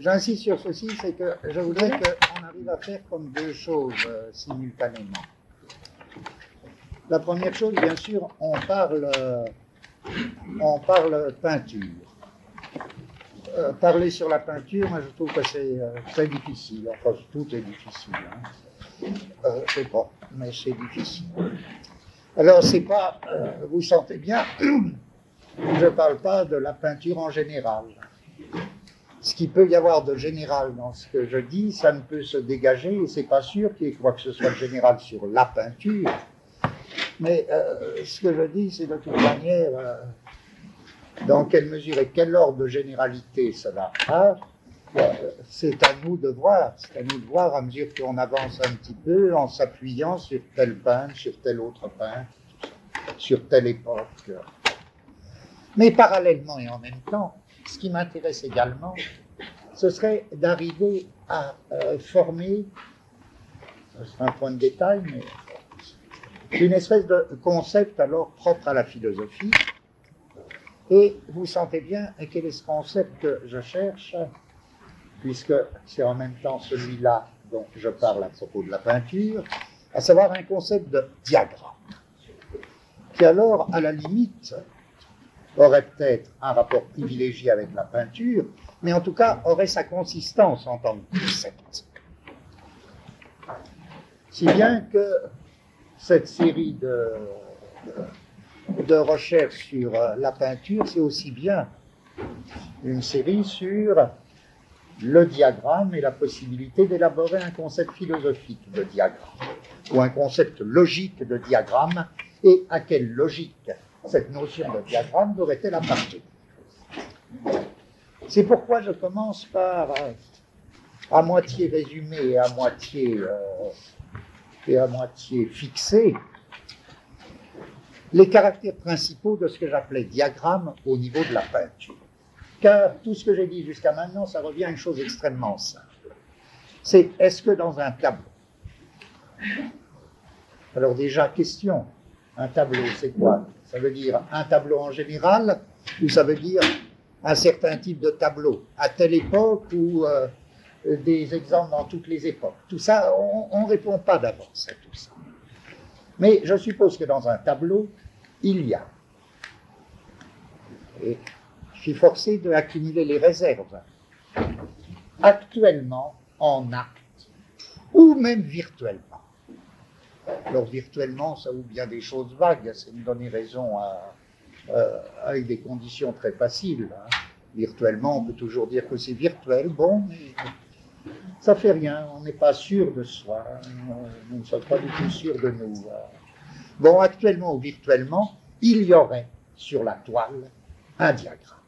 j'insiste sur ceci, c'est que je voudrais qu'on arrive à faire comme deux choses euh, simultanément. La première chose, bien sûr, on parle, euh, on parle peinture. Euh, parler sur la peinture, moi je trouve que c'est euh, très difficile. Enfin, tout est difficile. Hein. Euh, je sais pas, mais c'est difficile. Alors, c'est pas, euh, vous sentez bien, je parle pas de la peinture en général. Ce qui peut y avoir de général dans ce que je dis, ça ne peut se dégager, et c'est pas sûr qu'il y ait quoi que ce soit de général sur la peinture. Mais euh, ce que je dis, c'est de toute manière, euh, dans quelle mesure et quel ordre de généralité cela a, euh, c'est à nous de voir. C'est à nous de voir à mesure qu'on avance un petit peu en s'appuyant sur tel peintre, sur tel autre peintre, sur telle époque. Mais parallèlement et en même temps, ce qui m'intéresse également, ce serait d'arriver à euh, former, c'est un point de détail, mais une espèce de concept alors propre à la philosophie. Et vous sentez bien quel est ce concept que je cherche, puisque c'est en même temps celui-là dont je parle à propos de la peinture, à savoir un concept de diagramme, qui alors, à la limite, aurait peut-être un rapport privilégié avec la peinture, mais en tout cas aurait sa consistance en tant que concept. Si bien que cette série de, de, recherches sur euh, la peinture, c'est aussi bien une série sur le diagramme et la possibilité d'élaborer un concept philosophique de diagramme, ou un concept logique de diagramme, et à quelle logique cette notion de diagramme devrait-elle appartenir C'est pourquoi je commence par, euh, à moitié résumé et à moitié, euh, et à moitié fixé, les caractères principaux de ce que j'appelais diagramme au niveau de la peinture. Car tout ce que j'ai dit jusqu'à maintenant, ça revient à une chose extrêmement simple. C'est est-ce que dans un tableau, alors déjà, question, un tableau, c'est quoi? Ça veut dire un tableau en général ou ça veut dire un certain type de tableau à telle époque ou euh, des exemples dans toutes les époques Tout ça, on ne répond pas d'avance à tout ça. Mais je suppose que dans un tableau, il y a. Et je suis forcé d'accumuler les réserves. Actuellement, en acte, ou même virtuellement. Alors virtuellement, ça ouvre bien des choses vagues, c'est me donner raison à, euh, avec des conditions très faciles. hein. Virtuellement, on peut toujours dire que c'est virtuel, bon, mais ça fait rien, on n'est pas sûr de soi, on- ne sommes pas du tout sûrs de nous. euh. Bon, actuellement ou virtuellement, il y aurait sur la toile un diagramme.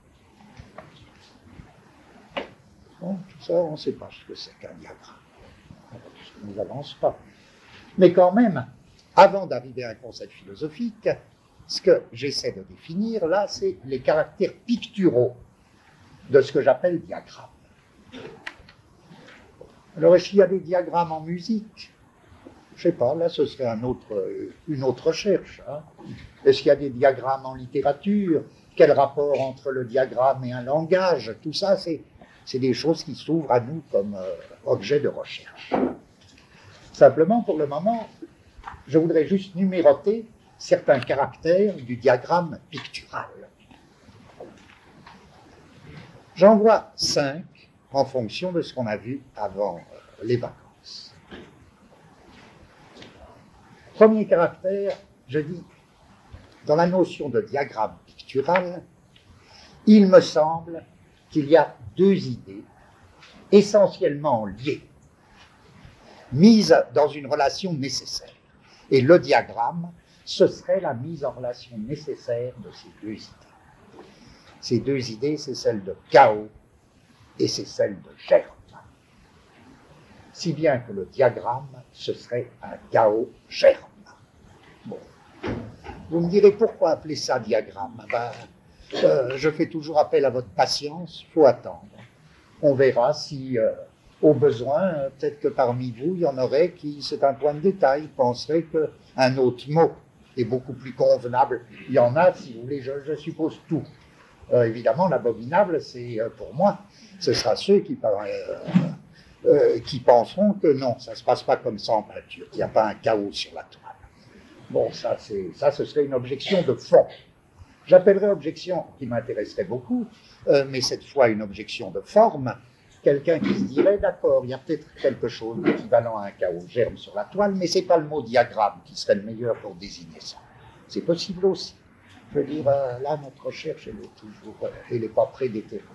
Bon, tout ça, on ne sait pas ce que c'est qu'un diagramme. Ça ne nous avance pas. Mais quand même, avant d'arriver à un concept philosophique, ce que j'essaie de définir là, c'est les caractères picturaux de ce que j'appelle diagramme. Alors, est-ce qu'il y a des diagrammes en musique? Je sais pas, là, ce serait euh, une autre recherche. hein. Est-ce qu'il y a des diagrammes en littérature? Quel rapport entre le diagramme et un langage? Tout ça, c'est c'est des choses qui s'ouvrent à nous comme euh, objet de recherche. Simplement, pour le moment, je voudrais juste numéroter certains caractères du diagramme pictural. J'en vois cinq en fonction de ce qu'on a vu avant les vacances. Premier caractère, je dis, dans la notion de diagramme pictural, il me semble qu'il y a deux idées essentiellement liées, mises dans une relation nécessaire. Et le diagramme, ce serait la mise en relation nécessaire de ces deux idées. Ces deux idées, c'est celle de chaos et c'est celle de germe. Si bien que le diagramme, ce serait un chaos germe. Bon. Vous me direz pourquoi appeler ça diagramme? Ben, euh, Je fais toujours appel à votre patience, il faut attendre. On verra si, euh, au besoin, euh, peut-être que parmi vous, il y en aurait qui, c'est un point de détail, penseraient qu'un autre mot est beaucoup plus convenable. Il y en a, si vous voulez, je, suppose tout. Euh, évidemment, l'abominable, c'est euh, pour moi, ce sera ceux qui, qui penseront que non, ça ne se passe pas comme ça en peinture, qu'il n'y a pas un chaos sur la toile. Bon, ça, ça, ce serait une objection de fond. J'appellerais objection qui m'intéresserait beaucoup, mais cette fois une objection de forme, quelqu'un qui se dirait, d'accord, il y a peut-être quelque chose d'équivalent à un chaos germe sur la toile, mais c'est pas le mot diagramme qui serait le meilleur pour désigner ça. C'est possible aussi. Je veux dire, euh, là, notre recherche, elle est toujours, euh, elle n'est pas prédéterminée.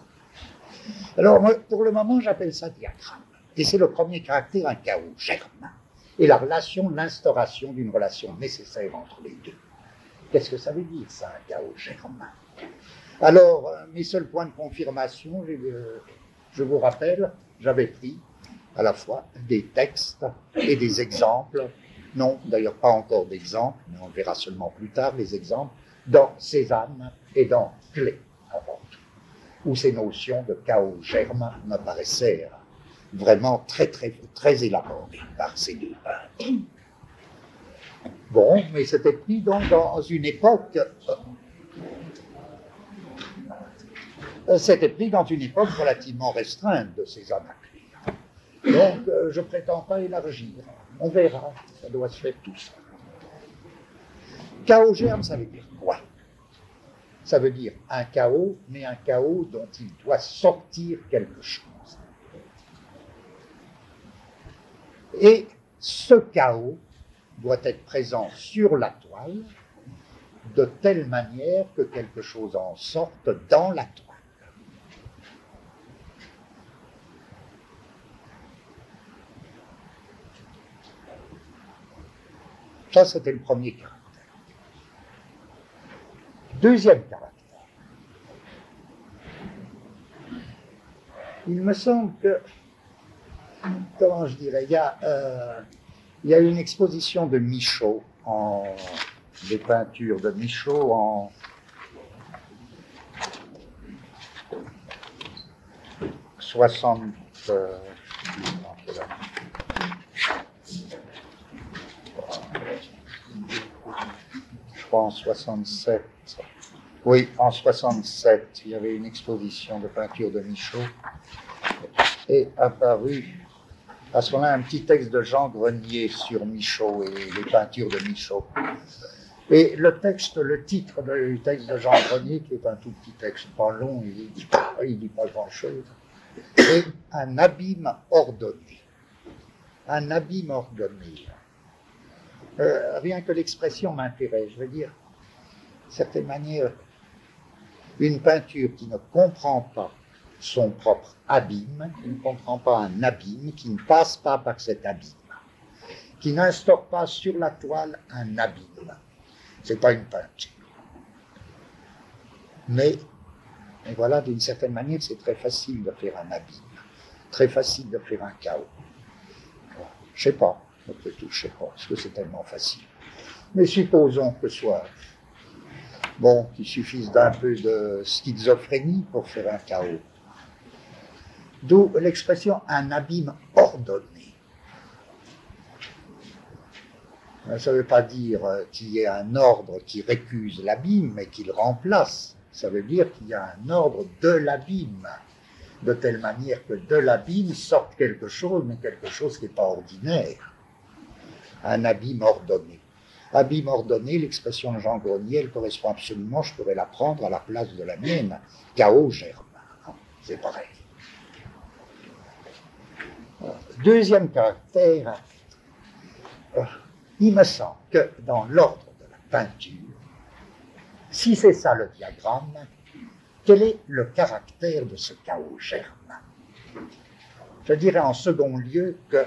Alors, pour le moment, j'appelle ça diagramme. Et c'est le premier caractère, un chaos germe. Et la relation, l'instauration d'une relation nécessaire entre les deux. Qu'est-ce que ça veut dire, ça, un chaos germe Alors, euh, mes seuls points de confirmation, je vous rappelle, j'avais pris à la fois des textes et des exemples. Non, d'ailleurs pas encore d'exemples, mais on verra seulement plus tard les exemples dans Cézanne et dans Clé, avant tout, où ces notions de chaos germe me paraissaient vraiment très, très, très élaborées par ces deux peintres. Bon, mais c'était pris donc dans une époque. Euh, c'était pris dans une époque relativement restreinte de ces anaclées. Donc, euh, je prétends pas élargir. On verra, ça doit se faire tout ça. Chaos germe, ça veut dire quoi? Ça veut dire un chaos, mais un chaos dont il doit sortir quelque chose. Et ce chaos doit être présent sur la toile de telle manière que quelque chose en sorte dans la toile. Ça, c'était le premier cas. Deuxième caractère. Il me semble que, comment je dirais, il y a, euh, une exposition de Michaud, en, des peintures de Michaud en 60, euh, je en 67, oui, en 67, il y avait une exposition de peinture de Michaud et apparu à ce moment-là un petit texte de Jean Grenier sur Michaud et les peintures de Michaud. Et le texte, le titre du texte de Jean Grenier, qui est un tout petit texte, pas long, il dit pas, dit pas grand-chose, est un abîme ordonné. Un abîme ordonné. Euh, rien que l'expression m'intéresse. Je veux dire, de certaine manière, une peinture qui ne comprend pas son propre abîme, qui ne comprend pas un abîme, qui ne passe pas par cet abîme, qui n'instaure pas sur la toile un abîme. C'est pas une peinture. Mais, mais voilà, d'une certaine manière, c'est très facile de faire un abîme, très facile de faire un chaos. Je sais pas, après tout, je sais pas, parce que c'est tellement facile. Mais supposons que soit bon, qu'il suffise d'un peu de schizophrénie pour faire un chaos. D'où l'expression un abîme ordonné. Ça ne veut pas dire qu'il y ait un ordre qui récuse l'abîme, mais qu'il remplace. Ça veut dire qu'il y a un ordre de l'abîme, de telle manière que de l'abîme sorte quelque chose, mais quelque chose qui n'est pas ordinaire. Un abîme ordonné abîme ordonné, l'expression de Jean Grenier, elle correspond absolument, je pourrais la prendre à la place de la mienne, chaos germe. C'est pareil. Deuxième caractère, euh, il me semble que dans l'ordre de la peinture, si c'est ça le diagramme, quel est le caractère de ce chaos germe? Je dirais en second lieu que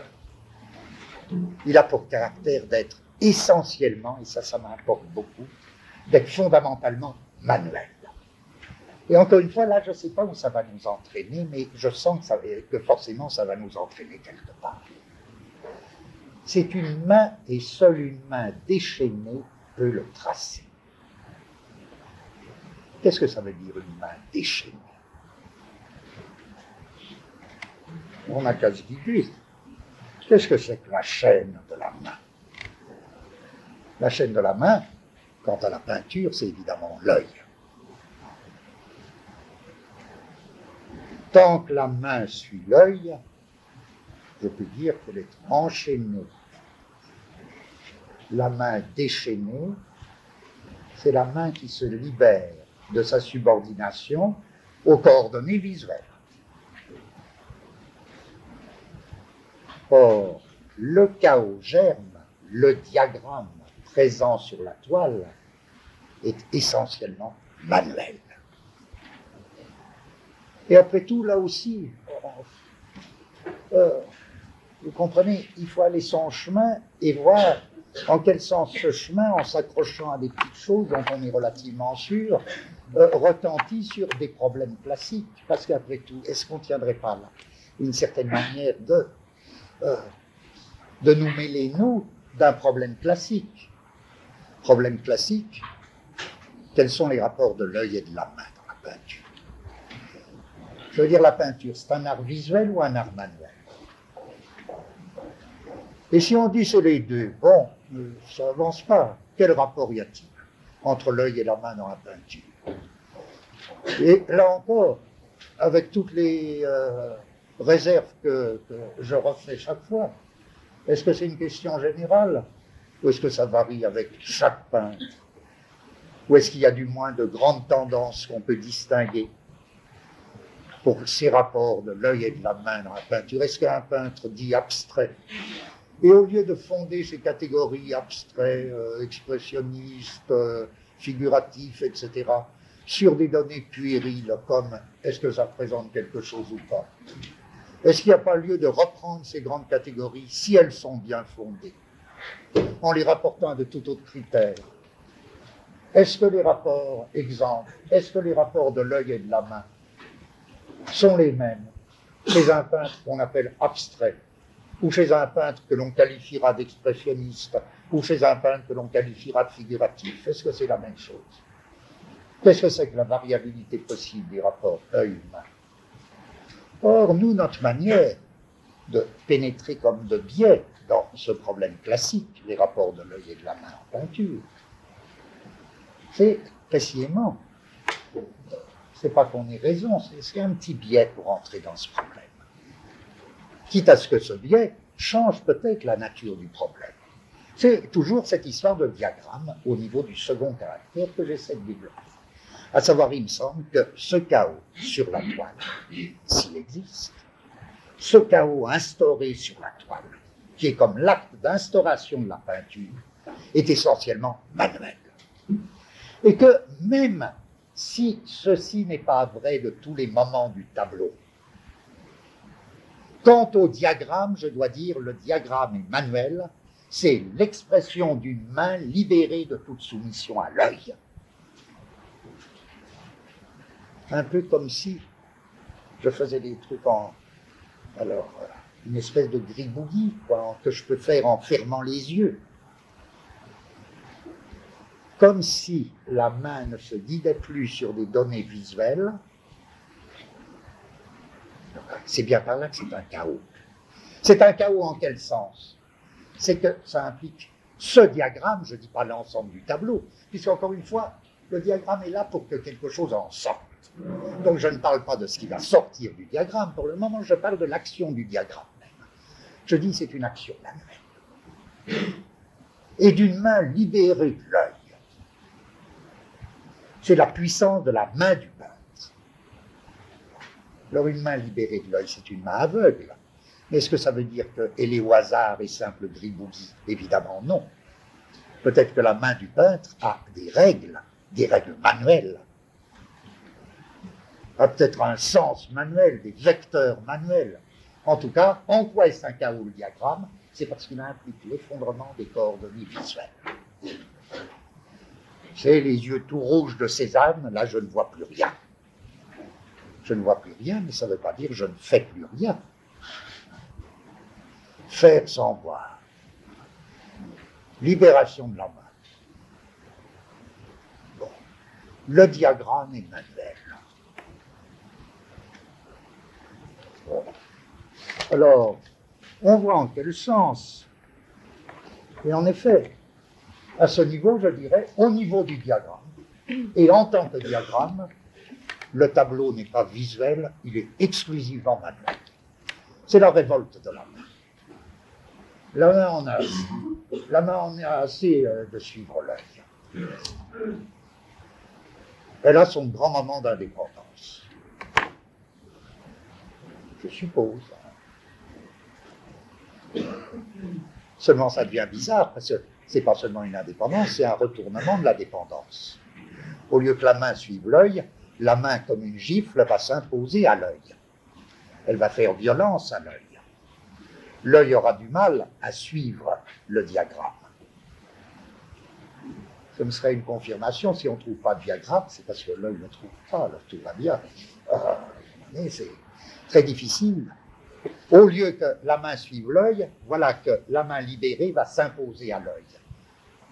il a pour caractère d'être essentiellement, et ça, ça m'importe beaucoup, d'être fondamentalement manuel. Et encore une fois, là, je ne sais pas où ça va nous entraîner, mais je sens que, forcément ça va nous entraîner quelque part. C'est une main et seule une main déchaînée peut le tracer. Qu'est-ce que ça veut dire une main déchaînée? On n'a qu'à se. Qu'est-ce que c'est que la chaîne de la main? La chaîne de la main, quant à la peinture, c'est évidemment l'œil. Tant que la main suit l'œil, je peux dire qu'elle est enchaînée. La main déchaînée, c'est la main qui se libère de sa subordination aux coordonnées visuelles. Or, le chaos germe, le diagramme présent sur la toile est essentiellement manuel. Et après tout, là aussi, euh, vous comprenez, il faut aller son chemin et voir en quel sens ce chemin, en s'accrochant à des petites choses dont on est relativement sûr, euh, retentit sur des problèmes classiques. Parce qu'après tout, est-ce qu'on ne tiendrait pas là une certaine manière de, euh, de nous mêler, nous, d'un problème classique. Problème classique, quels sont les rapports de l'œil et de la main dans la peinture? Je veux dire, la peinture, c'est un art visuel ou un art manuel? Et si on dit c'est les deux, bon, ça n'avance pas. Quel rapport y a-t-il entre l'œil et la main dans la peinture? Et là encore, avec toutes les euh, réserves que, je refais chaque fois, est-ce que c'est une question générale ou est-ce que ça varie avec chaque peintre? Ou est-ce qu'il y a du moins de grandes tendances qu'on peut distinguer pour ces rapports de l'œil et de la main dans la peinture? Est-ce qu'un peintre dit abstrait? Et au lieu de fonder ces catégories abstraites, euh, expressionnistes, euh, figuratifs, etc., sur des données puériles comme est-ce que ça présente quelque chose ou pas, est-ce qu'il n'y a pas lieu de reprendre ces grandes catégories si elles sont bien fondées, en les rapportant à de tout autre critère Est-ce que les rapports, exemple, est-ce que les rapports de l'œil et de la main sont les mêmes chez un peintre qu'on appelle abstrait ou chez un peintre que l'on qualifiera d'expressionniste, ou chez un peintre que l'on qualifiera de figuratif? Est-ce que c'est la même chose? Qu'est-ce que c'est que la variabilité possible des rapports œil-main? Or, nous, notre manière de pénétrer comme de biais dans ce problème classique, les rapports de l'œil et de la main en peinture, c'est précisément, c'est pas qu'on ait raison, c'est un petit biais pour entrer dans ce problème quitte à ce que ce biais change peut-être la nature du problème. C'est toujours cette histoire de diagramme au niveau du second caractère que j'essaie de développer. À savoir, il me semble que ce chaos sur la toile, s'il existe, ce chaos instauré sur la toile, qui est comme l'acte d'instauration de la peinture, est essentiellement manuel. Et que même si ceci n'est pas vrai de tous les moments du tableau, Quant au diagramme, je dois dire, le diagramme est manuel, c'est l'expression d'une main libérée de toute soumission à l'œil. Un peu comme si je faisais des trucs en. Alors, euh, une espèce de gribouillis, quoi, que je peux faire en fermant les yeux. Comme si la main ne se guidait plus sur des données visuelles, c'est bien par là que c'est un chaos. C'est un chaos en quel sens? C'est que ça implique ce diagramme, je ne dis pas l'ensemble du tableau, puisque encore une fois, le diagramme est là pour que quelque chose en sorte. Donc je ne parle pas de ce qui va sortir du diagramme, pour le moment je parle de l'action du diagramme Je dis c'est une action manuelle. Et d'une main libérée de l'œil. C'est la puissance de la main du alors une main libérée de l'œil, c'est une main aveugle. Mais est-ce que ça veut dire qu'elle est au hasard et simple gribouillis? Évidemment non. Peut-être que la main du peintre a des règles, des règles manuelles, a peut-être un sens manuel, des vecteurs manuels. En tout cas, en quoi est-ce un chaos le diagramme? C'est parce qu'il implique l'effondrement des coordonnées visuelles. J'ai les yeux tout rouges de Cézanne, là je ne vois plus rien. Je ne vois plus rien, mais ça ne veut pas dire je ne fais plus rien. Faire sans voir. Libération de la main. Bon. Le diagramme est manuel. Bon. Alors, on voit en quel sens. Et en effet, à ce niveau, je dirais, au niveau du diagramme, et en tant que diagramme, le tableau n'est pas visuel, il est exclusivement manuel. C'est la révolte de la main. La main en a assez. La main en a assez euh, de suivre l'œil. Elle a son grand moment d'indépendance. Suppose. Seulement, ça devient bizarre parce que c'est pas seulement une indépendance, c'est un retournement de la dépendance. Au lieu que la main suive l'œil, la main, comme une gifle, va s'imposer à l'œil. Elle va faire violence à l'œil. L'œil aura du mal à suivre le diagramme. Ce me serait une confirmation. Si on ne trouve pas de diagramme, c'est parce que l'œil ne trouve pas, alors tout va bien. Ah, mais c'est très difficile. Au lieu que la main suive l'œil, voilà que la main libérée va s'imposer à l'œil.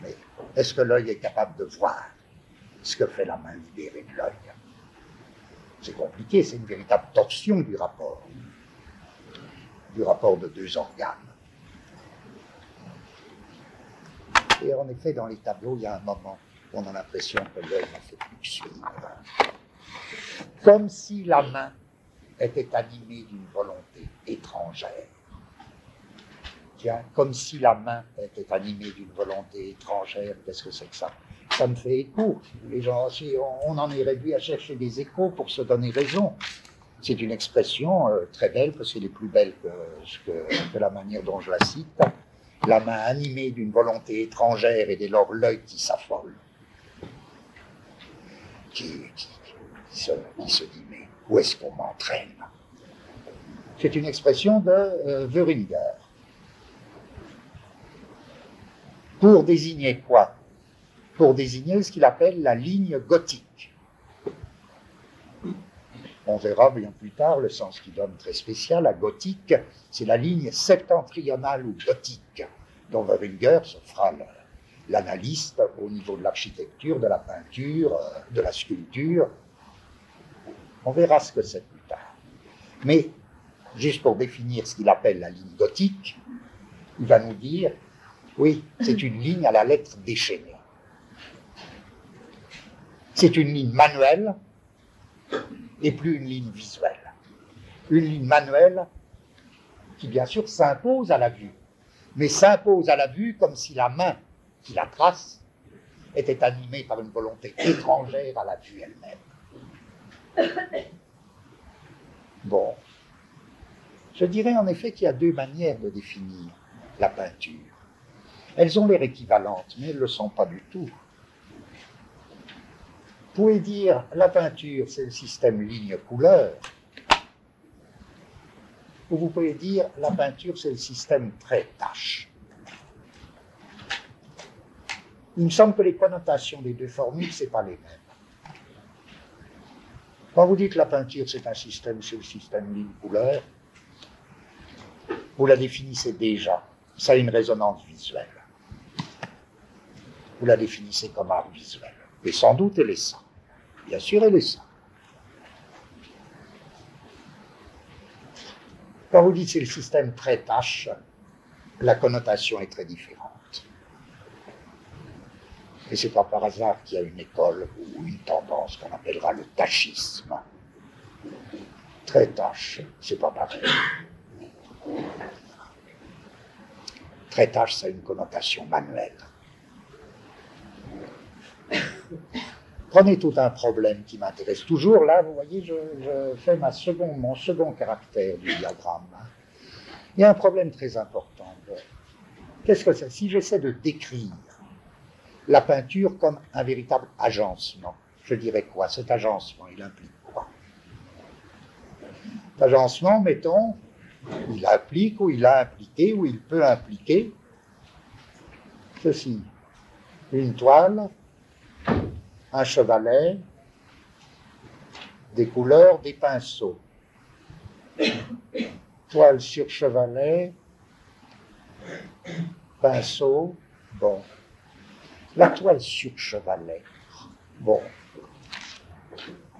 Mais est-ce que l'œil est capable de voir ce que fait la main libérée de l'œil? C'est compliqué, c'est une véritable torsion du rapport, du rapport de deux organes. Et en effet, dans les tableaux, il y a un moment où on a l'impression que l'œil ne fait plus suivre. Comme si la main était animée d'une volonté étrangère. Tiens, comme si la main était animée d'une volonté étrangère, qu'est-ce que c'est que ça? Ça me fait écho. Les gens, on en est réduit à chercher des échos pour se donner raison. C'est une expression euh, très belle, parce qu'elle est plus belle que, la manière dont je la cite. La main animée d'une volonté étrangère et dès lors l'œil qui s'affole. Qui, qui se dit, mais où est-ce qu'on m'entraîne? C'est une expression de euh. Pour désigner quoi? Pour désigner ce qu'il appelle la ligne gothique. On verra bien plus tard le sens qu'il donne très spécial à gothique, c'est la ligne septentrionale ou gothique, dont Wöringer se fera l'analyste au niveau de l'architecture, de la peinture, euh, de la sculpture, on verra ce que c'est plus tard. Mais, juste pour définir ce qu'il appelle la ligne gothique, il va nous dire, oui, c'est une ligne à la lettre déchaînée. C'est une ligne manuelle et plus une ligne visuelle. Une ligne manuelle qui, bien sûr, s'impose à la vue, mais s'impose à la vue comme si la main qui la trace était animée par une volonté étrangère à la vue elle-même. Bon. Je dirais en effet qu'il y a deux manières de définir la peinture. Elles ont l'air équivalentes, mais elles ne le sont pas du tout. Vous pouvez dire la peinture, c'est le système ligne-couleur. Ou vous pouvez dire la peinture, c'est le système trait-tache. Il me semble que les connotations des deux formules, ce pas les mêmes. Quand vous dites la peinture, c'est un système, c'est le système ligne-couleur, vous la définissez déjà. Ça a une résonance visuelle. Vous la définissez comme art visuel. Et sans doute, elle est ça. Bien sûr, elle est ça. Quand vous dites c'est le système très tâche, la connotation est très différente. Et c'est pas par hasard qu'il y a une école ou une tendance qu'on appellera le tachisme. Très tâche, c'est pas pareil. Très tâche, ça a une connotation manuelle. Prenez tout un problème qui m'intéresse toujours. Là, vous voyez, je, fais mon second caractère du diagramme. Il y a un problème très important. Qu'est-ce que c'est? Si j'essaie de décrire la peinture comme un véritable agencement. Je dirais quoi? Cet agencement, il implique quoi? Agencement, mettons, il implique ou il a impliqué ou il peut impliquer ceci. Une toile, un chevalet, des couleurs, des pinceaux. Toile sur chevalet, pinceau, bon. La toile sur chevalet. Bon.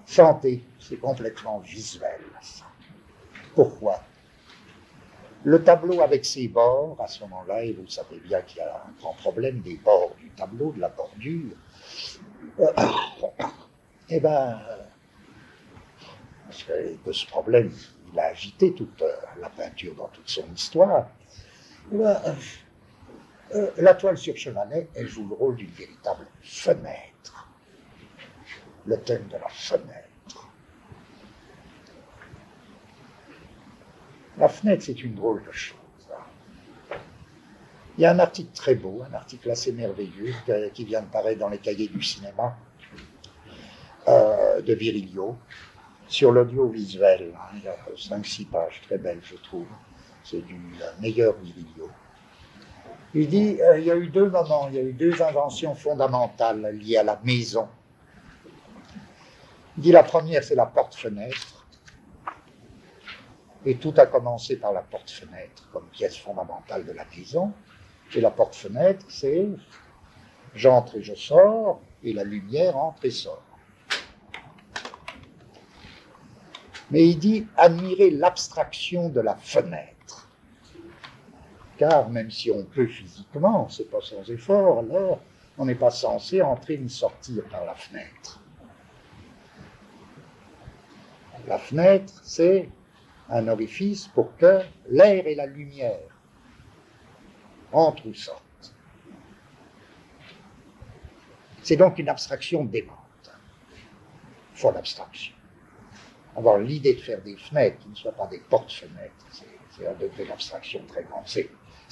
Chanter, c'est complètement visuel, ça. Pourquoi? Le tableau avec ses bords, à ce moment-là, et vous savez bien qu'il y a un grand problème des bords du tableau, de la bordure, euh, eh bien, parce que, ce problème, il a agité toute euh, la peinture dans toute son histoire. Euh, euh, la toile sur chevalet, elle joue le rôle d'une véritable fenêtre. Le thème de la fenêtre. La fenêtre, c'est une drôle de chose. Il y a un article très beau, un article assez merveilleux qui vient de paraître dans les cahiers du cinéma de Virilio sur l'audiovisuel. Il y a 5-6 pages très belles, je trouve. C'est du meilleur Virilio. Il dit euh, il y a eu deux moments, il y a eu deux inventions fondamentales liées à la maison. Il dit la première, c'est la porte-fenêtre. Et tout a commencé par la porte-fenêtre comme pièce fondamentale de la maison. Et la porte-fenêtre, c'est j'entre et je sors, et la lumière entre et sort. Mais il dit admirer l'abstraction de la fenêtre car même si on peut physiquement, c'est pas sans effort, alors on n'est pas censé entrer ni sortir par la fenêtre. La fenêtre, c'est un orifice pour que l'air et la lumière entrent ou sortent. C'est donc une abstraction démente, folle abstraction. Avoir l'idée de faire des fenêtres qui ne soient pas des portes-fenêtres, c'est un degré d'abstraction très grand.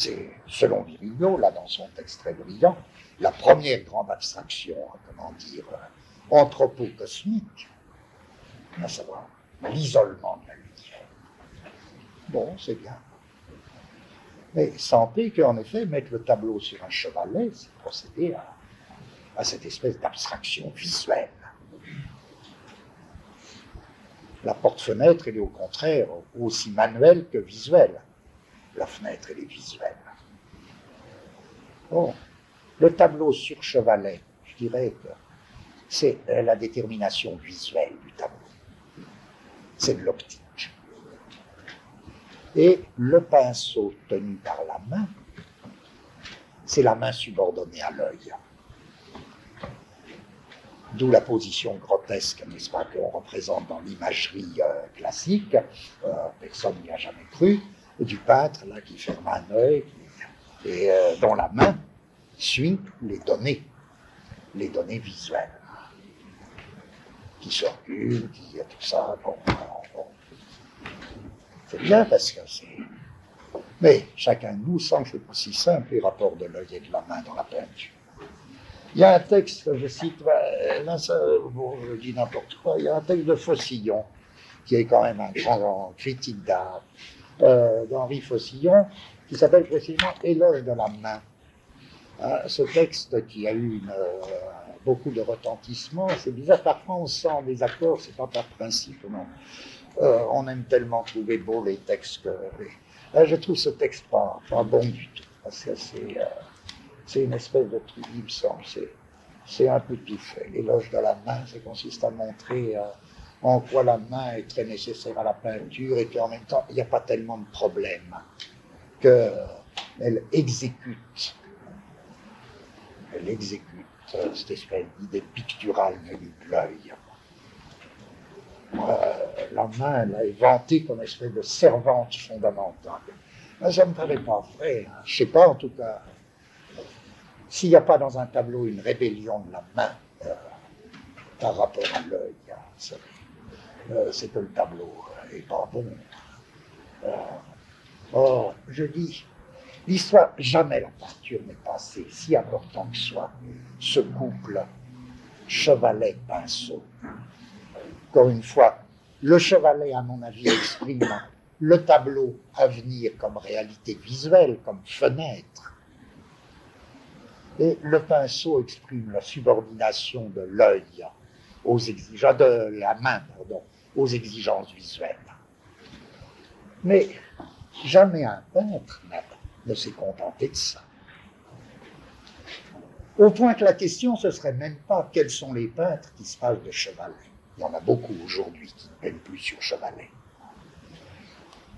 C'est, selon Virilio, là dans son texte très brillant, la première grande abstraction, comment dire, euh, anthropo-cosmique, à savoir l'isolement de la lumière. Bon, c'est bien. Mais sentez qu'en effet, mettre le tableau sur un chevalet, c'est procéder à, à cette espèce d'abstraction visuelle. La porte-fenêtre, elle est au contraire aussi manuelle que visuelle la fenêtre, elle est visuelle. Bon, le tableau sur chevalet, je dirais que c'est la détermination visuelle du tableau. C'est de l'optique. Et le pinceau tenu par la main, c'est la main subordonnée à l'œil. D'où la position grotesque, n'est-ce pas, qu'on représente dans l'imagerie euh, classique. Euh, personne n'y a jamais cru du peintre là, qui ferme un œil et euh, dont la main suit les données, les données visuelles qui circulent, qui a tout ça. C'est bien parce que c'est. Mais chacun de nous sent que c'est pas si simple les rapports de l'œil et de la main dans la peinture. Il y a un texte que je cite, là, ça, bon, je dis n'importe quoi, il y a un texte de Faucillon, qui est quand même un grand critique d'art, euh, d'Henri Faucillon, qui s'appelle précisément Éloge de la main. Ah, ce texte qui a eu euh, beaucoup de retentissement, c'est bizarre, parfois on sent des accords, c'est pas par principe. Euh, on aime tellement trouver beaux les textes que. je trouve ce texte pas, pas bon du tout, parce que c'est une espèce de truc, il me semble, c'est un peu tout fait. L'éloge de la main, ça consiste à montrer en quoi la main est très nécessaire à la peinture et qu'en même temps, il n'y a pas tellement de problèmes, qu'elle exécute, elle exécute cette espèce d'idée picturale de l'œil. Euh, la main, elle est vantée comme espèce de servante fondamentale. Mais ça ne me paraît pas vrai. Hein. Je ne sais pas, en tout cas, s'il n'y a pas dans un tableau une rébellion de la main euh, par rapport à l'œil, hein, euh, c'est que le tableau est pas bon. Euh, or, je dis, l'histoire, jamais la peinture n'est passée, si important que soit, ce couple chevalet-pinceau. Encore une fois, le chevalet, à mon avis, exprime le tableau à venir comme réalité visuelle, comme fenêtre. Et le pinceau exprime la subordination de l'œil aux exigences, de la main, pardon, aux exigences visuelles. Mais jamais un peintre ne s'est contenté de ça. Au point que la question, ce serait même pas quels sont les peintres qui se passent de chevalet. Il y en a beaucoup aujourd'hui qui ne peignent plus sur chevalet.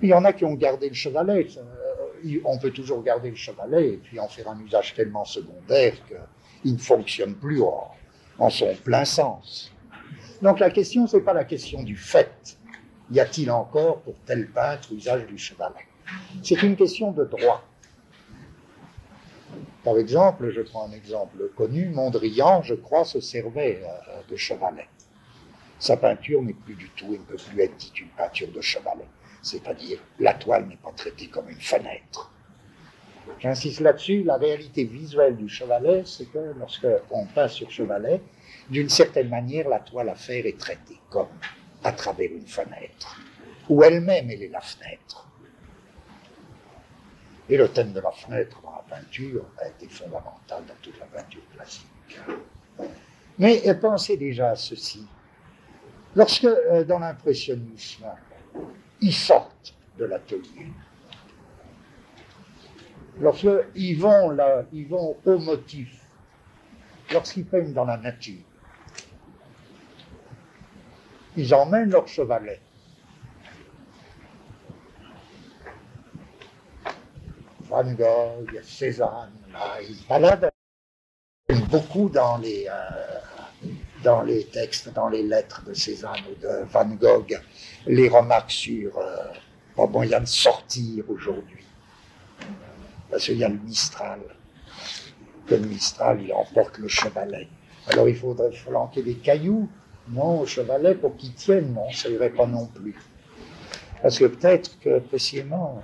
Il y en a qui ont gardé le chevalet. Euh, on peut toujours garder le chevalet et puis en faire un usage tellement secondaire qu'il ne fonctionne plus en son plein sens. Donc la question, ce n'est pas la question du fait Y a-t-il encore pour tel peintre usage du chevalet C'est une question de droit. Par exemple, je prends un exemple connu, Mondrian, je crois, se servait euh, de chevalet. Sa peinture n'est plus du tout, et ne peut plus être dite une peinture de chevalet. C'est-à-dire, la toile n'est pas traitée comme une fenêtre. J'insiste là-dessus, la réalité visuelle du chevalet, c'est que lorsqu'on peint sur chevalet, d'une certaine manière, la toile à faire est traitée comme à travers une fenêtre, où elle-même, elle est la fenêtre. Et le thème de la fenêtre dans la peinture a été fondamental dans toute la peinture classique. Mais pensez déjà à ceci. Lorsque, euh, dans l'impressionnisme, ils sortent de l'atelier, lorsqu'ils vont vont au motif, lorsqu'ils peignent dans la nature, ils emmènent leur chevalet. Van Gogh, Cézanne, là, ils baladent beaucoup dans les, euh, dans les textes, dans les lettres de Cézanne ou de Van Gogh, les remarques sur euh, pas moyen de sortir aujourd'hui. Parce qu'il y a le Mistral. Que le Mistral, il emporte le chevalet. Alors il faudrait flanquer des cailloux non, au chevalet, pour qu'il tienne, non, ça irait pas non plus. Parce que peut-être que précisément,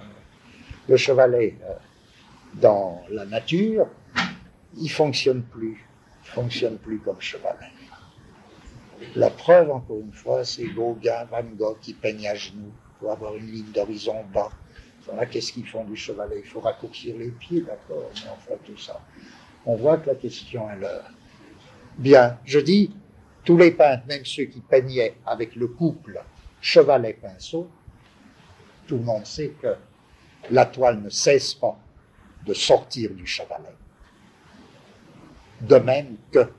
le chevalet, euh, dans la nature, il fonctionne plus. Il fonctionne plus comme chevalet. La preuve, encore une fois, c'est Gauguin, Van Gogh qui peignent à genoux pour avoir une ligne d'horizon bas. Voilà, qu'est-ce qu'ils font du chevalet? Il faut raccourcir les pieds, d'accord, mais enfin tout ça. On voit que la question est l'heure. Bien, je dis, tous les peintres, même ceux qui peignaient avec le couple chevalet-pinceau, tout le monde sait que la toile ne cesse pas de sortir du chevalet. De même que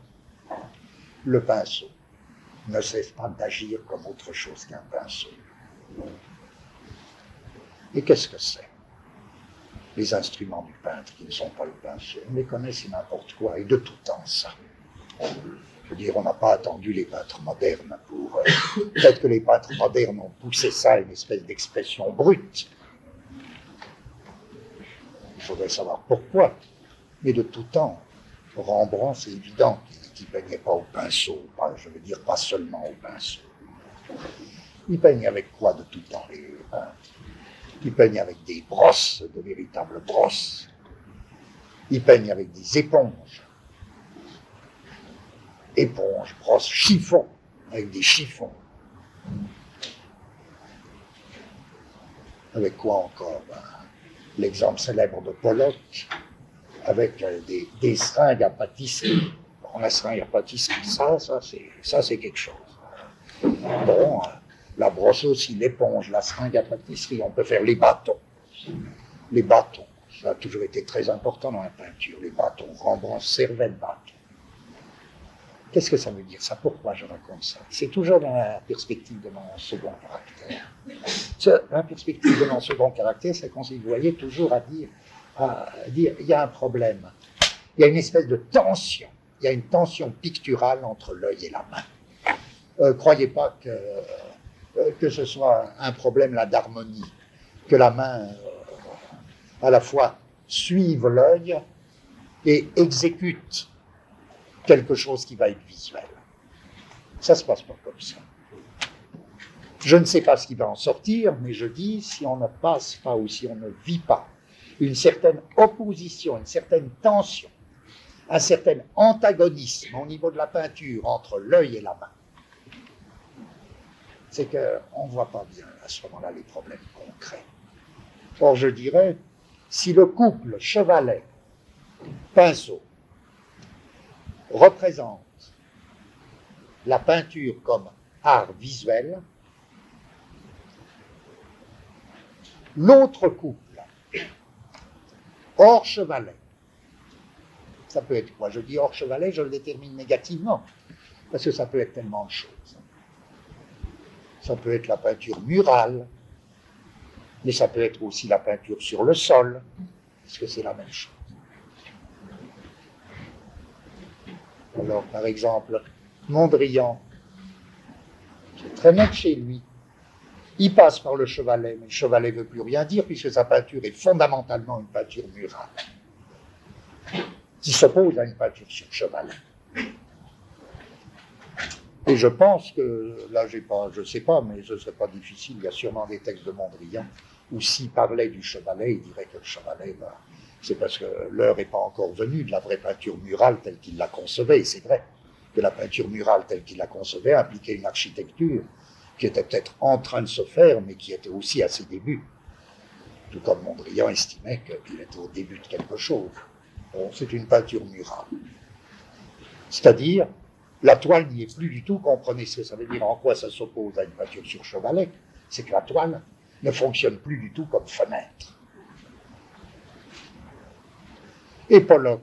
le pinceau ne cesse pas d'agir comme autre chose qu'un pinceau. Et qu'est-ce que c'est? Les instruments du peintre qui ne sont pas le pinceau. On les connaît, c'est n'importe quoi, et de tout temps ça. Je veux dire, on n'a pas attendu les peintres modernes pour. Euh, peut-être que les peintres modernes ont poussé ça à une espèce d'expression brute. Il faudrait savoir pourquoi. Mais de tout temps, Rembrandt, c'est évident qu'il ne peignait pas au pinceau. je veux dire, pas seulement au pinceau. Il peigne avec quoi de tout temps, les peintres? Il peigne avec des brosses, de véritables brosses. Il peigne avec des éponges éponge, brosse, chiffon, avec des chiffons. Avec quoi encore? Ben, L'exemple célèbre de Pollock, avec euh, des, seringues à pâtisserie. La seringue à pâtisserie, ça, ça c'est, quelque chose. Bon, euh, la brosse aussi, l'éponge, la seringue à pâtisserie, on peut faire les bâtons. Les bâtons, ça a toujours été très important dans la peinture, les bâtons. Rembrandt servait de bâton. Qu'est-ce que ça veut dire ça? Pourquoi je raconte ça? C'est toujours dans la perspective de mon second caractère. la perspective de mon second caractère, c'est qu'on s'y voyait toujours à dire, à dire, il y a un problème. Il y a une espèce de tension. Il y a une tension picturale entre l'œil et la main. Euh, croyez pas que, euh, que ce soit un problème là d'harmonie, que la main euh, à la fois suive l'œil et exécute quelque chose qui va être visuel. Ça se passe pas comme ça. Je ne sais pas ce qui va en sortir, mais je dis, si on ne passe pas ou si on ne vit pas une certaine opposition, une certaine tension, un certain antagonisme au niveau de la peinture entre l'œil et la main, c'est qu'on ne voit pas bien à ce moment-là les problèmes concrets. Or, je dirais, si le couple chevalet-pinceau représente la peinture comme art visuel, l'autre couple, hors chevalet, ça peut être quoi? Je dis hors chevalet, je le détermine négativement, parce que ça peut être tellement de choses. Ça peut être la peinture murale, mais ça peut être aussi la peinture sur le sol, parce que c'est la même chose. Alors, par exemple, Mondrian, c'est très net chez lui. Il passe par le chevalet, mais le chevalet ne veut plus rien dire puisque sa peinture est fondamentalement une peinture murale qui s'oppose à une peinture sur chevalet. Et je pense que, là, pas, je ne sais pas, mais ce ne serait pas difficile, il y a sûrement des textes de Mondrian où s'il parlait du chevalet, il dirait que le chevalet, ben, c'est parce que l'heure n'est pas encore venue de la vraie peinture murale telle qu'il la concevait, c'est vrai que la peinture murale telle qu'il la concevait impliquait une architecture qui était peut-être en train de se faire, mais qui était aussi à ses débuts. Tout comme Mondrian estimait qu'il était au début de quelque chose. Bon, c'est une peinture murale. C'est-à-dire, la toile n'y est plus du tout, comprenez ce que ça veut dire, en quoi ça s'oppose à une peinture sur chevalet, c'est que la toile ne fonctionne plus du tout comme fenêtre. Et Pollock,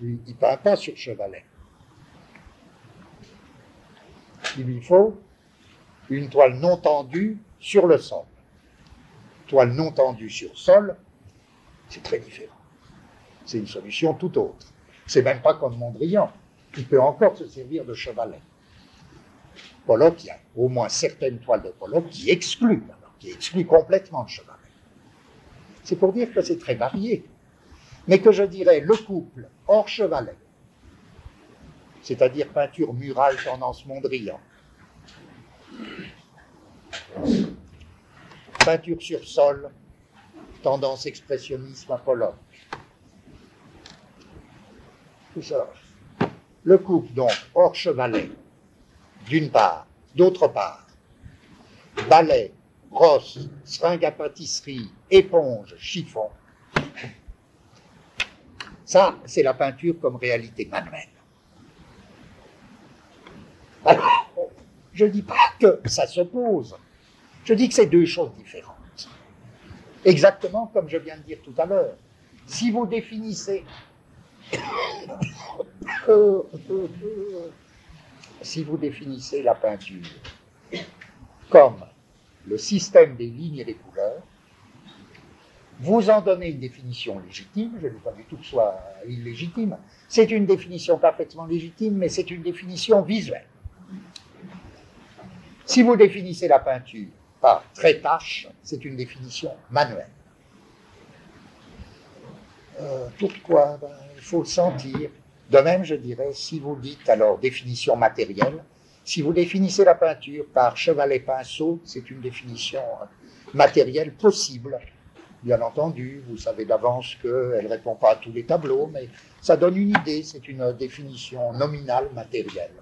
lui, il ne peint pas sur chevalet. Il lui faut une toile non tendue sur le sol. Toile non tendue sur sol, c'est très différent. C'est une solution tout autre. C'est même pas comme Mondrian. Il peut encore se servir de chevalet. Pollock, il y a au moins certaines toiles de Pollock qui excluent, qui excluent complètement le chevalet. C'est pour dire que c'est très varié. Mais que je dirais le couple hors chevalet, c'est-à-dire peinture murale tendance Mondrian, peinture sur sol, tendance expressionnisme à. Tout ça. Le couple, donc, hors chevalet, d'une part, d'autre part, balai, brosse, seringue à pâtisserie, éponge, chiffon. Ça, c'est la peinture comme réalité manuelle. Alors, je ne dis pas que ça s'oppose. Je dis que c'est deux choses différentes. Exactement comme je viens de dire tout à l'heure. Si vous définissez si vous définissez la peinture comme le système des lignes et des couleurs, vous en donnez une définition légitime, je ne dis pas du tout que ce soit illégitime, c'est une définition parfaitement légitime, mais c'est une définition visuelle. Si vous définissez la peinture par trait-tache, c'est une définition manuelle. Euh, pourquoi? Ben, Il faut sentir. De même, je dirais, si vous dites alors définition matérielle, si vous définissez la peinture par chevalet-pinceau, c'est une définition matérielle possible. Bien entendu, vous savez d'avance qu'elle ne répond pas à tous les tableaux, mais ça donne une idée, c'est une définition nominale matérielle.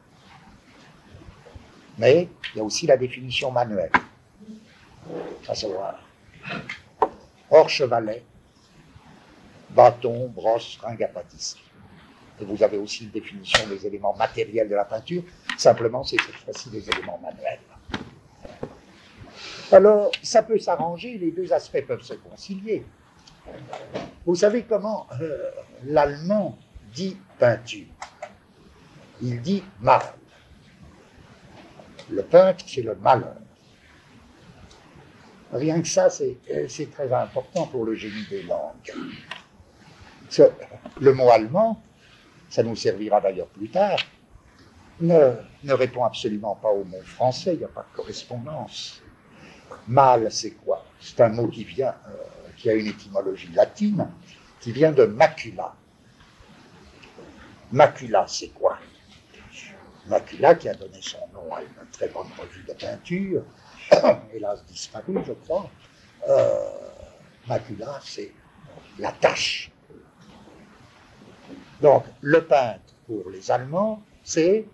Mais il y a aussi la définition manuelle. À savoir, hors chevalet, bâton, brosse, ringue à pâtisserie. Et vous avez aussi une définition des éléments matériels de la peinture, simplement c'est cette fois-ci des éléments manuels. Alors, ça peut s'arranger, les deux aspects peuvent se concilier. Vous savez comment euh, l'allemand dit peinture? Il dit mal. Le peintre, c'est le malheur. Rien que ça, euh, c'est très important pour le génie des langues. Le mot allemand, ça nous servira d'ailleurs plus tard, ne, répond absolument pas au mot français, il n'y a pas de correspondance. Mal, c'est quoi? C'est un mot qui vient, euh, qui a une étymologie latine, qui vient de macula. Macula, c'est quoi? Macula qui a donné son nom à une très bonne revue de peinture, hélas disparue, je crois. Euh, macula, c'est la tâche. Donc, le peintre, pour les Allemands, c'est,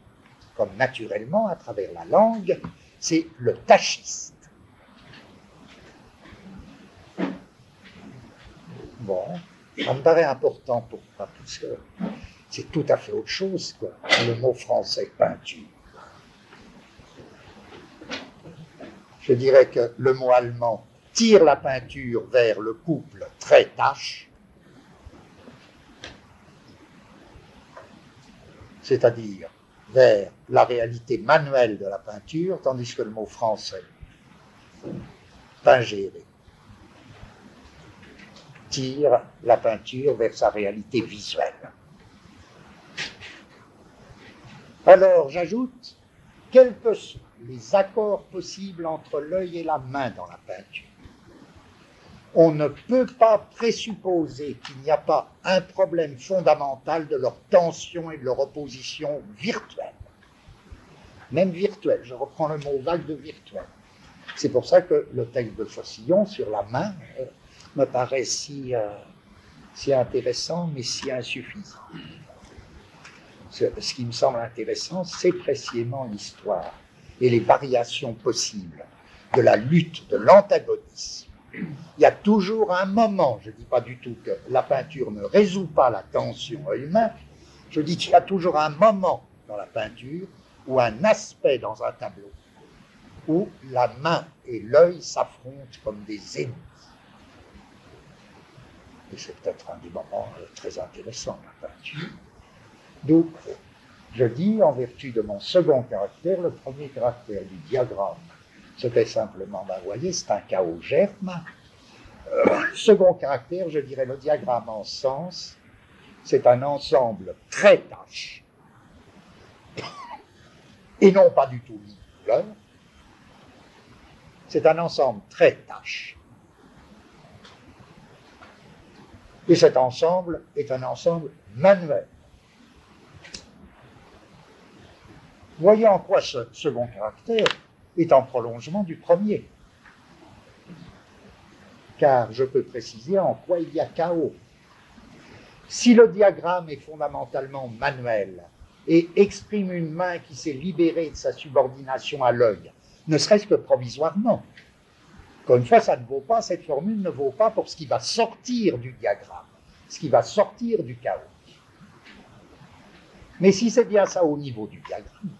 comme naturellement, à travers la langue, c'est le tachiste. Ça me paraît important pour moi, parce que c'est tout à fait autre chose que le mot français peinture. Je dirais que le mot allemand tire la peinture vers le couple trait-tache, c'est-à-dire vers la réalité manuelle de la peinture, tandis que le mot français, pingéré, tire la peinture vers sa réalité visuelle. Alors, j'ajoute, quelle, les accords possibles entre l'œil et la main dans la peinture. On ne peut pas présupposer qu'il n'y a pas un problème fondamental de leur tension et de leur opposition virtuelle. Même virtuelle, je reprends le mot vague de virtuel. C'est pour ça que le texte de Faucillon sur la main euh, me paraît si, euh, si intéressant, mais si insuffisant. Ce, qui me semble intéressant, c'est précisément l'histoire et les variations possibles de la lutte, de l'antagonisme. Il y a toujours un moment, je ne dis pas du tout que la peinture ne résout pas la tension œil-main, je dis qu'il y a toujours un moment dans la peinture ou un aspect dans un tableau où la main et l'œil s'affrontent comme des ennemis. Et c'est peut-être un des moments euh, très intéressants de la peinture. Donc, je dis, en vertu de mon second caractère, le premier caractère du diagramme, c'était simplement, ben, vous voyez, c'est un chaos germe. Euh, second caractère, je dirais le diagramme en sens, c'est un ensemble très tâche, et non pas du tout couleur. C'est un ensemble très tâche. Et cet ensemble est un ensemble manuel. Voyez en quoi ce second caractère est en prolongement du premier. Car je peux préciser en quoi il y a chaos. Si le diagramme est fondamentalement manuel et exprime une main qui s'est libérée de sa subordination à l'œil, ne serait-ce que provisoirement, encore une fois, ça ne vaut pas, cette formule ne vaut pas pour ce qui va sortir du diagramme, ce qui va sortir du chaos. Mais si c'est bien ça au niveau du diagramme,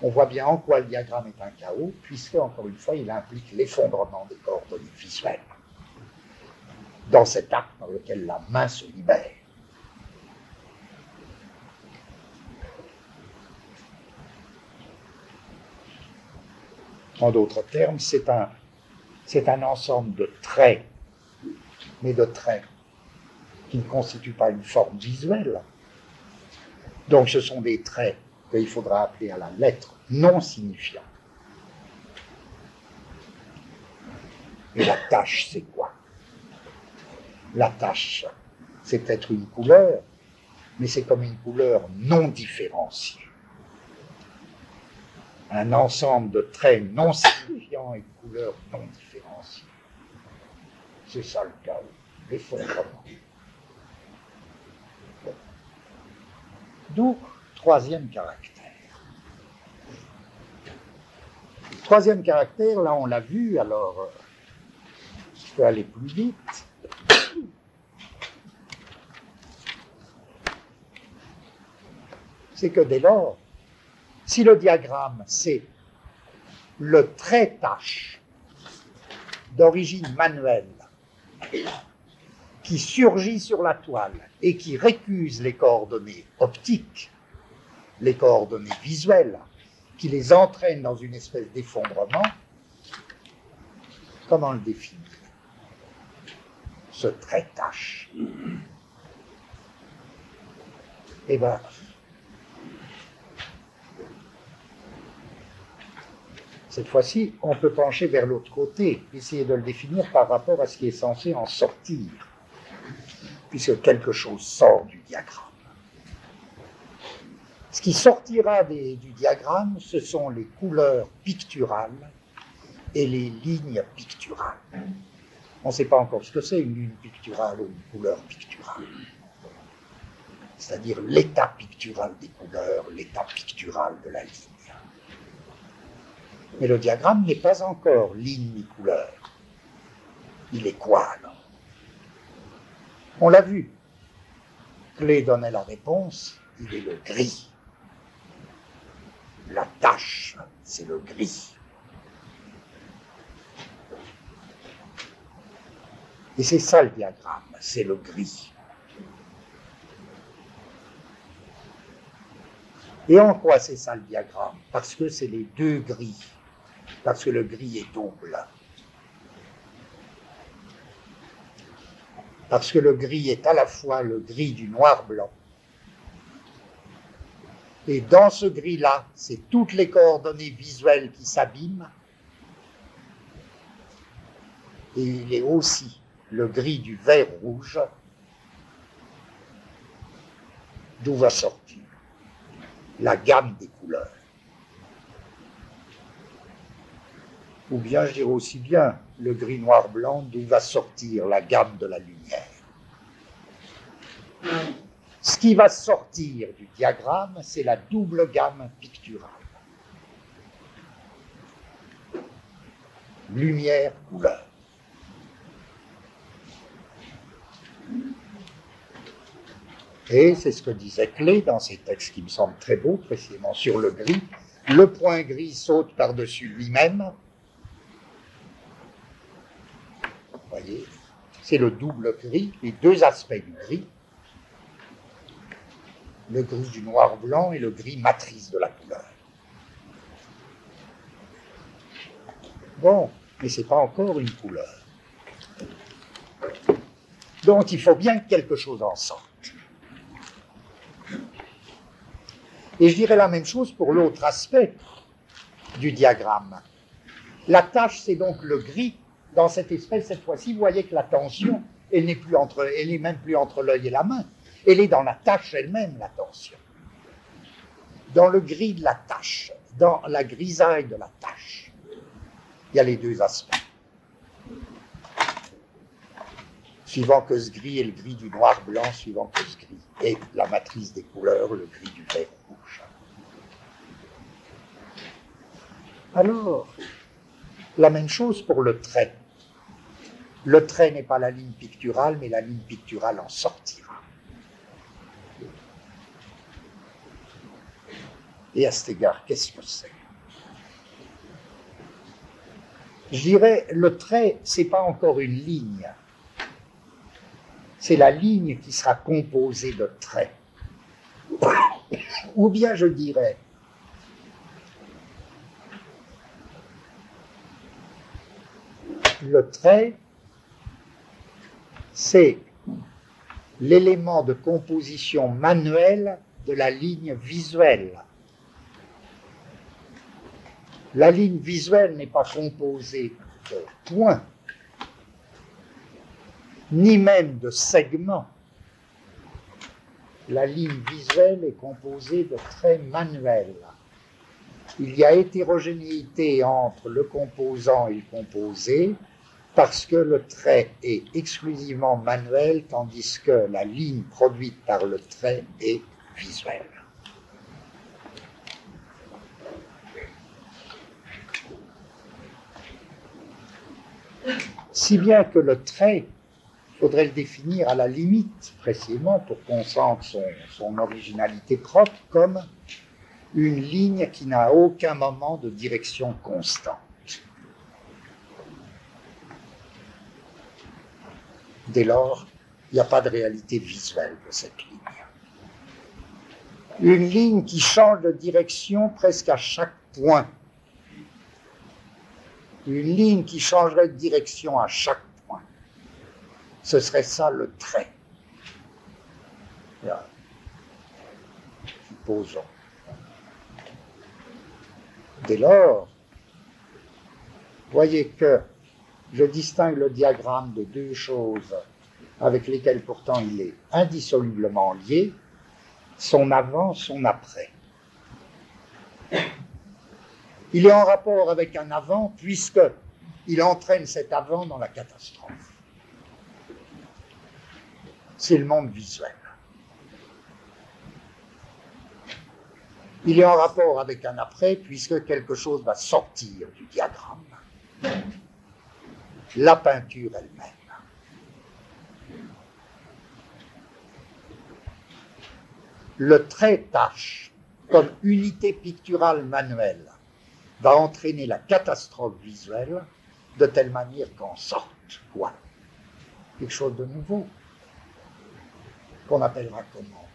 on voit bien en quoi le diagramme est un chaos, puisque, encore une fois, il implique l'effondrement des coordonnées visuelles dans cet acte dans lequel la main se libère. En d'autres termes, c'est un, c'est un ensemble de traits, mais de traits qui ne constituent pas une forme visuelle. Donc ce sont des traits qu'il faudra appeler à la lettre non signifiant. Et la tâche, c'est quoi? La tâche, c'est peut-être une couleur, mais c'est comme une couleur non différenciée. Un ensemble de traits non signifiants et de couleurs non différenciées. C'est ça le chaos, l'effondrement. D'où troisième caractère. Troisième caractère, là on l'a vu, alors euh, je peux aller plus vite. C'est que dès lors, si le diagramme c'est le trait tâche d'origine manuelle qui surgit sur la toile et qui récuse les coordonnées optiques, les coordonnées visuelles, qui les entraîne dans une espèce d'effondrement, comment le définir? Ce trait tâche. Eh bien, cette fois-ci, on peut pencher vers l'autre côté, essayer de le définir par rapport à ce qui est censé en sortir, puisque quelque chose sort du diagramme. Ce qui sortira du diagramme, ce sont les couleurs picturales et les lignes picturales. On ne sait pas encore ce que c'est une ligne picturale ou une couleur picturale. C'est-à-dire l'état pictural des couleurs, l'état pictural de la ligne. Mais le diagramme n'est pas encore ligne ni couleur. Il est quoi alors On l'a vu. Clé donnait la réponse, il est le gris. La tâche, c'est le gris. Et c'est ça le diagramme, c'est le gris. Et en quoi c'est ça le diagramme? Parce que c'est les deux gris, parce que le gris est double. Parce que le gris est à la fois le gris du noir-blanc Et dans ce gris-là, c'est toutes les coordonnées visuelles qui s'abîment. Et il est aussi le gris du vert rouge, d'où va sortir la gamme des couleurs. Ou bien, je dirais aussi bien, le gris noir blanc, d'où va sortir la gamme de la lumière. Ce qui va sortir du diagramme, c'est la double gamme picturale. Lumière, couleur. Et c'est ce que disait Clé dans ses textes qui me semblent très beaux, précisément sur le gris. Le point gris saute par-dessus lui-même. Vous c'est le double gris, les deux aspects du gris le gris du noir-blanc et le gris matrice de la couleur. Bon, mais ce n'est pas encore une couleur. Donc il faut bien que quelque chose en sorte. Et je dirais la même chose pour l'autre aspect du diagramme. La tâche, c'est donc le gris. Dans cette espèce, cette fois-ci, vous voyez que la tension, elle n'est plus entre, elle même plus entre l'œil et la main. Elle est dans la tâche elle-même, la tension. Dans le gris de la tâche, dans la grisaille de la tâche. Il y a les deux aspects. Suivant que ce gris est le gris du noir-blanc, suivant que ce gris est la matrice des couleurs, le gris du vert rouge. Alors, la même chose pour le trait. Le trait n'est pas la ligne picturale, mais la ligne picturale en sortira. Et à cet égard, qu'est-ce que c'est? Je dirais, le trait, c'est pas encore une ligne. C'est la ligne qui sera composée de traits. Ou bien je dirais, le trait, c'est l'élément de composition manuelle de la ligne visuelle. La ligne visuelle n'est pas composée de points, ni même de segments. La ligne visuelle est composée de traits manuels. Il y a hétérogénéité entre le composant et le composé parce que le trait est exclusivement manuel tandis que la ligne produite par le trait est visuelle. Si bien que le trait, faudrait le définir à la limite, précisément, pour qu'on sente son, son originalité propre, comme une ligne qui n'a aucun moment de direction constante. Dès lors, il n'y a pas de réalité visuelle de cette ligne. Une ligne qui change de direction presque à chaque point une ligne qui changerait de direction à chaque point. Ce serait ça le trait. Supposons. Dès lors, voyez que je distingue le diagramme de deux choses avec lesquelles pourtant il est indissolublement lié, son avant, son après. Il est en rapport avec un avant puisque il entraîne cet avant dans la catastrophe. C'est le monde visuel. Il est en rapport avec un après puisque quelque chose va sortir du diagramme. La peinture elle-même. Le trait tâche comme unité picturale manuelle va entraîner la catastrophe visuelle de telle manière qu'en sorte quoi? Quelque chose de nouveau qu'on appellera comment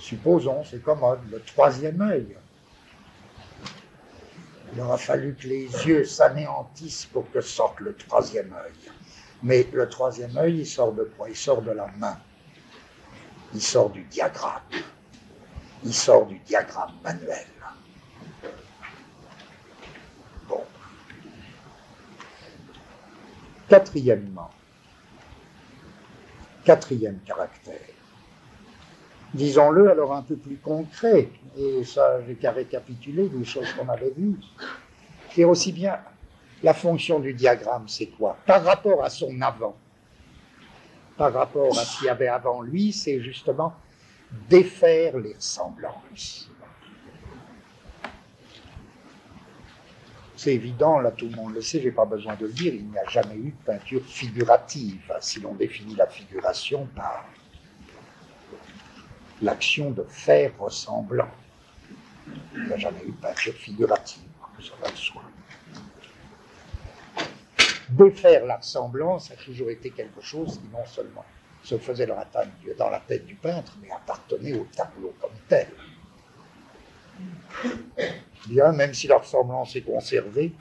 Supposons, c'est commode, le troisième œil. Il aura fallu que les yeux s'anéantissent pour que sorte le troisième œil. Mais le troisième œil, il sort de quoi? Il sort de la main. Il sort du diagramme. il sort du diagramme manuel. Bon. Quatrièmement, quatrième caractère, disons-le alors un peu plus concret, et ça j'ai qu'à récapituler des choses qu'on avait vues, c'est aussi bien la fonction du diagramme, c'est quoi? Par rapport à son avant, par rapport à ce qu'il y avait avant lui, c'est justement défaire les ressemblances. C'est évident, là tout le monde le sait, j'ai pas besoin de le dire, il n'y a jamais eu de peinture figurative, si l'on définit la figuration par l'action de faire ressemblant. Il n'y a jamais eu de peinture figurative, ça va de soi. Défaire la ressemblance a toujours été quelque chose qui non seulement se faisait dans la tête du peintre, mais appartenait au tableau comme tel. Bien, même si la ressemblance est conservée,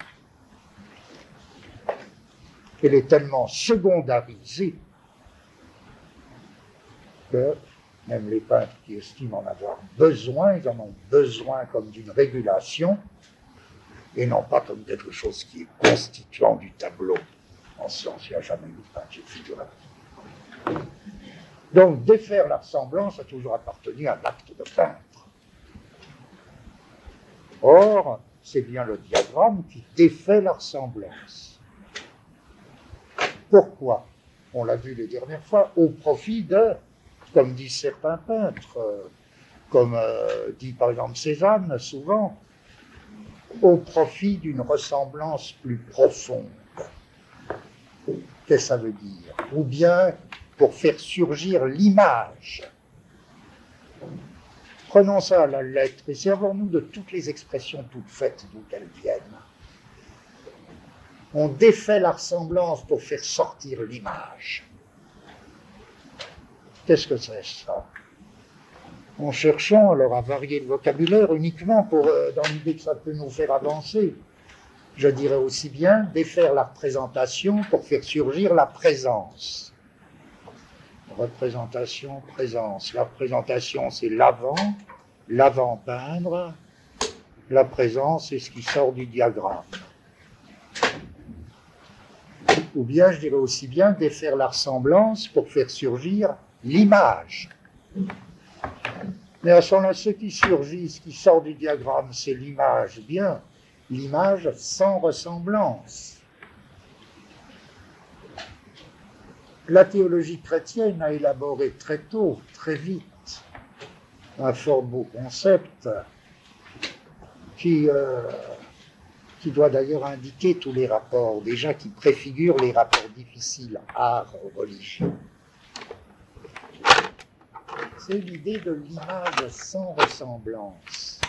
elle est tellement secondarisée que même les peintres qui estiment en avoir besoin, ils en ont besoin comme d'une régulation, et non pas comme quelque chose qui est constituant du tableau. En science, il n'y a jamais eu de peinture figurative. Donc, défaire la ressemblance a toujours appartenu à l'acte de peindre. Or, c'est bien le diagramme qui défait la ressemblance. Pourquoi? On l'a vu les dernières fois, au profit de, comme disent certains peintres, euh, comme euh, dit par exemple Cézanne souvent, au profit d'une ressemblance plus profonde. Qu'est-ce que ça veut dire? Ou bien pour faire surgir l'image. Prenons ça à la lettre et servons-nous de toutes les expressions toutes faites d'où qu'elles viennent. On défait la ressemblance pour faire sortir l'image. Qu'est-ce que c'est ça? En cherchant alors à varier le vocabulaire uniquement pour, euh, dans l'idée que ça peut nous faire avancer. Je dirais aussi bien défaire la représentation pour faire surgir la présence représentation, présence. La représentation, c'est l'avant, l'avant-peindre. La présence, c'est ce qui sort du diagramme. Ou bien, je dirais aussi bien, défaire la ressemblance pour faire surgir l'image. Mais à ce moment-là, ce qui surgit, ce qui sort du diagramme, c'est l'image. Bien, l'image sans ressemblance. La théologie chrétienne a élaboré très tôt, très vite, un fort beau concept qui, euh, doit d'ailleurs indiquer tous les rapports, déjà qui préfigure les rapports difficiles art-religion. C'est l'idée de l'image sans ressemblance.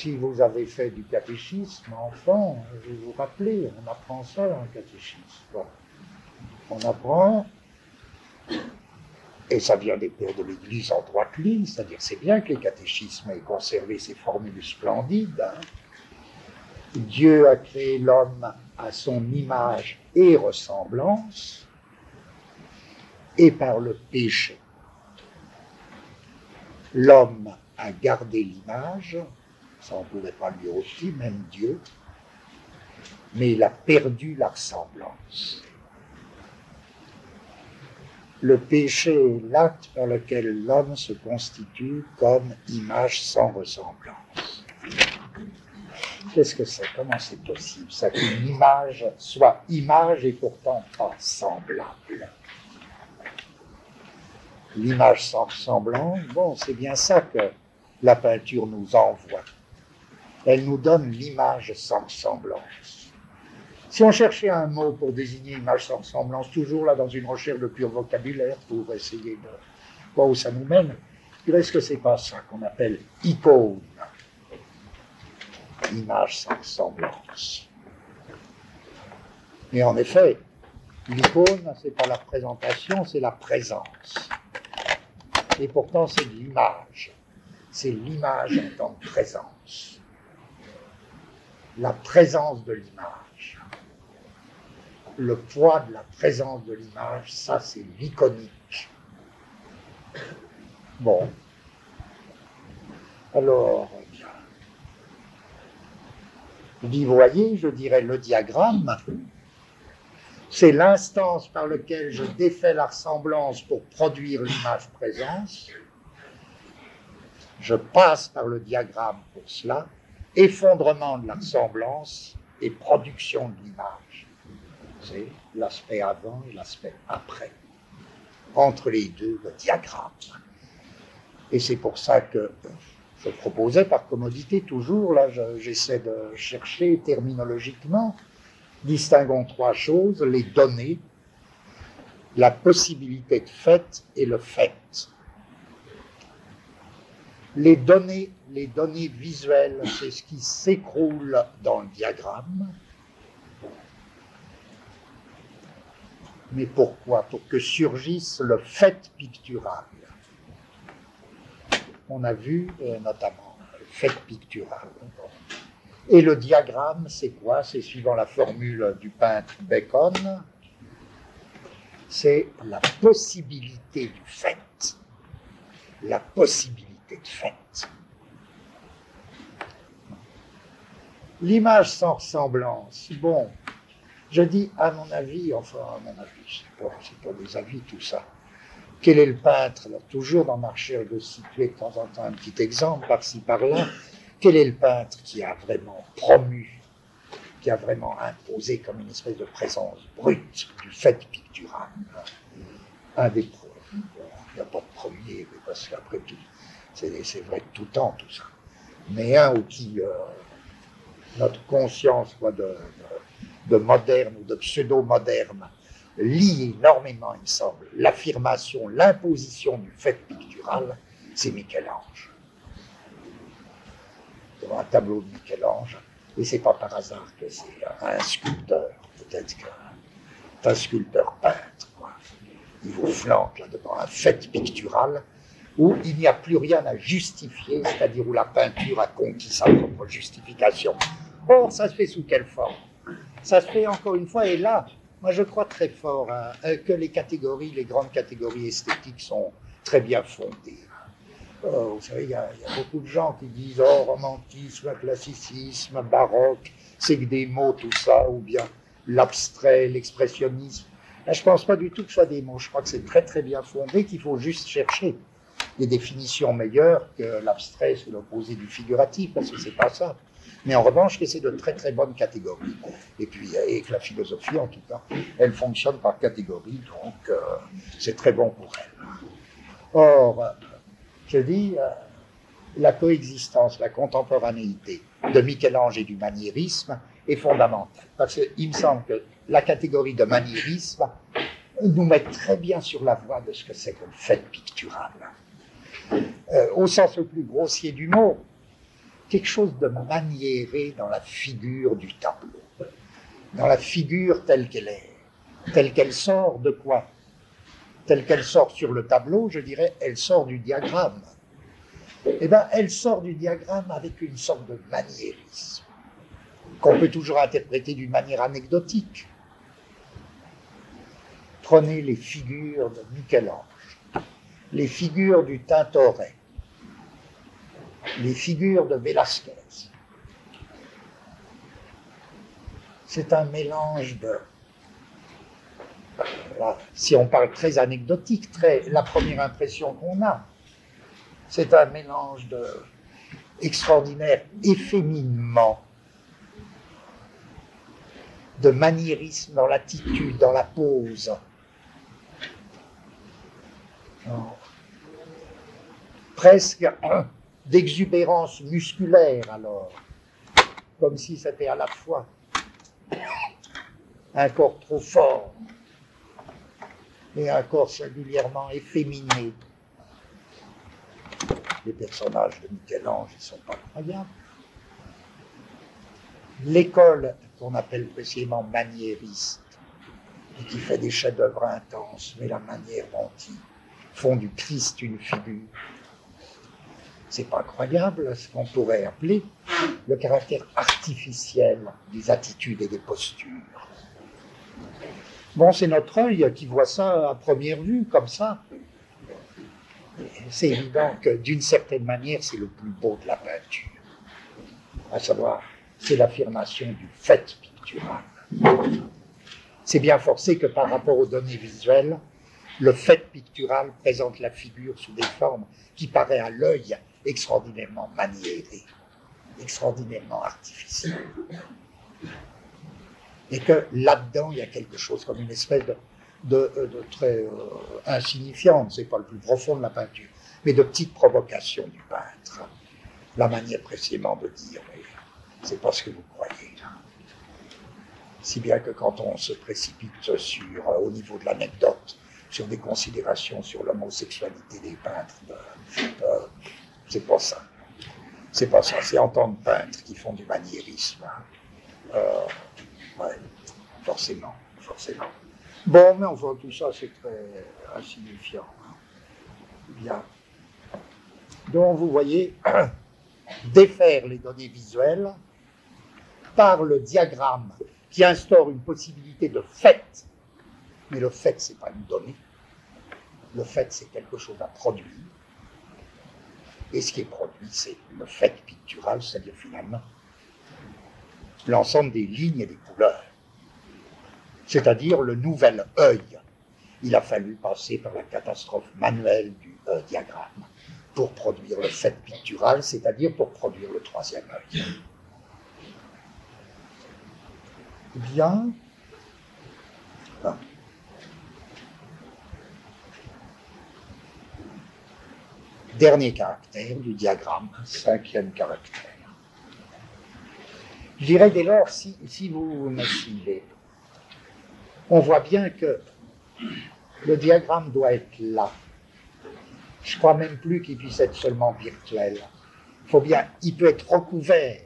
si vous avez fait du catéchisme enfant, je vais vous rappeler, on apprend ça dans le catéchisme. On apprend, et ça vient des pères de l'Église en droite ligne, c'est-à-dire c'est bien que les catéchismes aient conservé ces formules splendides. Hein. Dieu a créé l'homme à son image et ressemblance, et par le péché. L'homme a gardé l'image, ça on ne pouvait pas lui ôter, même Dieu, mais il a perdu la ressemblance. Le péché est l'acte par lequel l'homme se constitue comme image sans ressemblance. Qu'est-ce que c'est? Comment c'est possible? Ça qu'une image soit image et pourtant pas semblable. L'image sans ressemblance, bon, c'est bien ça que la peinture nous envoie elle nous donne l'image sans semblance. Si on cherchait un mot pour désigner image sans semblance, toujours là dans une recherche de pur vocabulaire pour essayer de voir où ça nous mène, est-ce que c'est pas ça qu'on appelle icône Image sans semblance. Et en effet, l'icône, c'est pas la présentation, c'est la présence. Et pourtant, c'est l'image. C'est l'image en tant que présence la présence de l'image. Le poids de la présence de l'image, ça c'est l'iconique. Bon. Alors, vous voyez, je dirais le diagramme, c'est l'instance par laquelle je défais la ressemblance pour produire l'image présence. Je passe par le diagramme pour cela. Effondrement de la ressemblance et production de l'image. C'est l'aspect avant et l'aspect après. Entre les deux, le diagramme. Et c'est pour ça que je proposais par commodité toujours, là j'essaie de chercher terminologiquement, distinguons trois choses, les données, la possibilité de fait et le fait. Les données, les données visuelles, c'est ce qui s'écroule dans le diagramme. Mais pourquoi? Pour que surgisse le fait pictural on a vu euh, notamment fait pictural. Et le diagramme, c'est quoi? C'est suivant la formule du peintre Bacon, c'est la possibilité du fait. La possibilité de fait. L'image sans ressemblance, bon, je dis à mon avis, enfin à mon avis, c'est pas des avis tout ça. Quel est le peintre? Toujours dans ma recherche de situer de temps en temps un petit exemple par-ci par-là. Quel est le peintre qui a vraiment promu, qui a vraiment imposé comme une espèce de présence brute du fait pictural Un des premiers. Il n'y a pas de premier, parce qu'après tout, c'est vrai tout temps tout ça. Mais un ou qui euh, notre conscience de, de moderne ou de pseudo-moderne lie énormément, il me semble, l'affirmation, l'imposition du fait pictural, c'est Michel-Ange. Un tableau de Michel-Ange, et c'est pas par hasard que c'est un sculpteur, peut-être qu'un sculpteur peintre, Il vous flanque là devant un fait pictural où il n'y a plus rien à justifier, c'est-à-dire où la peinture a conquis sa propre justification. Or, ça se fait sous quelle forme? Ça se fait encore une fois, et là, moi, je crois très fort hein, que les catégories, les grandes catégories esthétiques sont très bien fondées. Oh, vous savez, il y, a, beaucoup de gens qui disent oh, romantisme, classicisme, baroque, c'est que des mots, tout ça, ou bien l'abstrait, l'expressionnisme. je ne pense pas du tout que ce soit des mots. Je crois que c'est très très bien fondé, qu'il faut juste chercher des définitions meilleures que l'abstrait, c'est l'opposé du figuratif, parce que c'est pas ça. Mais en revanche, c'est de très très bonnes catégories. Et puis, et que la philosophie, en tout cas, elle fonctionne par catégorie, donc euh, c'est très bon pour elle. Or, je dis, euh, la coexistence, la contemporanéité de Michel-Ange et du maniérisme est fondamentale. Parce qu'il me semble que la catégorie de maniérisme nous met très bien sur la voie de ce que c'est que le fait pictural. Euh, au sens le plus grossier du mot, quelque chose de maniéré dans la figure du tableau, dans la figure telle qu'elle est, telle qu'elle sort de quoi Telle qu'elle sort sur le tableau, je dirais, elle sort du diagramme. Eh bien, elle sort du diagramme avec une sorte de maniérisme, qu'on peut toujours interpréter d'une manière anecdotique. Prenez les figures de Michel-Ange, les figures du Tintoret, les figures de Velázquez. C'est un mélange de, si on parle très anecdotique, très, la première impression qu'on a, c'est un mélange de extraordinaire efféminement, de maniérisme dans l'attitude, dans la pose. Presque d'exubérance musculaire alors, comme si c'était à la fois un corps trop fort et un corps singulièrement efféminé. Les personnages de Michel-Ange ne sont pas croyables. L'école qu'on appelle précisément maniériste, et qui fait des chefs-d'œuvre intenses, mais la manière dont ils font du Christ une figure, c'est pas incroyable ce qu'on pourrait appeler le caractère artificiel des attitudes et des postures. Bon, c'est notre œil qui voit ça à première vue, comme ça. c'est évident que d'une certaine manière, c'est le plus beau de la peinture. À savoir, c'est l'affirmation du fait pictural. C'est bien forcé que par rapport aux données visuelles, le fait pictural présente la figure sous des formes qui paraît à l'œil extraordinairement maniérées, extraordinairement artificielles. Et que là-dedans, il y a quelque chose comme une espèce de, de, très euh, insignifiante, c'est pas le plus profond de la peinture, mais de petites provocations du peintre. La manière précisément de dire, mais c'est pas ce que vous croyez. Si bien que quand on se précipite sur, euh, au niveau de l'anecdote, sur des considérations sur l'homosexualité des peintres, ben, euh, c'est pas ça. C'est pas ça. C'est en tant que peintres qui font du maniérisme. Hein. Forcément, forcément. Bon, mais enfin, tout ça, c'est très insignifiant. Bien. Donc, vous voyez, défaire les données visuelles par le diagramme qui instaure une possibilité de fait. Mais le fait, ce n'est pas une donnée. Le fait, c'est quelque chose à produire. Et ce qui est produit, c'est le fait pictural, c'est-à-dire finalement l'ensemble des lignes et des c'est-à-dire le nouvel œil. Il a fallu passer par la catastrophe manuelle du euh, diagramme pour produire le fait pictural, c'est-à-dire pour produire le troisième œil. Bien. Dernier caractère du diagramme, cinquième caractère. Je dirais dès lors, si, vous me suivez, on voit bien que le diagramme doit être là. Je crois même plus qu'il puisse être seulement virtuel. Faut bien, il peut être recouvert,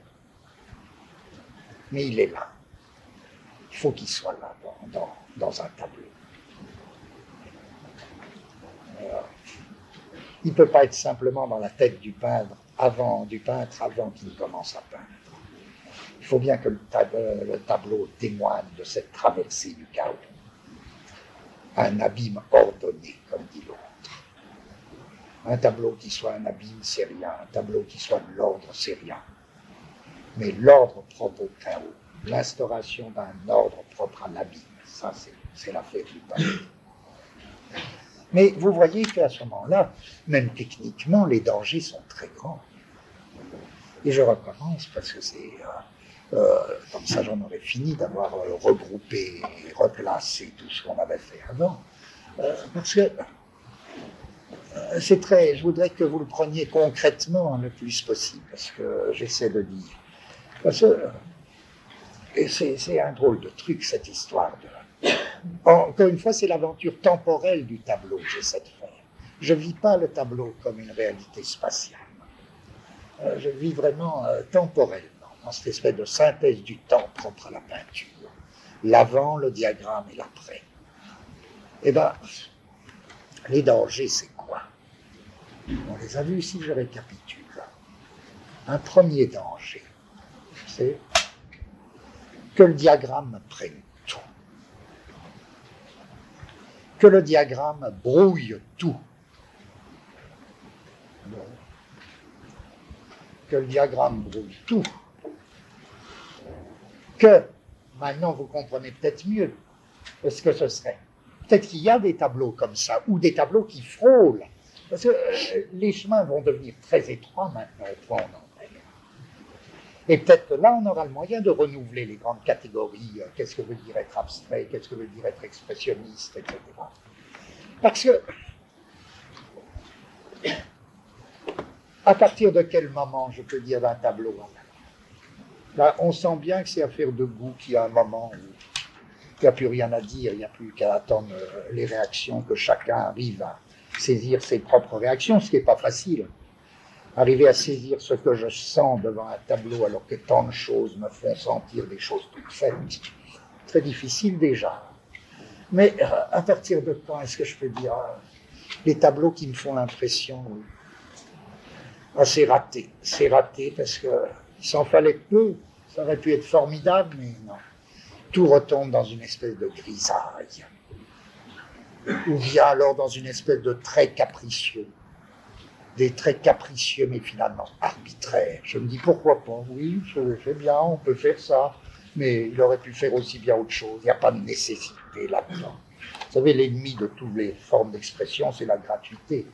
mais il est là. Il faut qu'il soit là dans, un tableau. il ne peut pas être simplement dans la tête du peintre avant, du peintre avant qu'il commence à peindre. Il faut bien que le, tableau témoigne de cette traversée du chaos. Un abîme ordonné, comme dit l'autre. Un tableau qui soit un abîme, c'est rien. Un tableau qui soit de l'ordre, c'est rien. Mais l'ordre propre au chaos, l'instauration d'un ordre propre à l'abîme, ça c'est l'affaire du tableau. Mais vous voyez qu'à ce moment-là, même techniquement, les dangers sont très grands. Et je recommence parce que c'est euh, comme ça, j'en aurais fini d'avoir euh, regroupé et replacé tout ce qu'on avait fait avant. Euh, parce que c'est très. Je voudrais que vous le preniez concrètement le plus possible, parce que j'essaie de dire. Parce que c'est un drôle de truc, cette histoire de. Encore une fois, c'est l'aventure temporelle du tableau que j'essaie de faire. Je ne vis pas le tableau comme une réalité spatiale. je vis vraiment temporelle dans cette espèce de synthèse du temps propre à la peinture. L'avant, le diagramme et l'après. Eh bien, les dangers, c'est quoi? On les a vus ici, je récapitule. Un premier danger, c'est que le diagramme prenne tout. Que le diagramme brouille tout. Que le diagramme brouille tout que maintenant vous comprenez peut-être mieux ce que ce serait. Peut-être qu'il y a des tableaux comme ça, ou des tableaux qui frôlent. Parce que euh, les chemins vont devenir très étroits maintenant au on en. Et peut-être que là, on aura le moyen de renouveler les grandes catégories. Euh, qu'est-ce que veut dire être abstrait Qu'est-ce que veut dire être expressionniste Etc. Parce que, à partir de quel moment je peux dire d'un tableau On sent bien que c'est affaire de goût qu'il y a un moment où il n'y a plus rien à dire, il n'y a plus qu'à attendre euh, les réactions, que chacun arrive à saisir ses propres réactions, ce qui n'est pas facile. Arriver à saisir ce que je sens devant un tableau alors que tant de choses me font sentir des choses toutes faites, très difficile déjà. Mais euh, à partir de quand est-ce que je peux dire euh, les tableaux qui me font l'impression, ah, c'est raté, c'est raté parce que s'en fallait peu, ça aurait pu être formidable, mais non. Tout retombe dans une espèce de grisaille. Ou vient alors dans une espèce de trait capricieux. des traits capricieux, mais finalement arbitraires. Je me dis pourquoi pas, oui, c'est bien, on peut faire ça, mais il aurait pu faire aussi bien autre chose. Il n'y a pas de nécessité là-dedans. Vous savez, l'ennemi de toutes les formes d'expression, c'est la gratuité.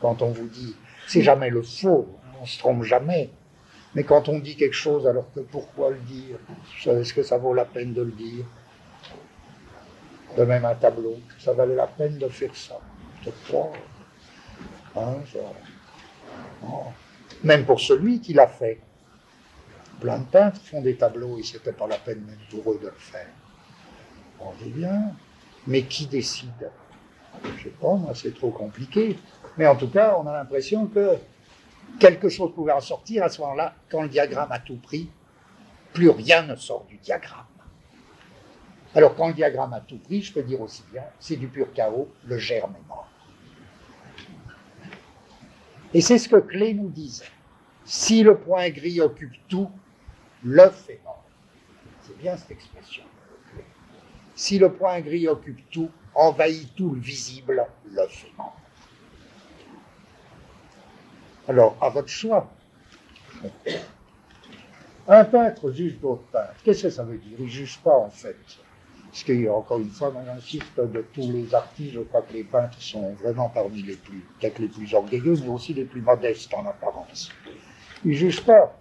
Quand on vous dit, c'est jamais le faux, on se trompe jamais. Mais quand on dit quelque chose, alors que pourquoi le dire? Est-ce que ça vaut la peine de le dire? De même un tableau, ça valait la peine de faire ça. Peut-être pas. Hein, même pour celui qui l'a fait. Plein de peintres font des tableaux et c'était pas la peine même pour eux de le faire. On dit bien, mais qui décide? Je sais pas, moi c'est trop compliqué. Mais en tout cas, on a l'impression que quelque chose pouvait en sortir à ce moment-là, quand le diagramme a tout pris, plus rien ne sort du diagramme. Alors quand le diagramme a tout pris, je peux dire aussi bien, c'est du pur chaos, le germe est mort. Et c'est ce que Clé nous disait. Si le point gris occupe tout, l'œuf est mort. C'est bien cette expression. Si le point gris occupe tout, envahit tout le visible, l'œuf est mort. Alors, à votre choix. Un peintre juge d'autres peintres. Qu'est-ce que ça veut dire? Il ne juge pas, en fait. Parce qu'il encore une fois, on insiste, de tous les artistes, je crois que les peintres sont vraiment parmi les plus, peut-être les plus orgueilleux, mais aussi les plus modestes en apparence. Ils ne jugent pas,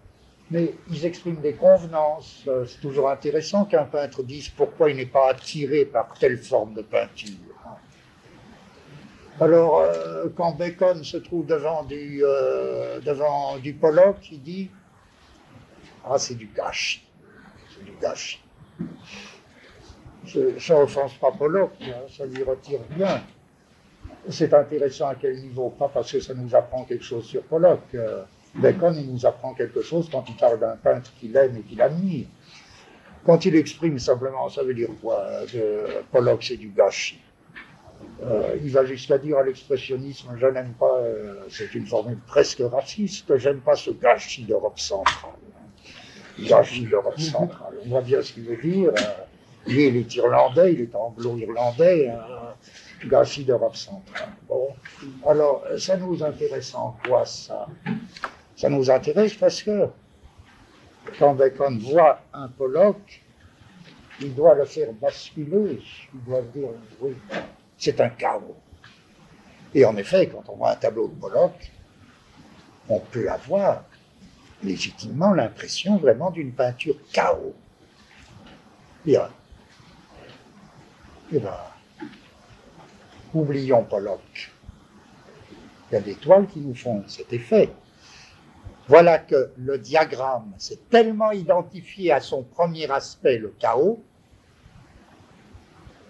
mais ils expriment des convenances. Euh, c'est toujours intéressant qu'un peintre dise pourquoi il n'est pas attiré par telle forme de peinture. Alors, euh, quand Bacon se trouve devant du, euh, devant du Pollock, il dit Ah, c'est du gâchis. C'est du gâchis. Ça n'offense pas Pollock, hein, ça lui retire bien. C'est intéressant à quel niveau Pas parce que ça nous apprend quelque chose sur Pollock. Euh, Bacon, il nous apprend quelque chose quand il parle d'un peintre qu'il aime et qu'il admire. Quand il exprime simplement, ça veut dire quoi que Pollock, c'est du gâchis? Euh, il va jusqu'à dire à l'expressionnisme, je n'aime pas, euh, c'est une formule presque raciste, j'aime pas ce gâchis d'Europe centrale. Gâchis d'Europe centrale. On voit bien ce qu'il veut dire. lui, il est irlandais, il est anglo-irlandais, gâchis d'Europe centrale. Bon. Alors, ça nous intéresse en quoi, ça? Ça nous intéresse parce que quand Bacon voit un Pollock, il doit le faire basculer, il doit dire, oui, c'est un chaos. Et en effet, quand on voit un tableau de Pollock, on peut avoir légitimement l'impression vraiment d'une peinture chaos. Bien. Eh bien, oublions Pollock. Il y a des toiles qui nous font cet effet. Voilà que le diagramme s'est tellement identifié à son premier aspect, le chaos,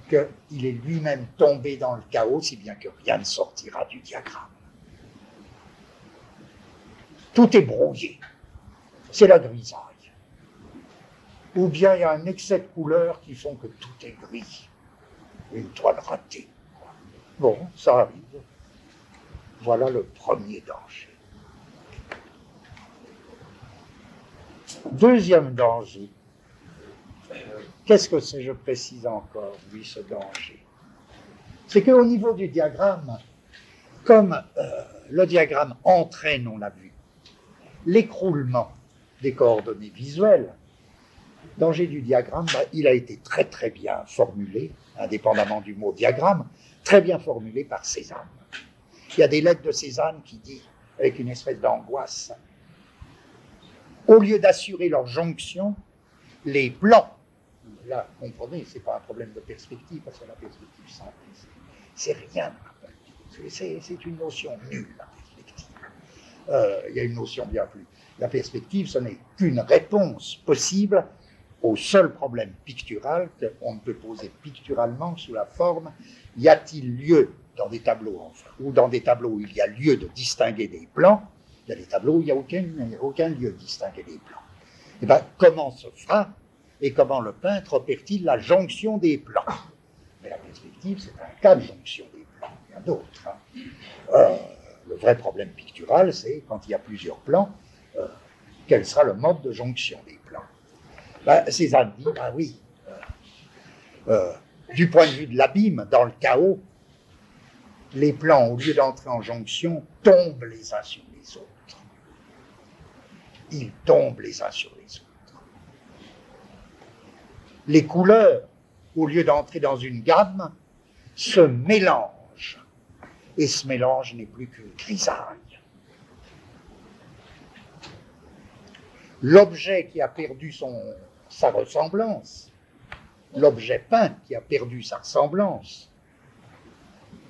qu'il est lui-même tombé dans le chaos, si bien que rien ne sortira du diagramme. Tout est brouillé. C'est la grisaille. Ou bien il y a un excès de couleurs qui font que tout est gris. Une toile ratée. Bon, ça arrive. Voilà le premier danger. Deuxième danger, Qu'est-ce que c'est, je précise encore, oui, ce danger? C'est qu'au niveau du diagramme, comme euh, le diagramme entraîne, on l'a vu, l'écroulement des coordonnées visuelles, danger du diagramme, bah, il a été très très bien formulé, indépendamment du mot diagramme, très bien formulé par Cézanne. Il y a des lettres de Cézanne qui dit, avec une espèce d'angoisse, au lieu d'assurer leur jonction, les plans là, comprenez, ce n'est pas un problème de perspective, parce que la perspective c'est rien. C'est une notion nulle, la perspective. Euh, il y a une notion bien plus. La perspective, ce n'est qu'une réponse possible au seul problème pictural qu'on ne peut poser picturalement sous la forme y a-t-il lieu dans des tableaux, enfin, ou dans des tableaux où il y a lieu de distinguer des plans, il y a des tableaux où il n'y a aucun, aucun lieu de distinguer des plans. Et eh bien, comment se fera et comment le peintre opère-t-il la jonction des plans? Mais la perspective, c'est un cas de jonction des plans, il y en a d'autres. Hein. Euh, le vrai problème pictural, c'est quand il y a plusieurs plans, euh, quel sera le mode de jonction des plans? Ben, Cézanne dit, ben oui, euh, du point de vue de l'abîme, dans le chaos, les plans, au lieu d'entrer en jonction, tombent les uns sur les autres. Ils tombent les uns sur les autres. Les couleurs, au lieu d'entrer dans une gamme, se mélangent. Et ce mélange n'est plus qu'une grisaille. L'objet qui a perdu sa ressemblance, l'objet peint qui a perdu sa ressemblance,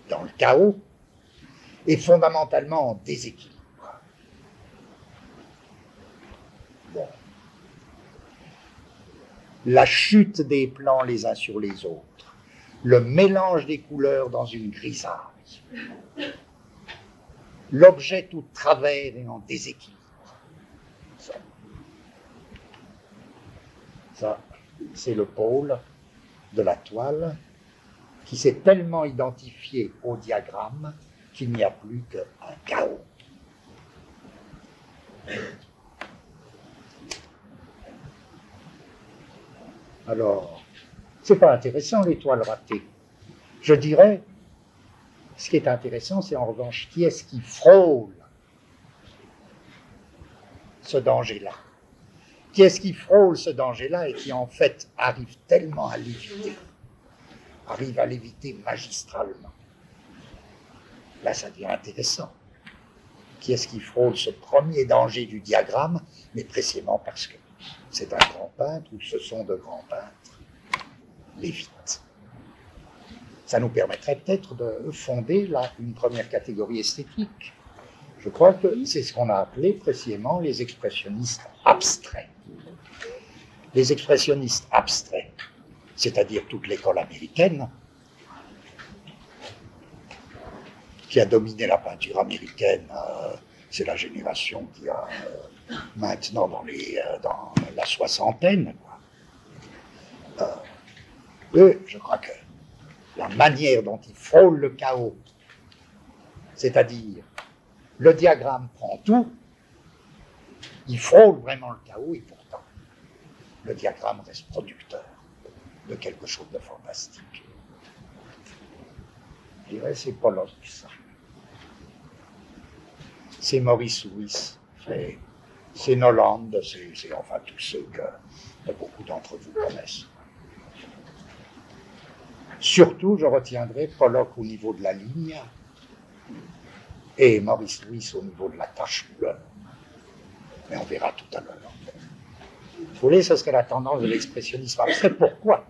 dans le chaos, est fondamentalement en déséquilibre. Bon. La chute des plans les uns sur les autres, le mélange des couleurs dans une grisaille, l'objet tout travers et en déséquilibre. Ça, Ça c'est le pôle de la toile qui s'est tellement identifié au diagramme qu'il n'y a plus qu'un chaos. Alors, c'est pas intéressant les toiles ratées. Je dirais, ce qui est intéressant, c'est en revanche qui est-ce qui frôle ce danger-là? Qui est-ce qui frôle ce danger-là et qui en fait arrive tellement à l'éviter arrive à l'éviter magistralement? Là, ça devient intéressant. Qui est-ce qui frôle ce premier danger du diagramme Mais précisément parce que c'est un grand peintre ou ce sont de grands peintres? Lévite. Ça nous permettrait peut-être de fonder là une première catégorie esthétique. Je crois que c'est ce qu'on a appelé précisément les expressionnistes abstraits. Les expressionnistes abstraits c'est-à-dire toute l'école américaine, qui a dominé la peinture américaine. Euh, c'est la génération qui a euh, maintenant euh, dans la soixantaine. eux, je crois que la manière dont ils frôlent le chaos, c'est-à-dire le diagramme prend tout, il frôle vraiment le chaos et pourtant le diagramme reste producteur de quelque chose de fantastique. Je dirais c'est Pollock, ça. C'est Maurice Louis, c'est Noland, c'est enfin tous ceux que beaucoup d'entre vous connaissent. Surtout, je retiendrai Pollock au niveau de la ligne et Maurice Louis au niveau de la tâche couleur. Mais on verra tout à l'heure. Vous voulez, ce serait la tendance de l'expressionnisme abstrait. Pourquoi?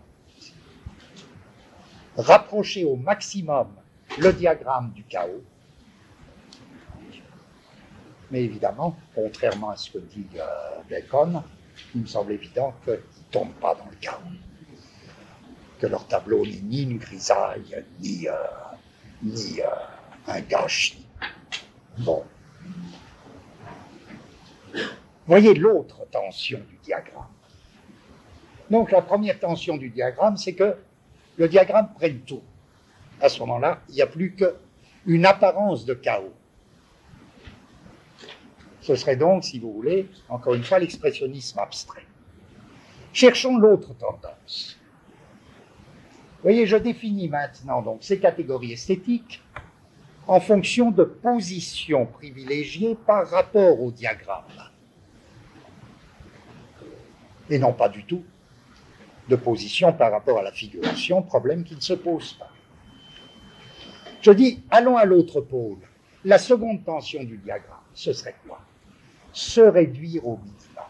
Rapprocher au maximum le diagramme du chaos. Mais évidemment, contrairement à ce que dit euh, Bacon, il me semble évident qu'ils ne tombent pas dans le chaos. Que leur tableau n'est ni une grisaille, ni, euh, ni euh, un gâchis. Bon. Voyez l'autre tension du diagramme. Donc la première tension du diagramme, c'est que le diagramme prenne tout. À ce moment-là, il n'y a plus qu'une apparence de chaos. Ce serait donc, si vous voulez, encore une fois, l'expressionnisme abstrait. Cherchons l'autre tendance. Vous voyez, je définis maintenant donc ces catégories esthétiques en fonction de positions privilégiées par rapport au diagramme. Et non pas du tout de position par rapport à la figuration, problème qui ne se pose pas. Je dis, allons à l'autre pôle. La seconde tension du diagramme, ce serait quoi? Se réduire au minimum.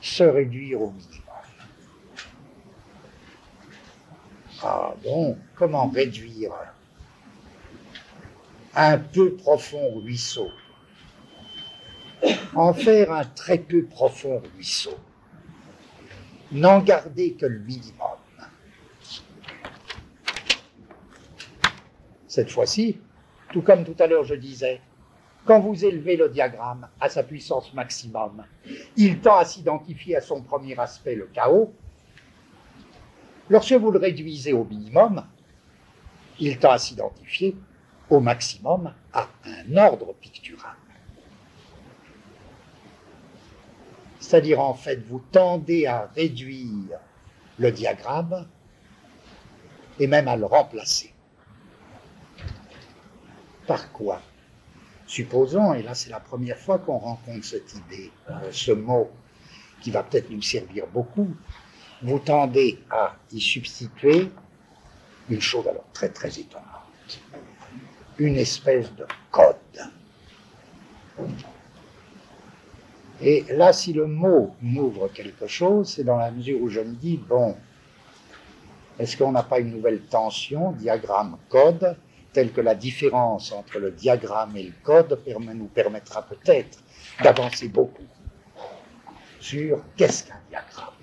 Se réduire au minimum. Ah donc, comment réduire un peu profond ruisseau? En faire un très peu profond ruisseau, n'en garder que le minimum. Cette fois-ci, tout comme tout à l'heure je disais, quand vous élevez le diagramme à sa puissance maximum, il tend à s'identifier à son premier aspect, le chaos. Lorsque vous le réduisez au minimum, il tend à s'identifier au maximum à un ordre pictural. C'est-à-dire, en fait, vous tendez à réduire le diagramme et même à le remplacer. Par quoi? Supposons, et là c'est la première fois qu'on rencontre cette idée, euh, ce mot qui va peut-être nous servir beaucoup, vous tendez à y substituer une chose alors très très étonnante, une espèce de code. Et là, si le mot m'ouvre quelque chose, c'est dans la mesure où je me dis, bon, est-ce qu'on n'a pas une nouvelle tension, diagramme, code, telle que la différence entre le diagramme et le code nous permettra peut-être d'avancer beaucoup sur qu'est-ce qu'un diagramme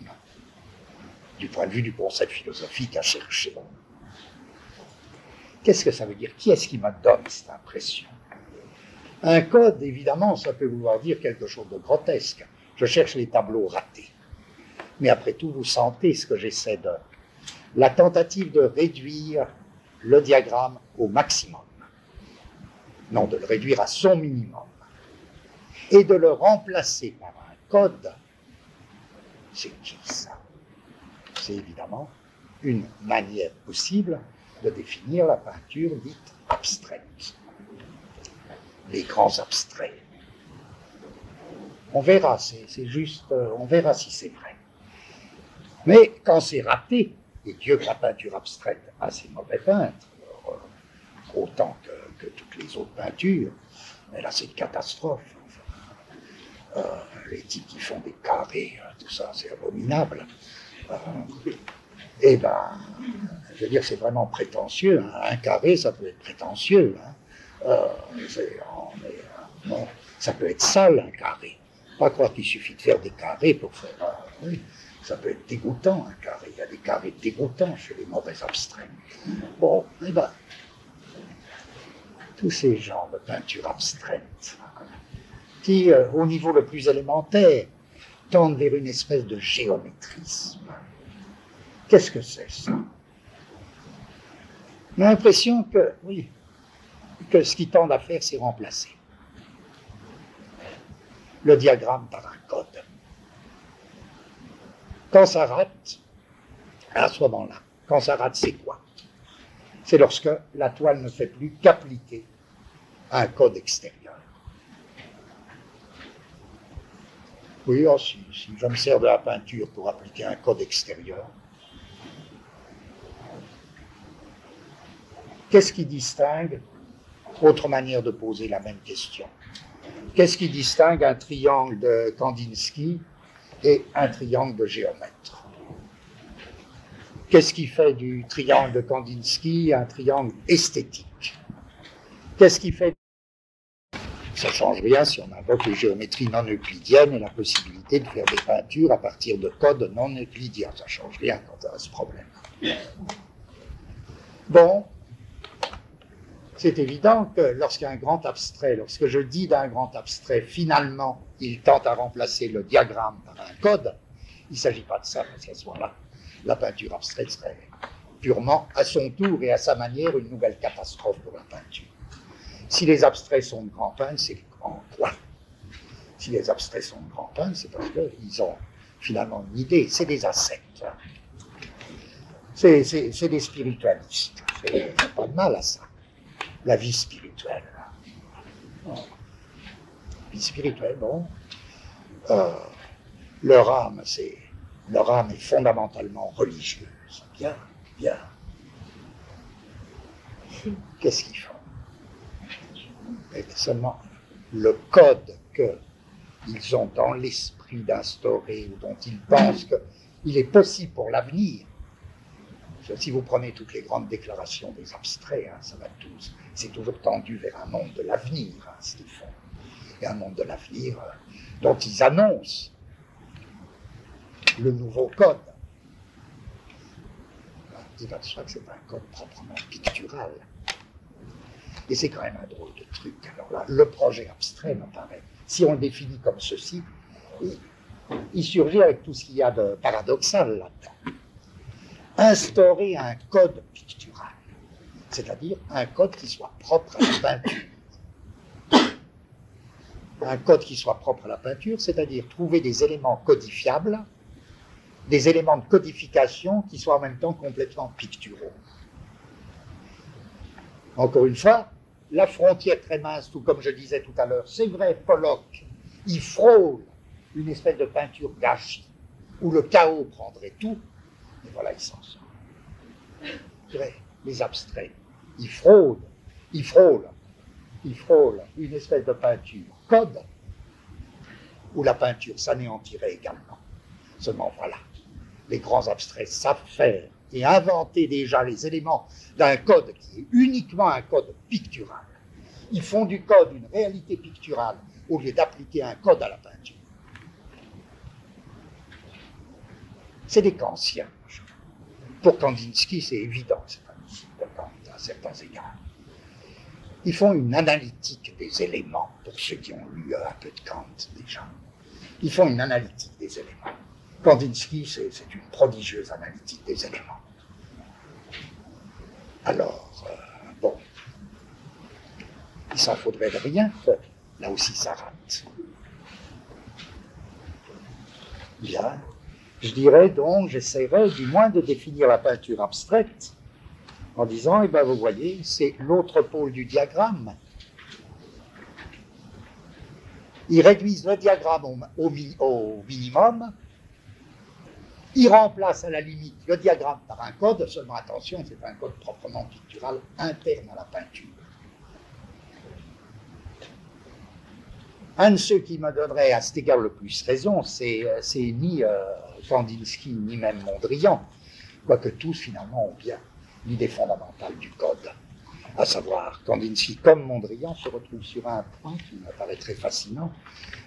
du point de vue du concept philosophique à chercher. Qu'est-ce que ça veut dire? Qui est-ce qui me donne cette impression? Un code, évidemment, ça peut vouloir dire quelque chose de grotesque. Je cherche les tableaux ratés. Mais après tout, vous sentez ce que j'essaie de... La tentative de réduire le diagramme au maximum. Non, de le réduire à son minimum. Et de le remplacer par un code. C'est qui ça? C'est évidemment une manière possible de définir la peinture dite abstraite. Les grands abstraits. On verra, c'est juste, euh, on verra si c'est vrai. Mais quand c'est raté, et Dieu la peinture abstraite a ses mauvais peintres, euh, autant que, toutes les autres peintures, mais là c'est une catastrophe. Euh, les types qui font des carrés, tout ça, c'est abominable eh ben, je veux dire, c'est vraiment prétentieux. Hein. Un carré, ça peut être prétentieux. Hein. Euh, euh, ça peut être sale, un carré. Pas croire qu'il suffit de faire des carrés pour faire. Euh, ça peut être dégoûtant, un carré. Il y a des carrés dégoûtants chez les mauvais abstraits. Bon, eh ben, tous ces genres de peinture abstraite, qui, au niveau le plus élémentaire, tendent vers une espèce de géométrisme. Qu'est-ce que c'est ça? On l'impression que, oui, que ce qui tend à faire, c'est remplacer le diagramme par un code. Quand ça rate, à ce moment-là, quand ça rate, c'est quoi? C'est lorsque la toile ne fait plus qu'appliquer un code extérieur. Oui, oh, si, je me sers de la peinture pour appliquer un code extérieur, qu'est-ce qui distingue Autre manière de poser la même question? Qu'est-ce qui distingue un triangle de Kandinsky et un triangle de géomètre Qu'est-ce qui fait du triangle de Kandinsky un triangle esthétique? Qu'est-ce qui fait ça change rien si on invoque les géométries non euclidiennes et la possibilité de faire des peintures à partir de codes non euclidiens? Ça change rien quant à ce problème. Bon, c'est évident que lorsqu'un grand abstrait, lorsque je dis d'un grand abstrait, finalement, il tente à remplacer le diagramme par un code, il ne s'agit pas de ça, parce qu'à ce moment-là, la peinture abstraite serait purement, à son tour et à sa manière, une nouvelle catastrophe pour la peinture. Si les abstraits sont de grands peintres, c'est en quoi? Si les abstraits sont de grands peintres, c'est parce qu'ils ont finalement une idée. C'est des ascètes. C'est des spiritualistes. A pas de mal à ça. La vie spirituelle. La vie spirituelle, bon. Euh, leur âme, c'est leur âme est fondamentalement religieuse. Bien, bien. Qu'est-ce qu'ils font? Seulement le code qu'ils ont dans l'esprit d'instaurer ou dont ils pensent qu'il est possible pour l'avenir. Si vous prenez toutes les grandes déclarations des abstraits, hein, ça va tous, c'est toujours tendu vers un monde de l'avenir, hein, ce qu'ils font. Et un monde de l'avenir euh, dont ils annoncent le nouveau code. Il va de soi que c'est un code proprement pictural. Et c'est quand même un drôle de truc. Alors là, le projet abstrait m'apparaît. Si on le définit comme ceci, il, surgit avec tout ce qu'il y a de paradoxal là-dedans. Instaurer un code pictural, c'est-à-dire un code qui soit propre à la peinture. Un code qui soit propre à la peinture, c'est-à-dire trouver des éléments codifiables, des éléments de codification qui soient en même temps complètement picturaux. Encore une fois, la frontière très mince, tout comme je disais tout à l'heure, c'est vrai, Pollock, il frôle une espèce de peinture gâchée, où le chaos prendrait tout, voilà, il s'en sort. Les abstraits, ils frôlent, ils frôlent, ils frôlent une espèce de peinture code, où la peinture s'anéantirait également. Seulement voilà, les grands abstraits savent faire et inventer déjà les éléments d'un code qui est uniquement un code pictural. Ils font du code une réalité picturale au lieu d'appliquer un code à la peinture. C'est des kantiens. Pour Kandinsky, c'est évident c'est un Kant à certains égards. Ils font une analytique des éléments, pour ceux qui ont lu un peu de Kant déjà. Ils font une analytique des éléments. Kandinsky, c'est une prodigieuse analytique des éléments. Alors, euh, bon, il s'en faudrait de rien là aussi ça rate. Bien. Je dirais donc, j'essaierai du moins de définir la peinture abstraite en disant, eh bien vous voyez, c'est l'autre pôle du diagramme. Ils réduisent le diagramme au, minimum, ils remplacent à la limite le diagramme par un code, seulement attention, c'est un code proprement pictural interne à la peinture. Un de ceux qui me donnerait à cet égard le plus raison, c'est ni euh, Kandinsky ni même Mondrian, quoique tous finalement ont bien l'idée fondamentale du code. À savoir, Kandinsky comme Mondrian se retrouvent sur un point qui me paraît très fascinant,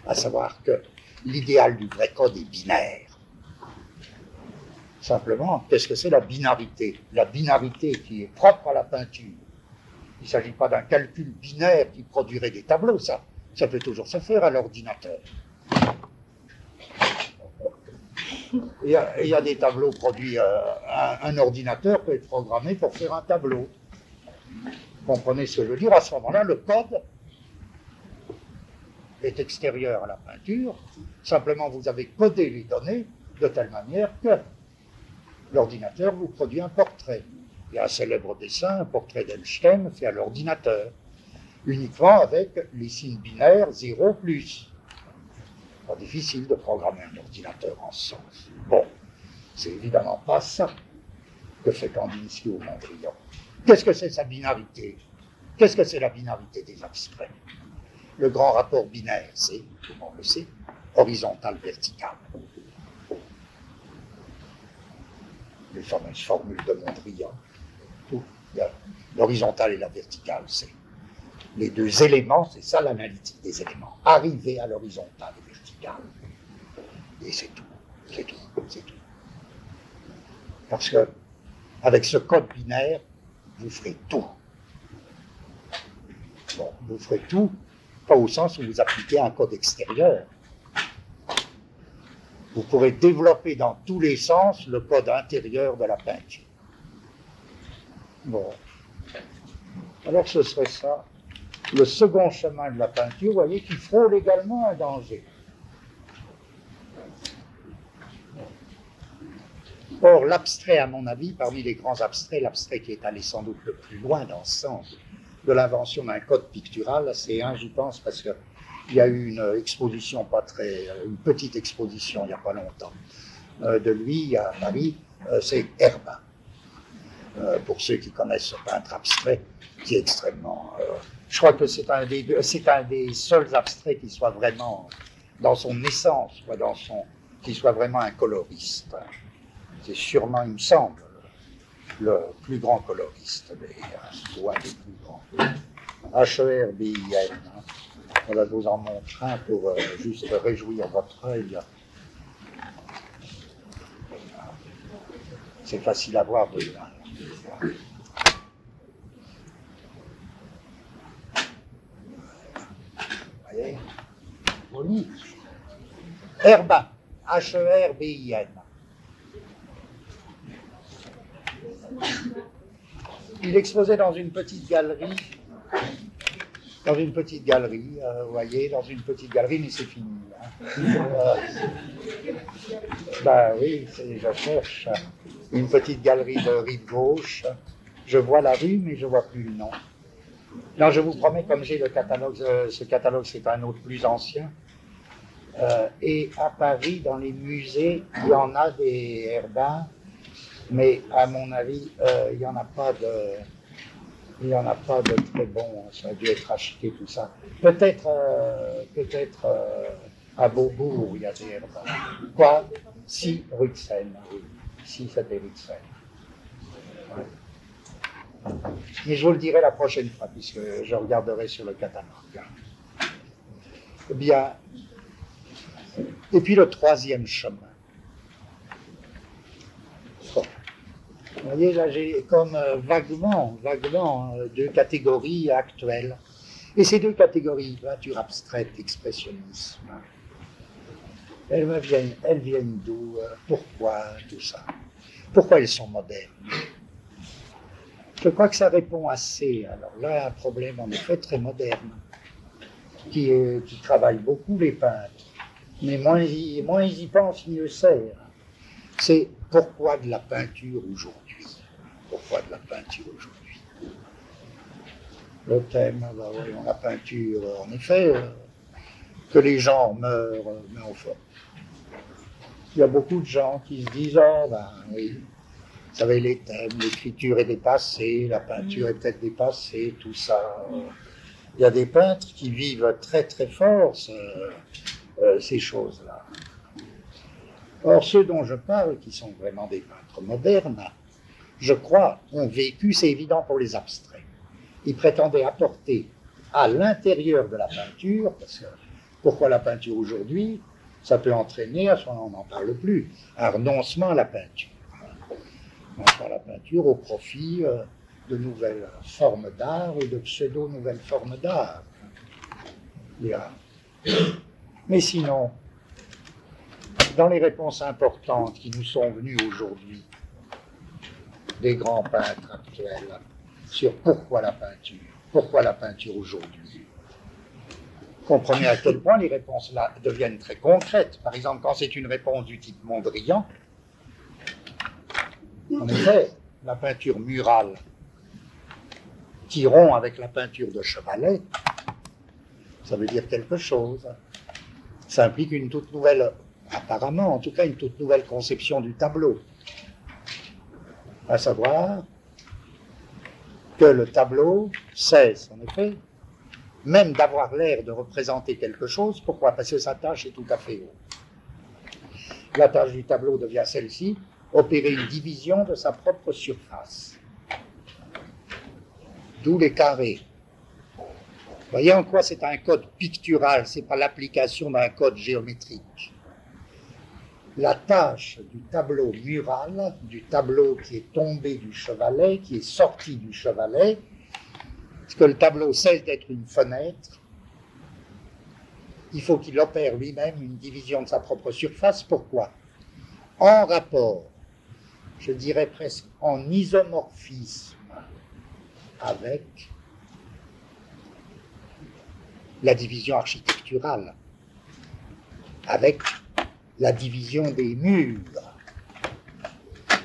à savoir que l'idéal du vrai code est binaire. Simplement, qu'est-ce que c'est la binarité? La binarité qui est propre à la peinture. Il ne s'agit pas d'un calcul binaire qui produirait des tableaux, ça. Ça peut toujours se faire à l'ordinateur. Il y, a, des tableaux produits, euh, un, ordinateur peut être programmé pour faire un tableau. Vous comprenez ce que je veux dire? À ce moment-là, le code est extérieur à la peinture. Simplement, vous avez codé les données de telle manière que l'ordinateur vous produit un portrait. Il y a un célèbre dessin, un portrait d'Einstein fait à l'ordinateur uniquement avec les signes binaires 0 plus. Pas difficile de programmer un ordinateur en sens. Bon, c'est évidemment pas ça que fait Kandinsky ou Mondrian. Qu'est-ce que c'est sa binarité? Qu'est-ce que c'est la binarité des abstraits? Le grand rapport binaire, c'est, tout le monde le sait, horizontal-vertical. Les fameuses formules de Mondrian. L'horizontal et la verticale, c'est les deux éléments, c'est ça l'analytique des éléments. Arriver à l'horizontale et c'est tout. C'est tout. C'est tout. Parce que, avec ce code binaire, vous ferez tout. Bon, vous ferez tout, pas au sens où vous appliquez un code extérieur. Vous pourrez développer dans tous les sens le code intérieur de la peinture. Bon. Alors ce serait ça le second chemin de la peinture, vous voyez, qui frôle également un danger. Or, l'abstrait, à mon avis, parmi les grands abstraits, l'abstrait qui est allé sans doute le plus loin dans ce sens de l'invention d'un code pictural, c'est un, j'y pense, parce qu'il y a eu une exposition, pas très, une petite exposition il n'y a pas longtemps, euh, de lui à Paris, euh, c'est Herbin. Euh, pour ceux qui connaissent ce peintre abstrait, qui est extrêmement je crois que c'est un, des, un des seuls abstraits qui soit vraiment dans son essence, quoi, dans son, qui soit vraiment un coloriste. C'est sûrement, il me semble, le plus grand coloriste, mais ou un des plus grands. H-E-R-B-I-N. Voilà, je vous en montre un pour euh, juste réjouir votre œil. C'est facile à voir de loin. voyez? Herbin, H-E-R-B-I-N. Il exposait dans une petite galerie, dans une petite galerie, euh, vous voyez, dans une petite galerie, mais c'est fini. Ben oui, je cherche une petite galerie de rive gauche. Je vois la rue, mais je vois plus le nom. Non, je vous promets, comme j'ai le catalogue, euh, ce catalogue, c'est un autre plus ancien. Et à Paris, dans les musées, il y en a des herbins, mais à mon avis, euh, il n'y en a pas de, en a pas de très bons. Ça a dû être acheté tout ça. Peut-être, peut-être à Beaubourg, il y a des. Quoi? Si, rue de Seine. Oui. Si, c'était rue de Seine. Mais je vous le dirai la prochaine fois, puisque je regarderai sur le catalogue. Eh bien, et puis le troisième chemin. Vous voyez, là, j'ai comme euh, vaguement, vaguement euh, deux catégories actuelles. Et ces deux catégories, peinture abstraite, expressionnisme, elles, viennent, elles viennent d'où euh, Pourquoi tout ça? Pourquoi elles sont modernes? Je crois que ça répond assez. Alors là, un problème en effet très moderne, qui, travaille beaucoup les peintres, mais moins, moins ils y pensent, mieux c'est. C'est pourquoi de la peinture aujourd'hui? Pourquoi de la peinture aujourd'hui? Le thème, bah la peinture, en effet, euh, que les gens meurent, mais enfin. Il y a beaucoup de gens qui se disent, oh ben oui, vous savez, les thèmes, l'écriture est dépassée, la peinture est peut-être dépassée, tout ça. Il y a des peintres qui vivent très très fort euh, ces choses-là. Or, ceux dont je parle, qui sont vraiment des peintres modernes, je crois, ont vécu, c'est évident pour les abstraits. Ils prétendaient apporter à l'intérieur de la peinture, parce que pourquoi la peinture aujourd'hui Ça peut entraîner, à ce moment on n'en parle plus, un renoncement à la peinture par la peinture au profit euh, de nouvelles formes d'art ou de pseudo-nouvelles formes d'art. Mais sinon, dans les réponses importantes qui nous sont venues aujourd'hui des grands peintres actuels sur pourquoi la peinture, pourquoi la peinture aujourd'hui, comprenez à quel point les réponses là deviennent très concrètes. Par exemple, quand c'est une réponse du type Mondrian, en effet, la peinture murale qui rompt avec la peinture de Chevalet, ça veut dire quelque chose. Ça implique une toute nouvelle, apparemment, en tout cas, une toute nouvelle conception du tableau. À savoir que le tableau cesse, en effet, même d'avoir l'air de représenter quelque chose. Pourquoi? Parce que sa tâche est tout à fait haute. La tâche du tableau devient celle-ci, opérer une division de sa propre surface. D'où les carrés. Voyez en quoi c'est un code pictural, c'est pas l'application d'un code géométrique. La tâche du tableau mural, du tableau qui est tombé du chevalet, qui est sorti du chevalet, parce que le tableau cesse d'être une fenêtre, il faut qu'il opère lui-même une division de sa propre surface. Pourquoi? En rapport je dirais presque en isomorphisme avec la division architecturale, avec la division des murs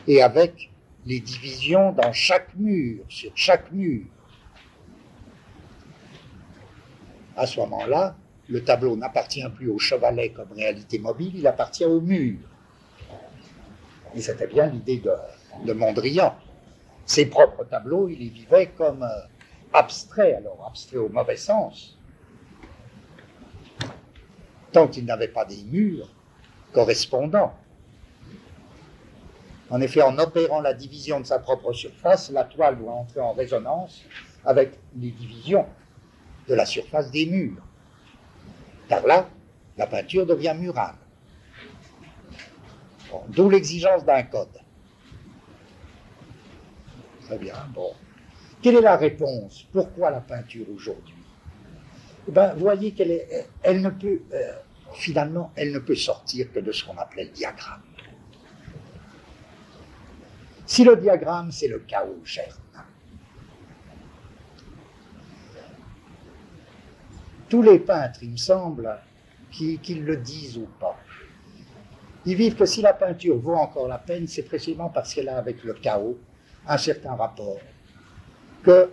et avec les divisions dans chaque mur, sur chaque mur. À ce moment-là, le tableau n'appartient plus au chevalet comme réalité mobile, il appartient au mur. Et c'était bien l'idée de, Mondrian. Ses propres tableaux, il les vivait comme euh, abstraits, alors abstraits au mauvais sens. Tant qu'il n'avait pas des murs correspondants. En effet, en opérant la division de sa propre surface, la toile doit entrer en résonance avec les divisions de la surface des murs. Car là, la peinture devient murale. D'où l'exigence d'un code. Très bien, bon. Quelle est la réponse? Pourquoi la peinture aujourd'hui? Eh ben, voyez qu'elle ne peut, euh, finalement, elle ne peut sortir que de ce qu'on appelait le diagramme. Si le diagramme, c'est le chaos germe, tous les peintres, il me semble, qu'ils le disent ou pas, ils vivent que si la peinture vaut encore la peine, c'est précisément parce qu'elle a avec le chaos un certain rapport. Que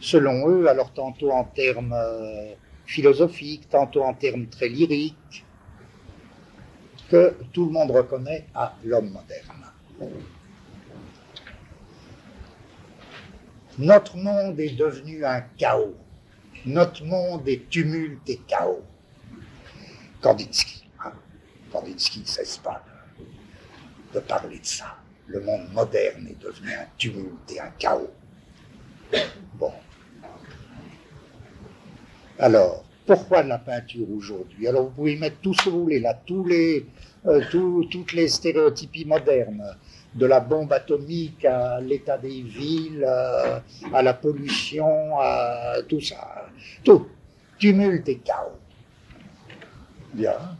selon eux, alors tantôt en termes euh, philosophiques, tantôt en termes très lyriques, que tout le monde reconnaît à l'homme moderne. Notre monde est devenu un chaos. Notre monde est tumulte et chaos. Kandinsky. Hein? Kandinsky ne cesse pas de, de parler de ça. Le monde moderne est devenu un tumulte et un chaos. Bon. Alors, pourquoi la peinture aujourd'hui? Alors, vous pouvez mettre tout ce que vous voulez là, tous les, euh, tout- toutes les stéréotypies modernes, de la bombe atomique à l'état des villes, euh, à la pollution, à tout ça. Tout. Tumulte et chaos. Bien.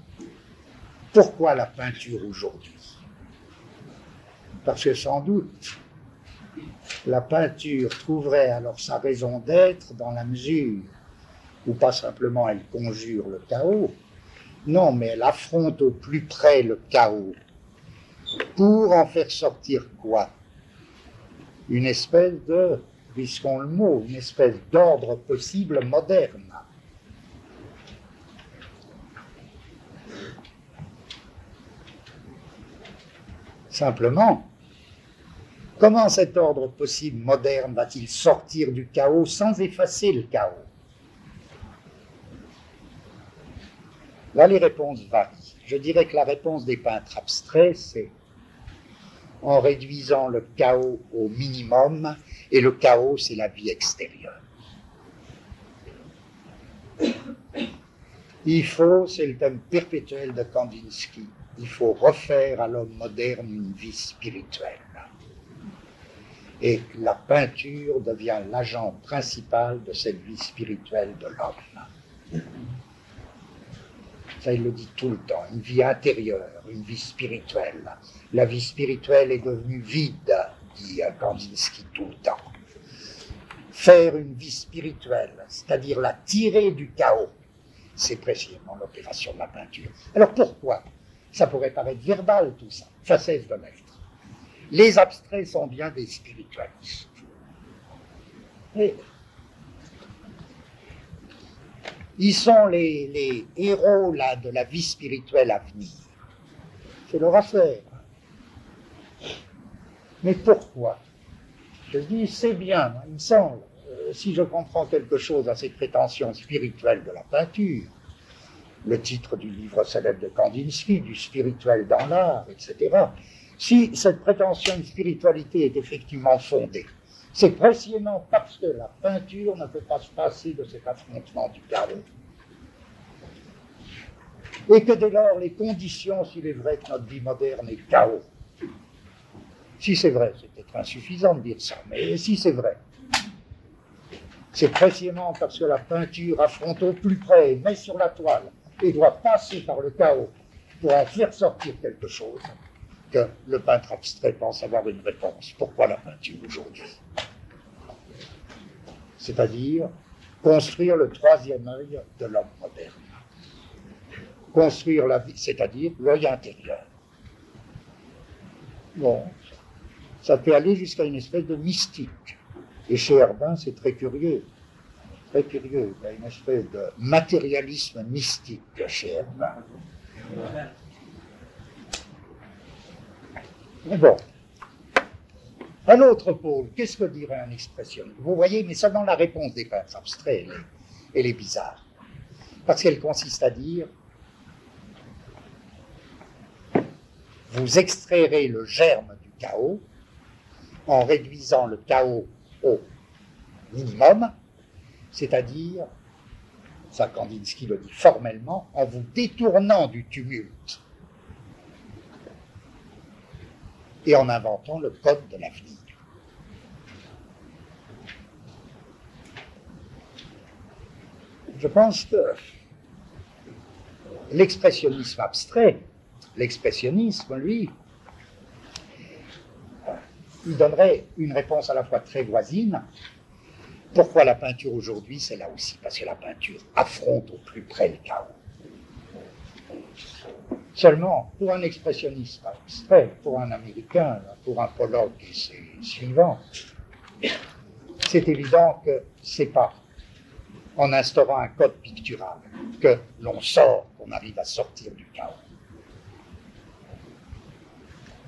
Pourquoi la peinture aujourd'hui? Parce que sans doute, la peinture trouverait alors sa raison d'être dans la mesure où pas simplement elle conjure le chaos, non, mais elle affronte au plus près le chaos. Pour en faire sortir quoi? Une espèce de, risquons le mot, une espèce d'ordre possible moderne. Simplement, comment cet ordre possible moderne va-t-il sortir du chaos sans effacer le chaos? Là, les réponses varient. Je dirais que la réponse des peintres abstraits, c'est en réduisant le chaos au minimum, et le chaos, c'est la vie extérieure. Il faut, c'est le thème perpétuel de Kandinsky, il faut refaire à l'homme moderne une vie spirituelle. Et la peinture devient l'agent principal de cette vie spirituelle de l'homme. Ça, il le dit tout le temps. Une vie intérieure, une vie spirituelle. La vie spirituelle est devenue vide, dit Kandinsky tout le temps. Faire une vie spirituelle, c'est-à-dire la tirer du chaos, c'est précisément l'opération de la peinture. Alors pourquoi Ça pourrait paraître verbal tout ça. Ça cesse de l'être. Les abstraits sont bien des spiritualistes. Ils sont les, héros là, de la vie spirituelle à venir. C'est leur affaire. Mais pourquoi? Je dis, c'est bien, il me semble, euh, si je comprends quelque chose à ces prétentions spirituelles de la peinture, le titre du livre célèbre de Kandinsky, du spirituel dans l'art, etc. Si cette prétention de spiritualité est effectivement fondée, c'est précisément parce que la peinture ne peut pas se passer de cet affrontement du chaos. Et que dès lors, les conditions, s'il est vrai que notre vie moderne est chaos, si c'est vrai, c'est peut-être insuffisant de dire ça, mais si c'est vrai, c'est précisément parce que la peinture affronte au plus près, met sur la toile, et doit passer par le chaos pour en faire sortir quelque chose, que le peintre abstrait pense avoir une réponse. Pourquoi la peinture aujourd'hui? C'est-à-dire construire le troisième œil de l'homme moderne. Construire la vie, c'est-à-dire l'œil intérieur. Bon, ça peut aller jusqu'à une espèce de mystique. Et chez Herbin, c'est très curieux. Très curieux. Il y a une espèce de matérialisme mystique chez Herbin. Mais bon. Un autre pôle, qu'est-ce que dirait un expressionniste Vous voyez, mais seulement la réponse des peintres abstraits, elle est, elle est bizarre. Parce qu'elle consiste à dire vous extrairez le germe du chaos en réduisant le chaos au minimum, c'est-à-dire, ça Kandinsky le dit formellement, en vous détournant du tumulte et en inventant le code de l'avenir. Je pense que l'expressionnisme abstrait, l'expressionnisme, lui, il donnerait une réponse à la fois très voisine. Pourquoi la peinture aujourd'hui C'est là aussi, parce que la peinture affronte au plus près le chaos. Seulement, pour un expressionniste abstrait, pour un Américain, pour un Pollock et ses suivants, c'est évident que c'est pas en instaurant un code pictural que l'on sort, qu'on arrive à sortir du chaos.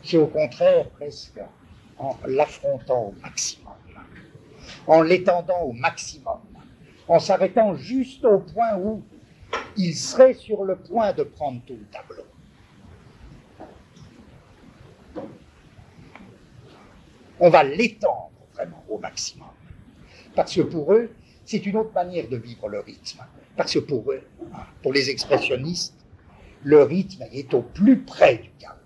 C'est au contraire presque en l'affrontant au maximum, en l'étendant au maximum, en s'arrêtant juste au point où il serait sur le point de prendre tout le tableau. On va l'étendre vraiment au maximum. Parce que pour eux, c'est une autre manière de vivre le rythme. Parce que pour eux, pour les expressionnistes, le rythme est au plus près du chaos.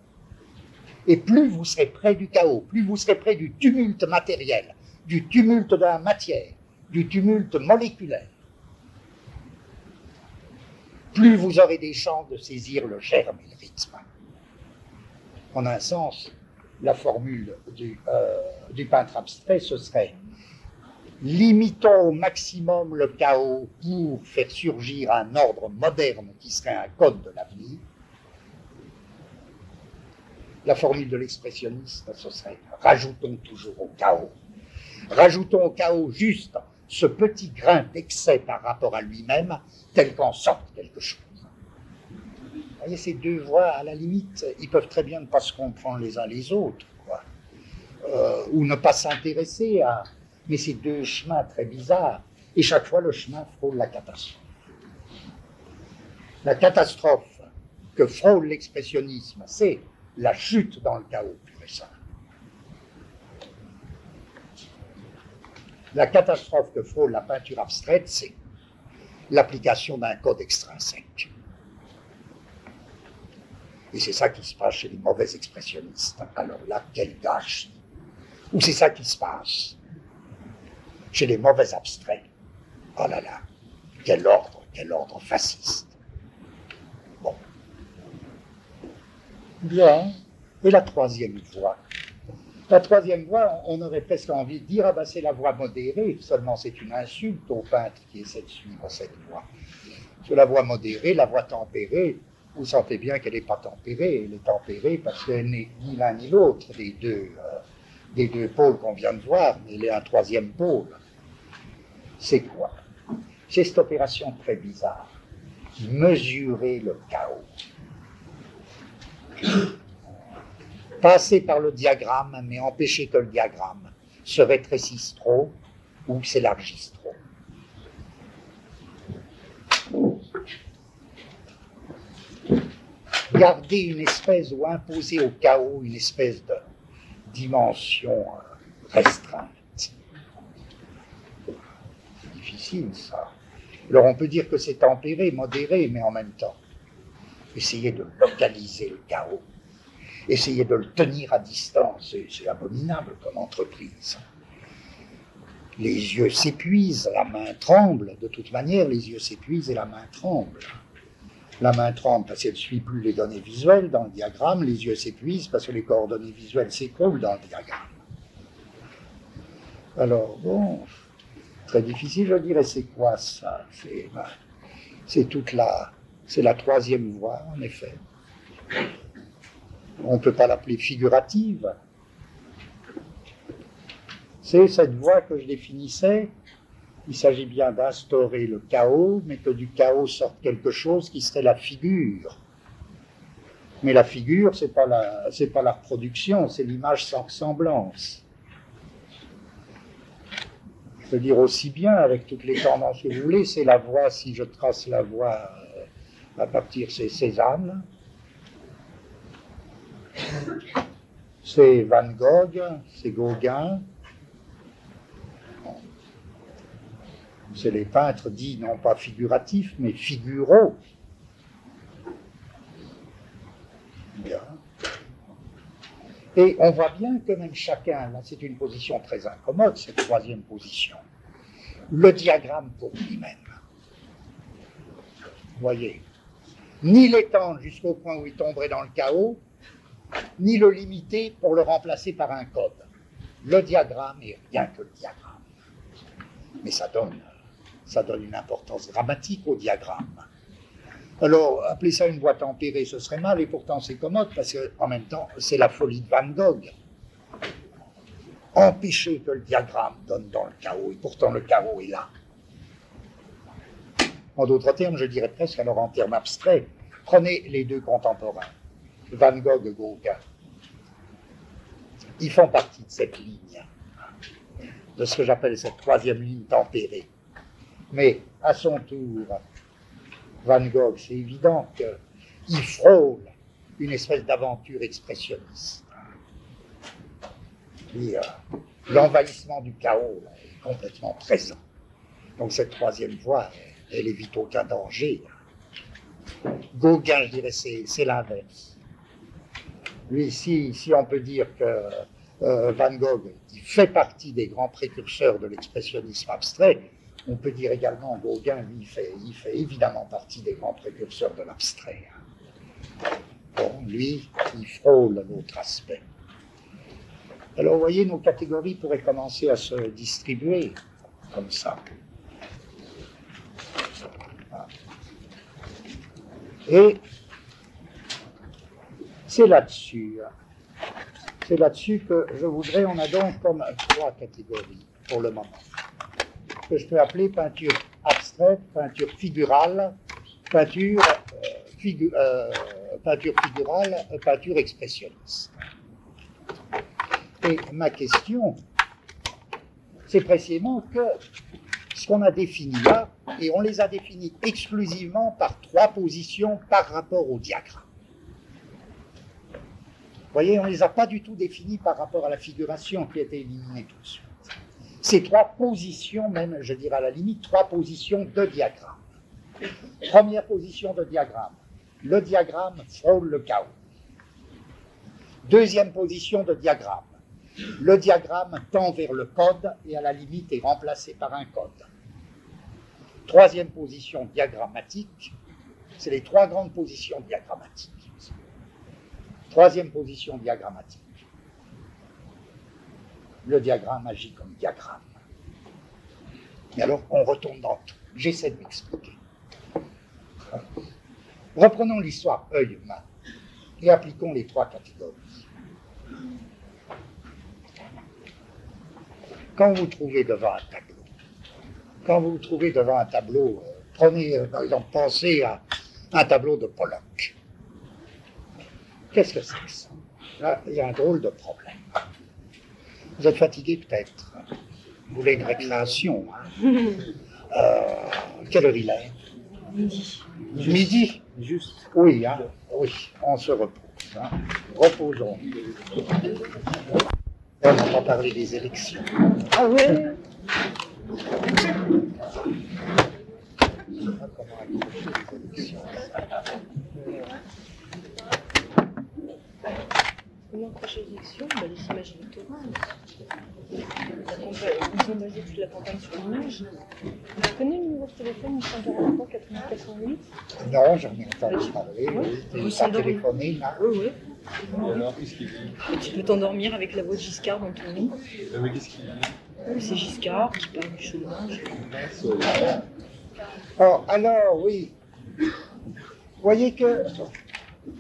Et plus vous serez près du chaos, plus vous serez près du tumulte matériel, du tumulte de la matière, du tumulte moléculaire, plus vous aurez des chances de saisir le germe et le rythme. En un sens, la formule du, euh, du peintre abstrait, ce serait limitons au maximum le chaos pour faire surgir un ordre moderne qui serait un code de l'avenir. La formule de l'expressionniste, ce serait rajoutons toujours au chaos. Rajoutons au chaos juste ce petit grain d'excès par rapport à lui-même, tel qu'en sorte quelque chose. Voyez, ces deux voies, à la limite, ils peuvent très bien ne pas se comprendre les uns les autres, quoi. Euh, ou ne pas s'intéresser à, mais c'est deux chemins très bizarres. Et chaque fois, le chemin frôle la catastrophe. La catastrophe que frôle l'expressionnisme, c'est la chute dans le chaos et simple. La catastrophe que frôle la peinture abstraite, c'est l'application d'un code extrinsèque. Et c'est ça qui se passe chez les mauvais expressionnistes. Alors là, quel gâchis. Ou c'est ça qui se passe chez les mauvais abstraits. Oh là là, quel ordre, quel ordre fasciste. Bon. Bien. Et la troisième voie La troisième voie, on aurait presque envie de dire, ah ben c'est la voie modérée, seulement c'est une insulte au peintre qui essaie de suivre cette voie. Que la voie modérée, la voie tempérée, vous sentez bien qu'elle n'est pas tempérée. Elle est tempérée parce qu'elle n'est ni l'un ni l'autre des deux, euh, deux pôles qu'on vient de voir, mais elle est un troisième pôle c'est quoi? C'est cette opération très bizarre. Mesurer le chaos. Passer par le diagramme, mais empêcher que le diagramme se rétrécisse trop ou s'élargisse trop. Garder une espèce ou imposer au chaos une espèce de dimension restreinte. ça. Alors on peut dire que c'est tempéré, modéré, mais en même temps, essayer de localiser le chaos, essayer de le tenir à distance, c'est abominable comme entreprise. Les yeux s'épuisent, la main tremble, de toute manière, les yeux s'épuisent et la main tremble. La main tremble parce qu'elle ne suit plus les données visuelles dans le diagramme, les yeux s'épuisent parce que les coordonnées visuelles s'écroulent dans le diagramme. Alors, bon, très difficile. Je dirais, c'est quoi ça? Ben, C'est toute la, c'est la troisième voie, en effet. On ne peut pas l'appeler figurative. C'est cette voie que je définissais. Il s'agit bien d'instaurer le chaos, mais que du chaos sorte quelque chose qui serait la figure. Mais la figure, c'est pas pas la reproduction, c'est l'image sans ressemblance. Je veux dire aussi bien avec toutes les tendances que vous voulez, c'est la voie, si je trace la voie euh, à partir, c'est Cézanne, c'est Van Gogh, c'est Gauguin, c'est les peintres dits non pas figuratifs, mais figuraux. Bien. Et on voit bien que même chacun, là c'est une position très incommode, cette troisième position, le diagramme pour lui-même. Voyez, ni l'étendre jusqu'au point où il tomberait dans le chaos, ni le limiter pour le remplacer par un code. Le diagramme est rien que le diagramme. Mais ça donne, ça donne une importance dramatique au diagramme. Alors, appeler ça une voie tempérée, ce serait mal, et pourtant c'est commode, parce qu'en même temps, c'est la folie de Van Gogh. empêcher que le diagramme donne dans le chaos, et pourtant le chaos est là. En d'autres termes, je dirais presque, alors en termes abstraits, prenez les deux contemporains, Van Gogh et Gauguin. Ils font partie de cette ligne, de ce que j'appelle cette troisième ligne tempérée. Mais à son tour, Van Gogh, c'est évident qu'il frôle une espèce d'aventure expressionniste. Euh, l'envahissement du chaos est complètement présent. Donc cette troisième voie, elle évite aucun danger. Gauguin, je dirais, c'est l'inverse. Lui, si, on peut dire que euh, Van Gogh il fait partie des grands précurseurs de l'expressionnisme abstrait, on peut dire également Gauguin, lui, il fait, évidemment partie des grands précurseurs de l'abstrait. Bon, lui, il frôle l'autre aspect. Alors, vous voyez, nos catégories pourraient commencer à se distribuer comme ça. Et c'est là-dessus, c'est là-dessus que je voudrais, on a donc comme trois catégories pour le moment, que je peux appeler peinture abstraite, peinture figurale, peinture, euh, euh, figurale, peinture expressionniste. Et ma question, c'est précisément que ce qu'on a défini là, et on les a définis exclusivement par trois positions par rapport au diagramme. Vous voyez, on ne les a pas du tout définis par rapport à la figuration qui a été éliminée tout Ces trois positions, même, je dirais à la limite, trois positions de diagramme. Première position de diagramme. Le diagramme frôle le chaos. Deuxième position de diagramme le diagramme tend vers le code et à la limite est remplacé par un code. Troisième position diagrammatique, c'est les trois grandes positions diagrammatiques. Troisième position diagrammatique. Le diagramme agit comme diagramme. Et alors, on retourne dans tout. J'essaie de m'expliquer. Reprenons l'histoire œil-main et appliquons les trois catégories. quand vous vous trouvez devant un tableau, quand vous vous trouvez devant un tableau, euh, prenez euh, par exemple, pensez à un tableau de Pollock. Qu'est-ce que c'est que Là, il y a un drôle de problème. Vous êtes fatigué peut-être. Vous voulez une récréation. Hein euh, quelle heure il est? Midi. Midi? Juste. Oui, hein oui, on se repose. Hein. Reposons. On pas parler des élections. Ah ouais Je sais pas comment accrocher les élections? Comment accrocher les élections bah, Les images électorales. Toute la campagne sur l'image. Tu connais le numéro de téléphone 843 8408 Non, j'en ai entendu parler. Oui, Vous là. Oui, oui. Alors, qu'est-ce qu'il dit Et tu peux t'endormir avec la voix de Giscard dans ton lit? Euh, Mais qu'est-ce qu'il dit? C'est Giscard qui parle du chômage. Oh, alors, oui. Vous voyez que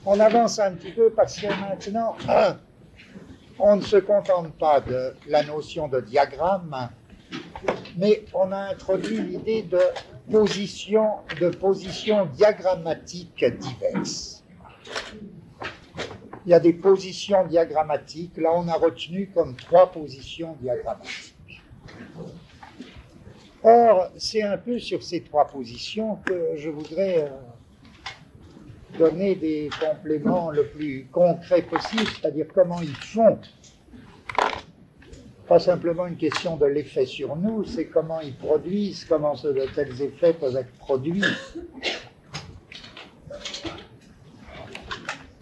on avance un petit peu parce que maintenant, ah, on ne se contente pas de la notion de diagramme, mais on a introduit l'idée de position, de positions diagrammatiques diverses. Il y a des positions diagrammatiques. Là, on a retenu comme trois positions diagrammatiques. Or, c'est un peu sur ces trois positions que je voudrais euh, donner des compléments le plus concrets possible, c'est-à-dire comment ils font. Pas simplement une question de l'effet sur nous, c'est comment ils produisent, comment de tels effets peuvent être produits.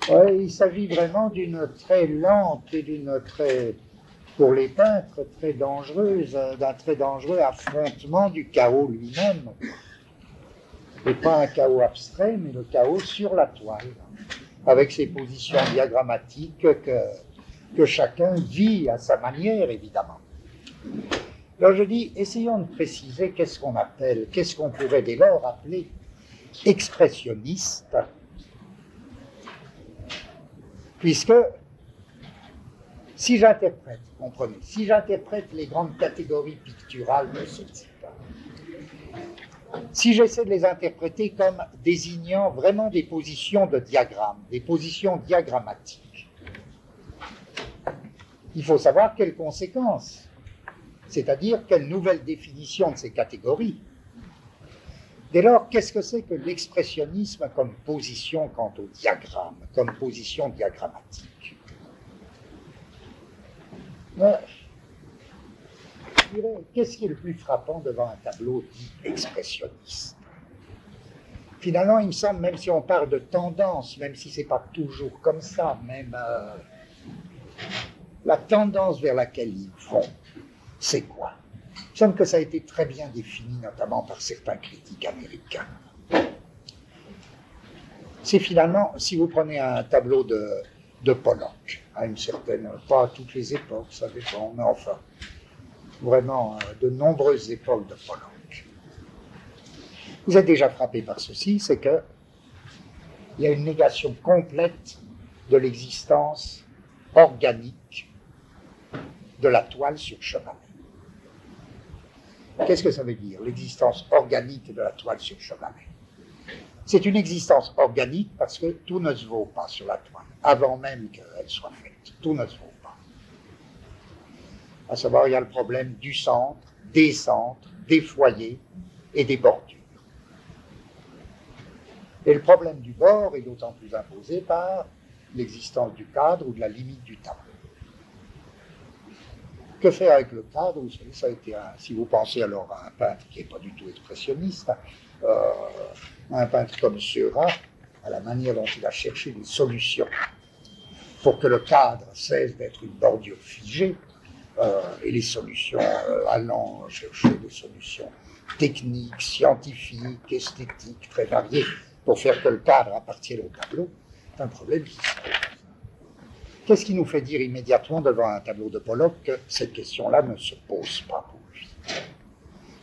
Il s'agit vraiment d'une très lente et d'une très, pour les peintres, très dangereuse, d'un très dangereux affrontement du chaos lui-même. Et pas un chaos abstrait, mais le chaos sur la toile, avec ses positions diagrammatiques que, que chacun vit à sa manière, évidemment. Alors je dis, essayons de préciser qu'est-ce qu'on appelle, qu'est-ce qu'on pourrait dès lors appeler expressionniste, puisque Si j'interprète, comprenez, si j'interprète les grandes catégories picturales de ce type, si j'essaie de les interpréter comme désignant vraiment des positions de diagramme, des positions diagrammatiques, il faut savoir quelles conséquences, c'est-à-dire quelle nouvelle définition de ces catégories. Dès lors, qu'est-ce que c'est que l'expressionnisme comme position quant au diagramme, comme position diagrammatique? Ouais. Qu'est-ce qui est le plus frappant devant un tableau dit expressionniste? Finalement, il me semble, même si on parle de tendance, même si c'est pas toujours comme ça, même euh, la tendance vers laquelle ils vont, c'est quoi? Il me semble que ça a été très bien défini, notamment par certains critiques américains. C'est finalement, si vous prenez un tableau de, de Pollock, à une certaine, pas à toutes les époques, ça dépend, mais enfin, vraiment euh, de nombreuses époques de Pollock. Vous êtes déjà frappé par ceci, c'est que il y a une négation complète de l'existence organique de la toile sur chevalet. Qu'est-ce que ça veut dire, l'existence organique de la toile sur chevalet C'est une existence organique parce que tout ne se vaut pas sur la toile, avant même qu'elle soit faite. Tout ne se vaut. À savoir, il y a le problème du centre, des centres, des foyers et des bordures. Et le problème du bord est d'autant plus imposé par l'existence du cadre ou de la limite du tableau. Que faire avec le cadre? Ça a été si vous pensez alors à un peintre qui n'est pas du tout expressionniste, euh, un peintre comme Seurat, à la manière dont il a cherché des solutions pour que le cadre cesse d'être une bordure figée, et les solutions euh, allant chercher des solutions techniques, scientifiques, esthétiques, très variées, pour faire que le cadre appartienne au tableau, c'est un problème qui se pose. Qu'est-ce qui nous fait dire immédiatement devant un tableau de Pollock que cette question-là ne se pose pas pour lui?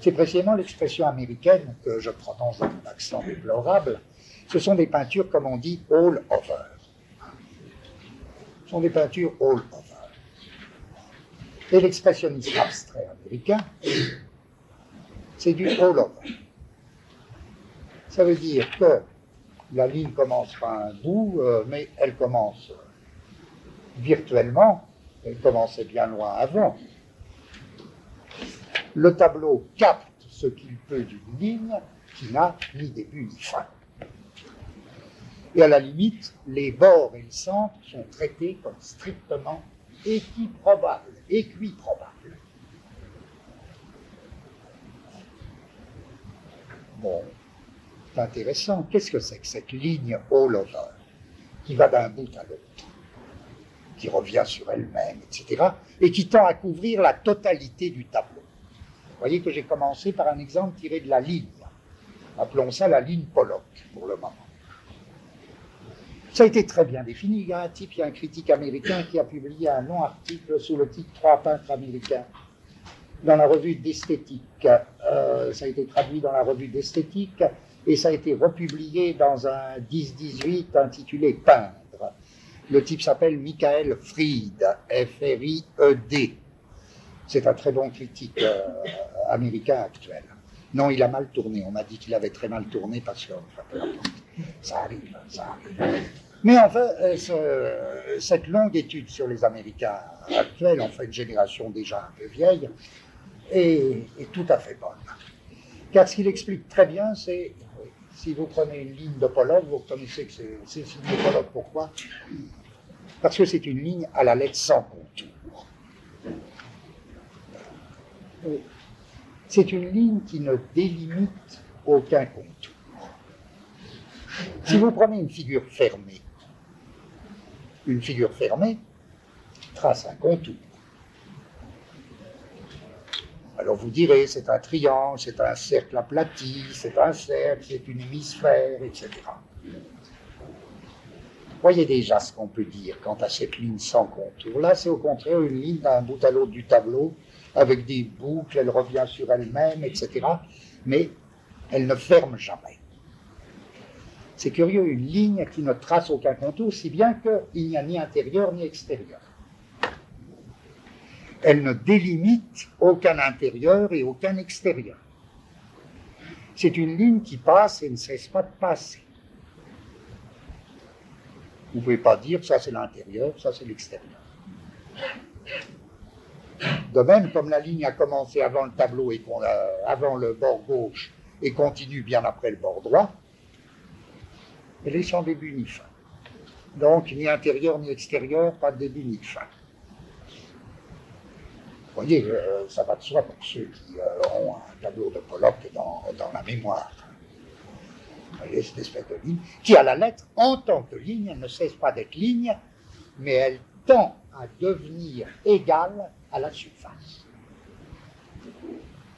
C'est précisément l'expression américaine que je prononce dans un accent déplorable. Ce sont des peintures, comme on dit, all over. Ce sont des peintures all over. Et l'expressionnisme abstrait américain, c'est du all over. Ça veut dire que la ligne commence par un bout, euh, mais elle commence virtuellement, elle commençait bien loin avant. Le tableau capte ce qu'il peut d'une ligne qui n'a ni début ni fin. Et à la limite, les bords et le centre sont traités comme strictement équiprobables, équiprobables. Bon, c'est intéressant. Qu'est-ce que c'est que cette ligne all over qui va d'un bout à l'autre, qui revient sur elle-même, etc., et qui tend à couvrir la totalité du tableau? Vous voyez que j'ai commencé par un exemple tiré de la ligne. Appelons ça la ligne Pollock pour le moment. Ça a été très bien défini. Il y a un type, il y a un critique américain qui a publié un long article sous le titre Trois peintres américains dans la revue d'esthétique. Euh, ça a été traduit dans la revue d'esthétique et ça a été republié dans un 10-18 intitulé Peindre. Le type s'appelle Michael Fried, F-R-I-E-D. C'est un très bon critique euh, américain actuel. Non, il a mal tourné. On m'a dit qu'il avait très mal tourné parce que enfin. Ça arrive, ça arrive. Mais enfin, euh, ce- cette longue étude sur les Américains actuels, enfin une génération déjà un peu vieille, est, tout à fait bonne. Car ce qu'il explique très bien, c'est, si vous prenez une ligne de Pollock, vous reconnaissez que c'est c'est signé Pollock. Pourquoi? Parce que c'est une ligne à la lettre sans contour. C'est une ligne qui ne délimite aucun contour. Si vous prenez une figure fermée, une figure fermée trace un contour. Alors vous direz, c'est un triangle, c'est un cercle aplati, c'est un cercle, c'est une hémisphère, etc. Voyez déjà ce qu'on peut dire quant à cette ligne sans contour. Là, c'est au contraire une ligne d'un bout à l'autre du tableau, avec des boucles, elle revient sur elle-même, etc. Mais elle ne ferme jamais. C'est curieux, une ligne qui ne trace aucun contour, si bien qu'il n'y a ni intérieur ni extérieur. Elle ne délimite aucun intérieur et aucun extérieur. C'est une ligne qui passe et ne cesse pas de passer. Vous ne pouvez pas dire ça c'est l'intérieur, ça c'est l'extérieur. De même, comme la ligne a commencé avant le tableau et avant le bord gauche et continue bien après le bord droit, elle est sans début ni fin. Donc, ni intérieur ni extérieur, pas de début ni fin. Vous voyez, euh, ça va de soi pour ceux qui euh, ont un tableau de Pollock dans, dans la mémoire. Vous voyez, cette espèce de ligne, qui à la lettre, en tant que ligne, ne cesse pas d'être ligne, mais elle tend à devenir égale à la surface.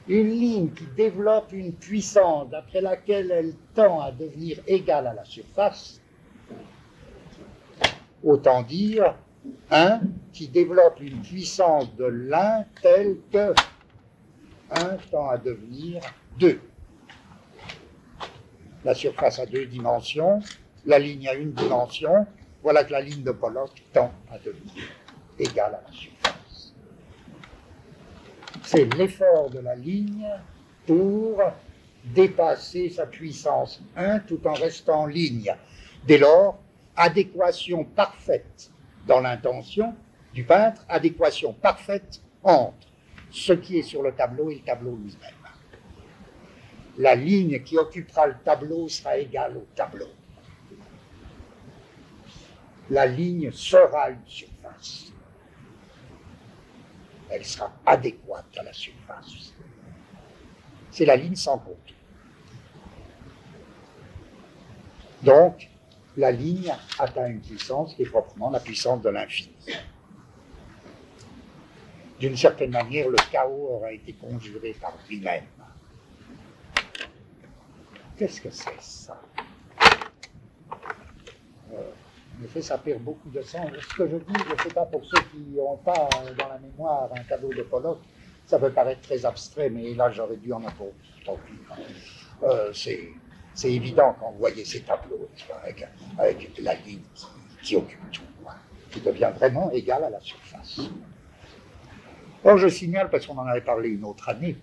Une ligne qui développe une puissance d'après laquelle elle tend à devenir égale à la surface, autant dire un qui développe une puissance de l'un telle que 1 tend à devenir 2. La surface a deux dimensions, la ligne a une dimension, voilà que la ligne de Pollock tend à devenir égale à la surface. C'est l'effort de la ligne pour dépasser sa puissance 1 tout en restant ligne. Dès lors, adéquation parfaite dans l'intention du peintre, adéquation parfaite entre ce qui est sur le tableau et le tableau lui-même. La ligne qui occupera le tableau sera égale au tableau. La ligne sera une. Elle sera adéquate à la surface. C'est la ligne sans contour. Donc, la ligne atteint une puissance qui est proprement la puissance de l'infini. D'une certaine manière, le chaos aura été conjuré par lui-même. Qu'est-ce que c'est ça? Euh, En effet, ça perd beaucoup de sens. Ce que je dis, je ne sais pas pour ceux qui n'ont pas dans la mémoire un tableau de Pollock, ça peut paraître très abstrait, mais là j'aurais dû en avoir tant pis. Euh, c'est c'est évident quand vous voyez ces tableaux, avec, avec, la ligne qui, occupe tout, qui devient vraiment égale à la surface. Or, je signale, parce qu'on en avait parlé une autre année,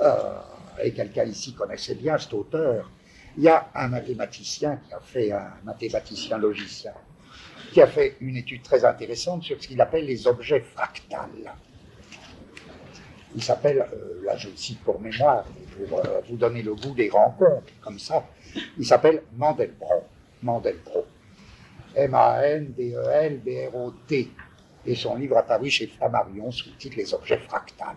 euh, et quelqu'un ici connaissait bien cet auteur, il y a un mathématicien qui a fait, un mathématicien logicien, qui a fait une étude très intéressante sur ce qu'il appelle les objets fractales. Il s'appelle, euh, là je le cite pour mémoire, pour euh, vous donner le goût des rencontres, comme ça. Il s'appelle Mandelbrot. Mandelbrot. M-A-N-D-E-L-B-R-O-T. Et son livre a paru chez Flammarion sous le titre Les objets fractales.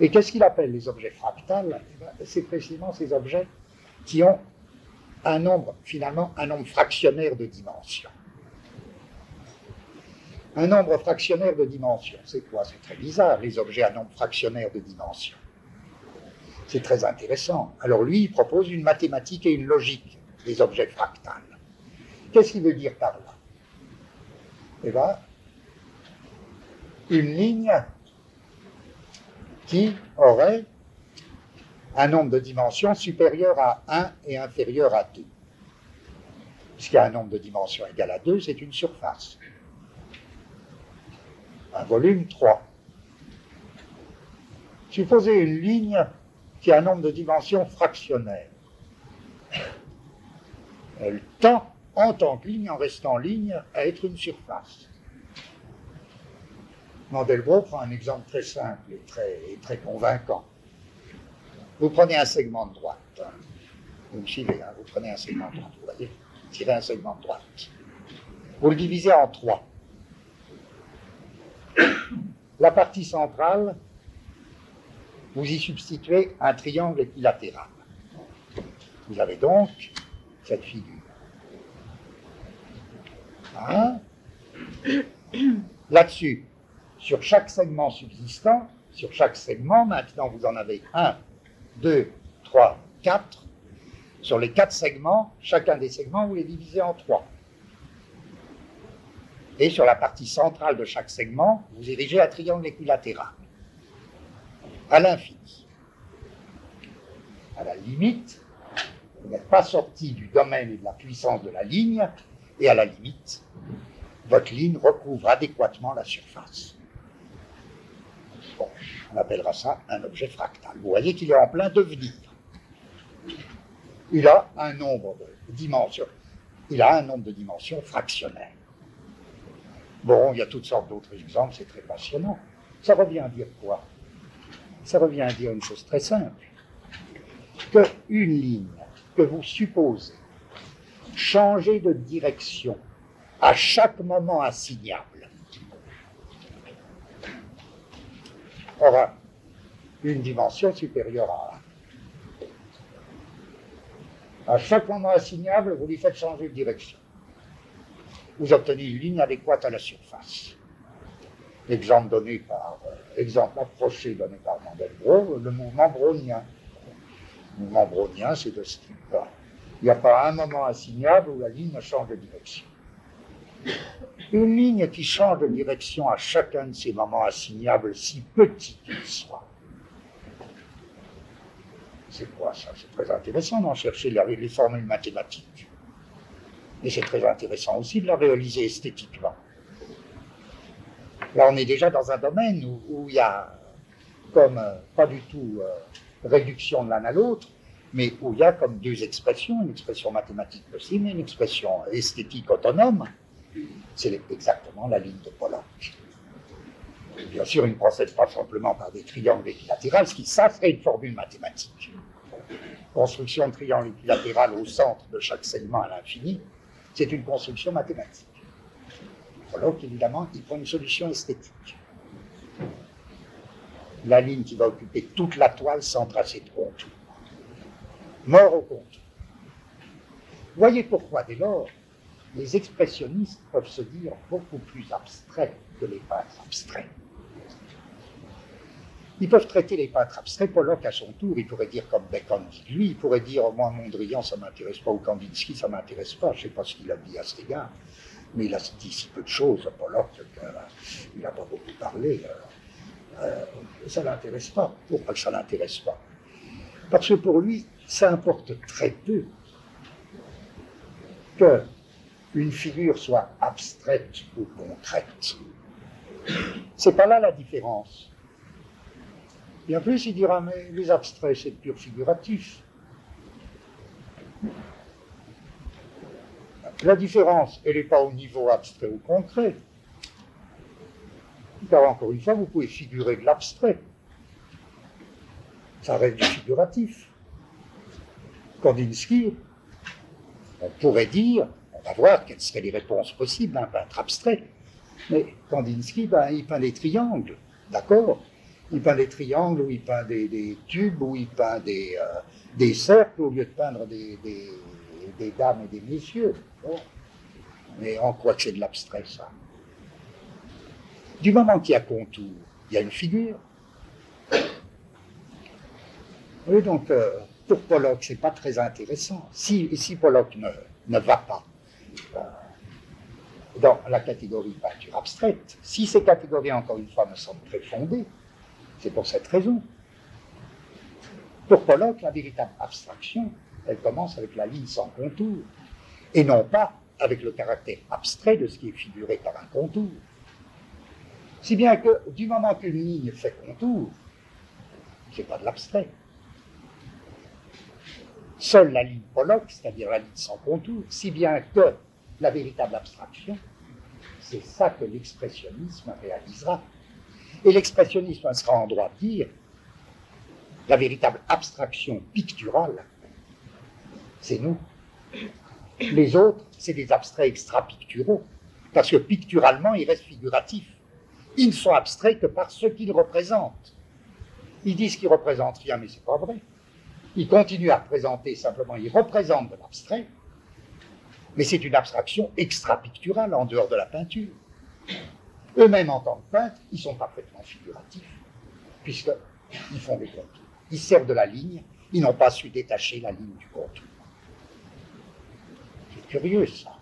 Et qu'est-ce qu'il appelle les objets fractales eh ben, C'est précisément ces objets qui ont un nombre, finalement, un nombre fractionnaire de dimensions. Un nombre fractionnaire de dimensions, c'est quoi? C'est très bizarre, les objets à nombre fractionnaire de dimensions. C'est très intéressant. Alors lui, il propose une mathématique et une logique des objets fractales. Qu'est-ce qu'il veut dire par là? Eh bien, une ligne qui aurait un nombre de dimensions supérieur à 1 et inférieur à 2. Puisqu'il y a un nombre de dimensions égal à 2, c'est une surface. Un volume 3. Supposez une ligne qui a un nombre de dimensions fractionnaires. Elle tend, en tant que ligne, en restant ligne, à être une surface. Mandelbrot prend un exemple très simple et très, très convaincant. Vous prenez un segment de droite. Vous me suivez, hein, vous prenez un segment de droite, vous voyez, tirez un segment de droite. Vous le divisez en trois. La partie centrale, vous y substituez un triangle équilatéral. Vous avez donc cette figure. Hein? Là-dessus, sur chaque segment subsistant, sur chaque segment, maintenant vous en avez un, deux, trois, quatre. Sur les quatre segments, chacun des segments, vous les divisez en trois. Et sur la partie centrale de chaque segment, vous érigez un triangle équilatéral à l'infini. À la limite, vous n'êtes pas sorti du domaine et de la puissance de la ligne, et à la limite, votre ligne recouvre adéquatement la surface. On appellera ça un objet fractal. Vous voyez qu'il est en plein devenir. Il a un nombre de dimensions. Il a un nombre de dimensions fractionnelles. Bon, il y a toutes sortes d'autres exemples, c'est très passionnant. Ça revient à dire quoi? Ça revient à dire une chose très simple. Qu'une ligne que vous supposez changer de direction à chaque moment assignable aura une dimension supérieure à 1. À chaque moment assignable, vous lui faites changer de direction. Vous obtenez une ligne adéquate à la surface. Exemple donné par, euh, exemple approché donné par Mandelbrot, le mouvement brownien. Le mouvement brownien, c'est de ce type Il n'y a pas un moment assignable où la ligne change de direction. Une ligne qui change de direction à chacun de ces moments assignables, si petits qu'ils soient. C'est quoi ça? C'est très intéressant d'en chercher les formules mathématiques. Et c'est très intéressant aussi de la réaliser esthétiquement. Là, on est déjà dans un domaine où, il y a, comme euh, pas du tout euh, réduction de l'un à l'autre, mais où il y a comme deux expressions, une expression mathématique possible et une expression esthétique autonome. C'est exactement la ligne de Pollock. Bien sûr, il ne procède pas simplement par des triangles équilatérales, ce qui, ça serait une formule mathématique. Construction de triangle équilatéral au centre de chaque segment à l'infini, c'est une construction mathématique. Pollock, évidemment, il prend une solution esthétique. La ligne qui va occuper toute la toile sans tracer de contour. Mort au contour. Voyez pourquoi, dès lors, les expressionnistes peuvent se dire beaucoup plus abstraits que les peintres abstraits. Ils peuvent traiter les peintres abstraits. Pollock, à son tour, il pourrait dire comme Bacon dit lui, il pourrait dire au moins Mondrian, ça ne m'intéresse pas, ou Kandinsky, ça ne m'intéresse pas. Je ne sais pas ce qu'il a dit à cet égard, mais il a dit si peu de choses, Pollock, qu'il n'a pas beaucoup parlé. Euh, euh, ça ne l'intéresse pas. Pourquoi ça ne l'intéresse pas? Parce que pour lui, ça importe très peu que une figure soit abstraite ou concrète. C'est pas là la différence. Et en plus, il dira, mais les abstraits, c'est pur figuratif. La différence, elle n'est pas au niveau abstrait ou concret. Car encore une fois, vous pouvez figurer de l'abstrait. Ça reste du figuratif. Kandinsky, on pourrait dire, voir quelles seraient les réponses possibles d'un peintre abstrait. Mais Kandinsky, ben, il peint des triangles, d'accord? Il peint des triangles ou il peint des, tubes ou il peint des, euh, des, cercles au lieu de peindre des, des dames et des messieurs. Mais croit que c'est de l'abstrait, ça. Du moment qu'il y a contour, il y a une figure. Oui, donc, euh, pour Pollock, ce n'est pas très intéressant. Si, si Pollock ne, ne va pas dans la catégorie peinture abstraite, si ces catégories, encore une fois, me semblent très fondées, c'est pour cette raison. Pour Pollock, la véritable abstraction, elle commence avec la ligne sans contour, et non pas avec le caractère abstrait de ce qui est figuré par un contour. Si bien que du moment qu'une ligne fait contour, c'est pas de l'abstrait. Seule la ligne Pollock, c'est-à-dire la ligne sans contour, si bien que la véritable abstraction, c'est ça que l'expressionnisme réalisera. Et l'expressionnisme sera en droit de dire la véritable abstraction picturale, c'est nous. Les autres, c'est des abstraits extra-picturaux, parce que picturalement, ils restent figuratifs. Ils ne sont abstraits que par ce qu'ils représentent. Ils disent qu'ils représentent rien, mais c'est pas vrai. Ils continuent à représenter, simplement, ils représentent de l'abstrait, mais c'est une abstraction extra-picturale en dehors de la peinture. Eux-mêmes, en tant que peintres, ils sont parfaitement figuratifs, puisqu'ils font des contours. Ils servent de la ligne, ils n'ont pas su détacher la ligne du contour. C'est curieux, ça.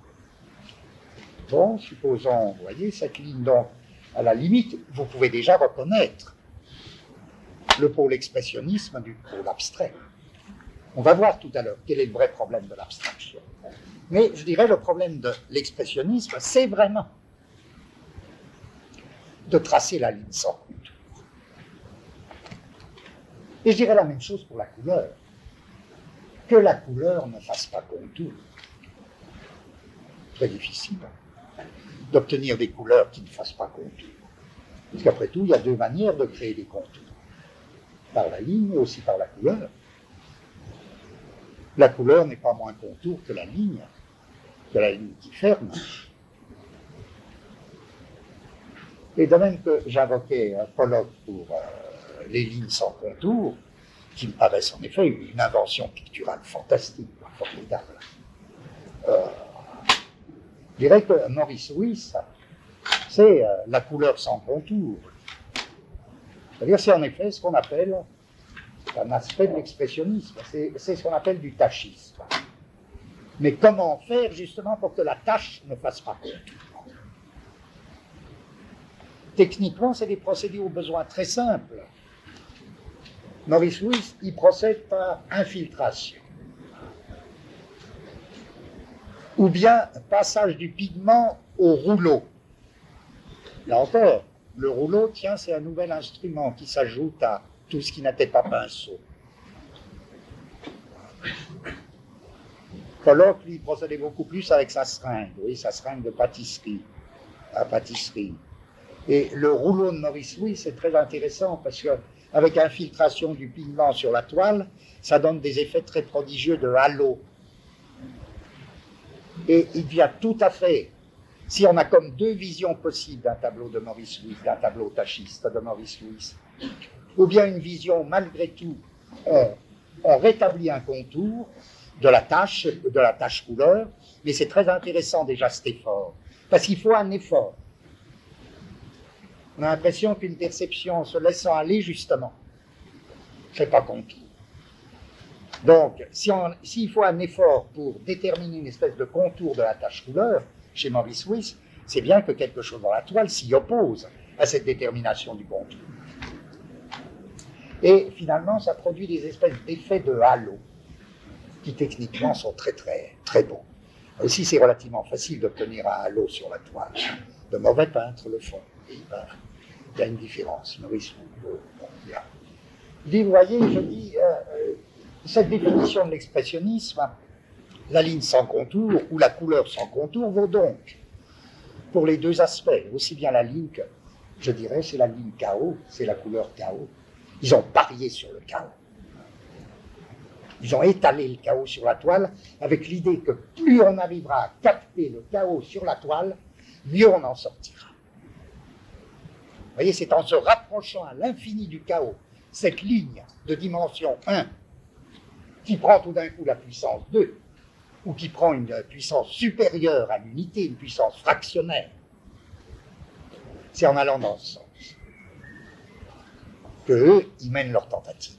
Bon, supposons, vous voyez, cette ligne, donc, à la limite, vous pouvez déjà reconnaître le pôle expressionnisme du pôle abstrait. On va voir tout à l'heure quel est le vrai problème de l'abstraction. Mais je dirais le problème de l'expressionnisme, c'est vraiment de tracer la ligne sans contour. Et je dirais la même chose pour la couleur. Que la couleur ne fasse pas contour. Très difficile d'obtenir des couleurs qui ne fassent pas contour. Parce qu'après tout, il y a deux manières de créer des contours. Par la ligne et aussi par la couleur. La couleur n'est pas moins contour que la ligne, que la ligne qui ferme. Et de même que j'invoquais un colloque pour euh, les lignes sans contour, qui me paraissent en effet une invention picturale fantastique, formidable. Euh, je dirais que Maurice Wyss, c'est euh, la couleur sans contour. C'est-à-dire, c'est en effet ce qu'on appelle un aspect de l'expressionnisme, c'est ce qu'on appelle du tachisme. Mais comment faire justement pour que la tâche ne fasse pas Techniquement, c'est des procédés aux besoins très simples. Maurice Wyss, il procède par infiltration. Ou bien passage du pigment au rouleau. Là encore, le rouleau, tiens, c'est un nouvel instrument qui s'ajoute à tout ce qui n'était pas pinceau. Pollock, lui, procédait beaucoup plus avec sa seringue, oui, sa seringue de pâtisserie, à pâtisserie. Et le rouleau de Maurice Louis, c'est très intéressant parce que avec infiltration du pigment sur la toile, ça donne des effets très prodigieux de halo. Et il vient tout à fait, si on a comme deux visions possibles d'un tableau de Maurice Louis, d'un tableau tachiste de Maurice Louis, ou bien une vision malgré tout, on, rétablit un contour de la tâche, couleur, mais c'est très intéressant déjà cet effort, parce qu'il faut un effort. On a l'impression qu'une perception se laissant aller, justement, fait pas contour. Donc, s'il faut un effort pour déterminer une espèce de contour de la tâche couleur, chez Maurice Wyss, c'est bien que quelque chose dans la toile s'y oppose à cette détermination du contour. Et finalement, ça produit des espèces d'effets de halo qui techniquement sont très très très bons. Aussi, c'est relativement facile d'obtenir un halo sur la toile. De mauvais peintres le font. Il y a une différence. Maurice dit, vous voyez, je dis, euh, euh, cette définition de l'expressionnisme, la ligne sans contour ou la couleur sans contour vaut donc pour les deux aspects, aussi bien la ligne que, je dirais, c'est la ligne chaos, c'est la couleur chaos, ils ont parié sur le chaos. Ils ont étalé le chaos sur la toile avec l'idée que plus on arrivera à capter le chaos sur la toile, mieux on en sortira. Vous voyez, c'est en se rapprochant à l'infini du chaos, cette ligne de dimension 1, qui prend tout d'un coup la puissance 2, ou qui prend une puissance supérieure à l'unité, une puissance fractionnaire, c'est en allant dans ce sens que eux, ils mènent leur tentative.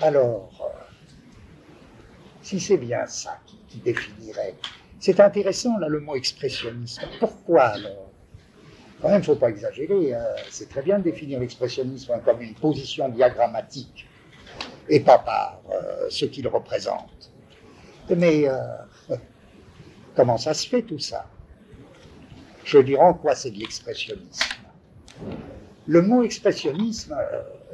Alors, euh, si c'est bien ça qui, définirait, c'est intéressant là le mot expressionnisme. Pourquoi alors? Quand même, il ne faut pas exagérer. Hein. C'est très bien de définir l'expressionnisme comme une position diagrammatique et pas par euh, ce qu'il représente. Mais euh, comment ça se fait tout ça? Je dirais en quoi c'est de l'expressionnisme le mot expressionnisme,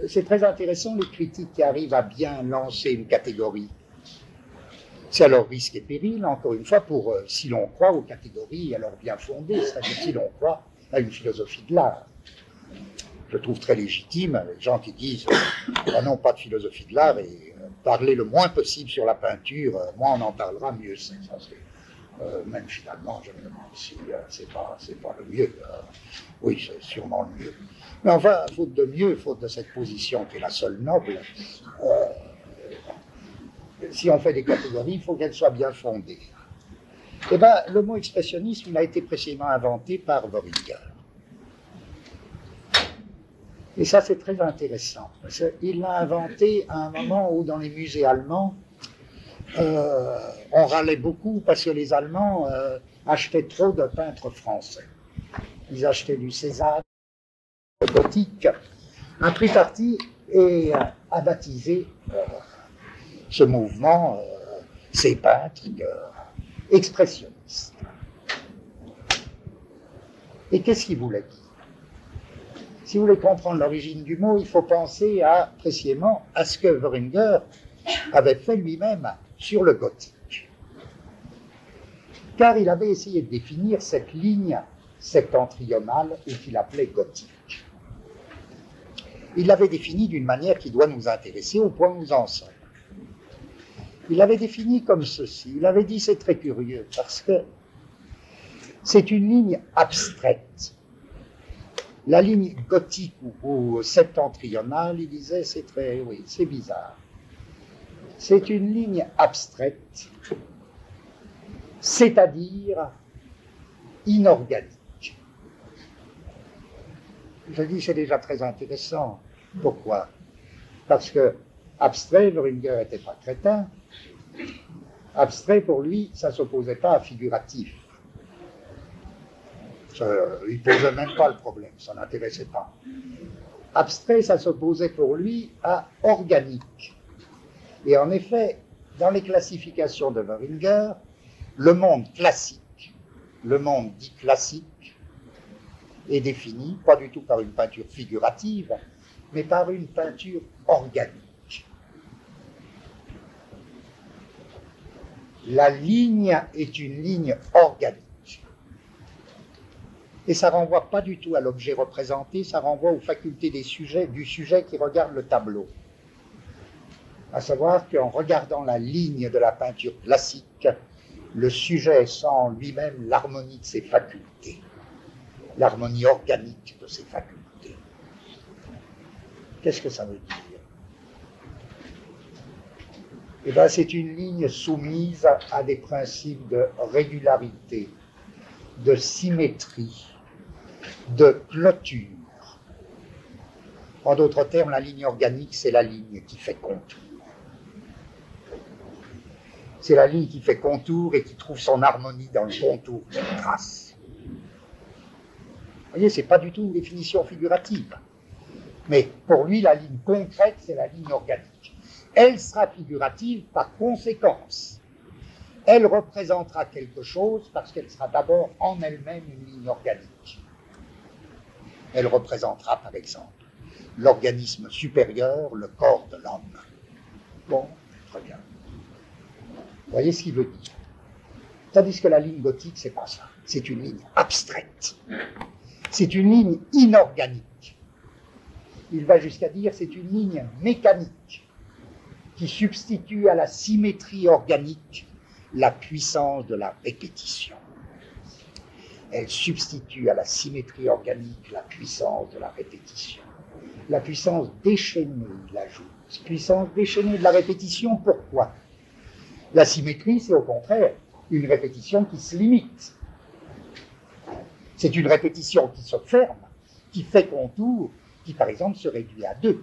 c'est très intéressant, les critiques qui arrivent à bien lancer une catégorie. C'est alors risque et péril, encore une fois, pour euh, si l'on croit aux catégories alors bien fondées, c'est-à-dire si l'on croit à une philosophie de l'art. Je trouve très légitime les gens qui disent ah non, pas de philosophie de l'art et euh, parler le moins possible sur la peinture, moins on en parlera, mieux même finalement, je me demande si c'est pas, pas le mieux. oui, c'est sûrement le mieux. Mais enfin, faute de mieux, faute de cette position qui est la seule noble, euh, si on fait des catégories, il faut qu'elles soient bien fondées. Eh bien, le mot expressionnisme, il a été précisément inventé par Boringer. Et ça, c'est très intéressant. Il l'a inventé à un moment où, dans les musées allemands, euh, on râlait beaucoup parce que les Allemands euh, achetaient trop de peintres français. Ils achetaient du Cézanne, gothique, un tripartite et a baptisé euh, ce mouvement, euh, ces peintres euh, expressionnistes. Et qu'est-ce qu'il voulait dire? Si vous voulez comprendre l'origine du mot, il faut penser à, précisément à ce que Wöringer avait fait lui-même sur le gothique. Car il avait essayé de définir cette ligne septentrionale qu'il appelait gothique. Il l'avait définie d'une manière qui doit nous intéresser au point où nous en sommes. Il l'avait définie comme ceci. Il avait dit, c'est très curieux, parce que c'est une ligne abstraite. La ligne gothique ou, ou septentrionale, il disait, c'est très, oui, c'est bizarre. C'est une ligne abstraite, c'est-à-dire inorganique. Je dis, c'est déjà très intéressant. Pourquoi? Parce que abstrait, Loringer n'était pas crétin. Abstrait, pour lui, ça ne s'opposait pas à figuratif. Il ne posait même pas le problème, ça n'intéressait pas. Abstrait, ça s'opposait pour lui à organique. Et en effet, dans les classifications de Wöringer, le monde classique, le monde dit classique, est défini pas du tout par une peinture figurative, mais par une peinture organique. La ligne est une ligne organique. Et ça renvoie pas du tout à l'objet représenté, ça renvoie aux facultés du sujet qui regarde le tableau. À savoir qu'en regardant la ligne de la peinture classique, le sujet sent en lui-même l'harmonie de ses facultés, l'harmonie organique de ses facultés. Qu'est-ce que ça veut dire? Eh bien, c'est une ligne soumise à des principes de régularité, de symétrie, de clôture. En d'autres termes, la ligne organique, c'est la ligne qui fait contour. C'est la ligne qui fait contour et qui trouve son harmonie dans le contour d'une trace. Vous voyez, c'est pas du tout une définition figurative. Mais pour lui, la ligne concrète, c'est la ligne organique. Elle sera figurative par conséquence. Elle représentera quelque chose parce qu'elle sera d'abord en elle-même une ligne organique. Elle représentera, par exemple, l'organisme supérieur, le corps de l'homme. Bon, très bien. Vous voyez ce qu'il veut dire Tandis que la ligne gothique, c'est pas ça. C'est une ligne abstraite. C'est une ligne inorganique. Il va jusqu'à dire c'est une ligne mécanique qui substitue à la symétrie organique la puissance de la répétition. Elle substitue à la symétrie organique la puissance de la répétition. La puissance déchaînée, il. Puissance déchaînée de la répétition, pourquoi? La symétrie, c'est au contraire une répétition qui se limite. C'est une répétition qui se ferme, qui fait contour, qui par exemple se réduit à deux.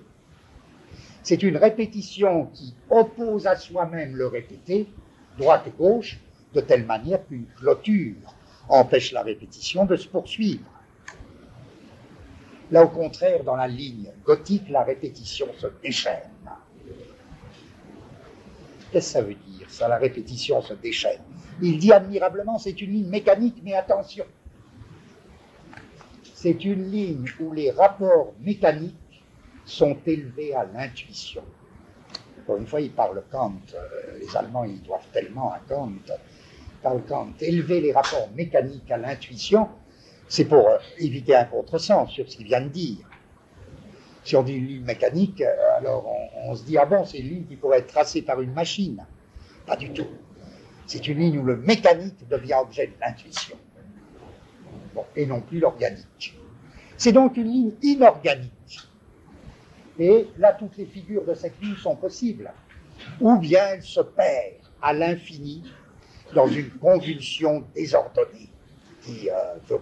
C'est une répétition qui oppose à soi-même le répété, droite et gauche, de telle manière qu'une clôture empêche la répétition de se poursuivre. Là, au contraire, dans la ligne gothique, la répétition se déchaîne. Qu'est-ce que ça veut dire, ça, la répétition se déchaîne? Il dit admirablement, c'est une ligne mécanique, mais attention, c'est une ligne où les rapports mécaniques sont élevés à l'intuition. Encore une fois, il parle Kant, euh, les Allemands, ils doivent tellement à Kant, parle Kant, élever les rapports mécaniques à l'intuition, c'est pour euh, éviter un contresens sur ce qu'il vient de dire. Si on dit une ligne mécanique, euh, alors on, on se dit, ah bon, c'est une ligne qui pourrait être tracée par une machine. Pas du tout. C'est une ligne où le mécanique devient objet de l'intuition. Et non plus l'organique. C'est donc une ligne inorganique. Et là, toutes les figures de cette ligne sont possibles. Ou bien elle se perd à l'infini dans une convulsion désordonnée, dit euh.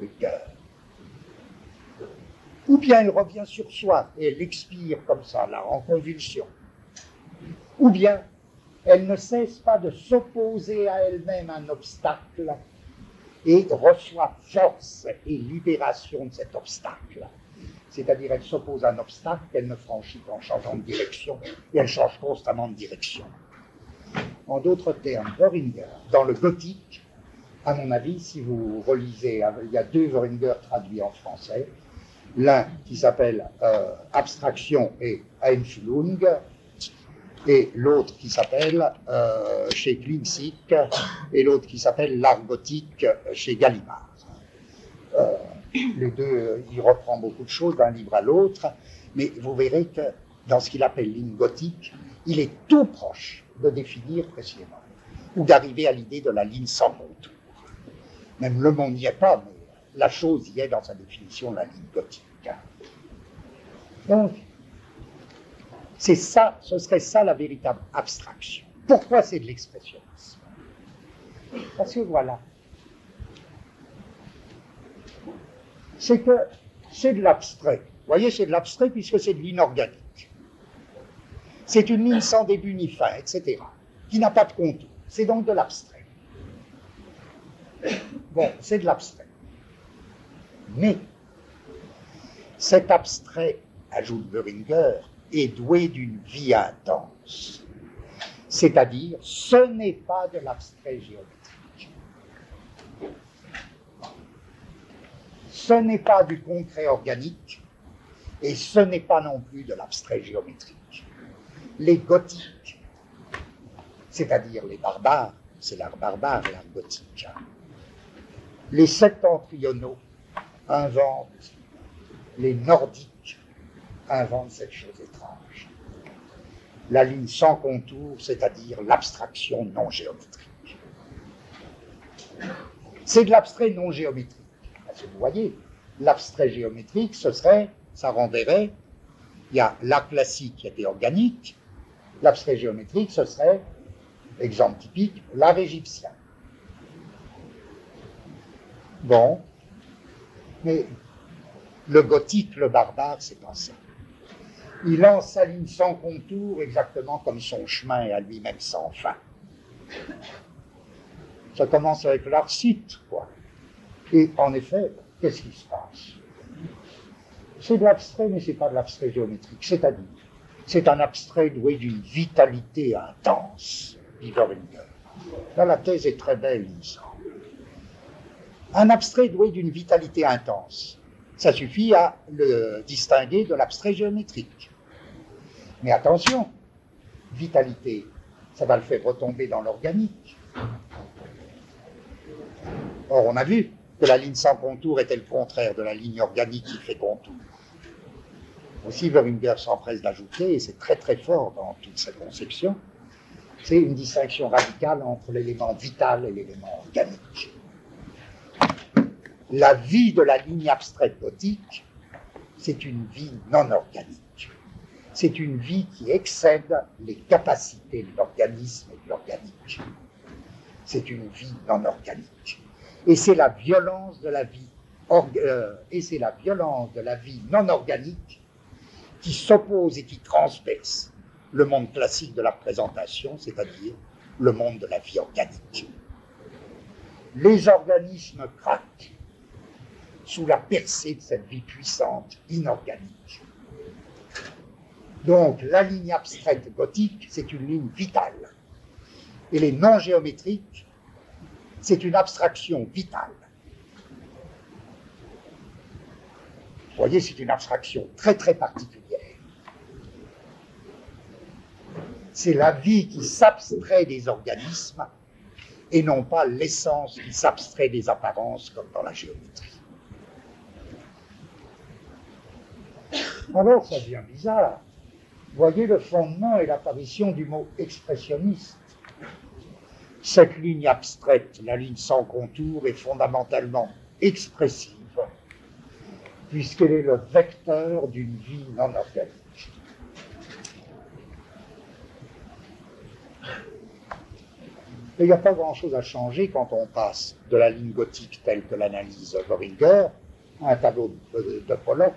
Ou bien elle revient sur soi et elle expire comme ça, là, en convulsion. Ou bien elle ne cesse pas de s'opposer à elle-même un obstacle et reçoit force et libération de cet obstacle. C'est-à-dire, elle s'oppose à un obstacle qu'elle ne franchit qu'en changeant de direction, et elle change constamment de direction. En d'autres termes, Wöringer, dans le gothique, à mon avis, si vous relisez, il y a deux Wöringer traduits en français. L'un qui s'appelle euh, Abstraction et Einfühlung, et l'autre qui s'appelle euh, chez Klinsik, et l'autre qui s'appelle L'art gothique chez Gallimard. Euh, les deux, il reprend beaucoup de choses d'un livre à l'autre, mais vous verrez que dans ce qu'il appelle ligne gothique, il est tout proche de définir précisément, ou d'arriver à l'idée de la ligne sans contour. Même le mot n'y est pas, mais la chose y est dans sa définition la ligne gothique. Donc, c'est ça, ce serait ça la véritable abstraction. Pourquoi c'est de l'expressionnisme? Parce que voilà, c'est que c'est de l'abstrait. Vous voyez, c'est de l'abstrait puisque c'est de l'inorganique. C'est une ligne sans début ni fin, etc., qui n'a pas de contour. C'est donc de l'abstrait. Bon, c'est de l'abstrait. Mais cet abstrait, ajoute Beringer, est doué d'une vie intense. C'est-à-dire, ce n'est pas de l'abstrait géométrique. Ce n'est pas du concret organique et ce n'est pas non plus de l'abstrait géométrique. Les gothiques, c'est-à-dire les barbares, c'est l'art barbare, l'art gothique. Les septentrionaux inventent, les nordiques inventent cette chose étrange. La ligne sans contour, c'est-à-dire l'abstraction non géométrique. C'est de l'abstrait non géométrique. Parce que vous voyez, l'abstrait géométrique, ce serait, ça renverrait, il y a l'art classique qui était organique, l'abstrait géométrique, ce serait, exemple typique, l'art égyptien. Bon, mais le gothique, le barbare, c'est pas ça. Il lance sa ligne sans contour exactement comme son chemin est à lui-même sans fin. Ça commence avec l'arcite, quoi. Et en effet, qu'est-ce qui se passe? C'est de l'abstrait, mais c'est pas de l'abstrait géométrique. C'est-à-dire, c'est un abstrait doué d'une vitalité intense, dit Beringer. Là, la thèse est très belle, il me semble. Un abstrait doué d'une vitalité intense. Ça suffit à le distinguer de l'abstrait géométrique. Mais attention, vitalité, ça va le faire retomber dans l'organique. Or, on a vu que la ligne sans contour était le contraire de la ligne organique qui fait contour. Aussi, Beringer s'empresse d'ajouter, et c'est très très fort dans toute sa conception, c'est une distinction radicale entre l'élément vital et l'élément organique. La vie de la ligne abstraite gothique, c'est une vie non organique. C'est une vie qui excède les capacités de l'organisme et de l'organique. C'est une vie non organique. Et c'est la violence de la vie euh, et c'est la violence de la vie non organique qui s'oppose et qui transperce le monde classique de la présentation, c'est-à-dire le monde de la vie organique. Les organismes craquent sous la percée de cette vie puissante, inorganique. Donc la ligne abstraite gothique, c'est une ligne vitale. Et les non géométriques, c'est une abstraction vitale. Vous voyez, c'est une abstraction très très particulière. C'est la vie qui s'abstrait des organismes et non pas l'essence qui s'abstrait des apparences comme dans la géométrie. Alors ça devient bizarre. Voyez le fondement et l'apparition du mot expressionniste. Cette ligne abstraite, la ligne sans contour, est fondamentalement expressive, puisqu'elle est le vecteur d'une vie non organique. Mais il n'y a pas grand-chose à changer quand on passe de la ligne gothique telle que l'analyse Boringer à un tableau de, de Pollock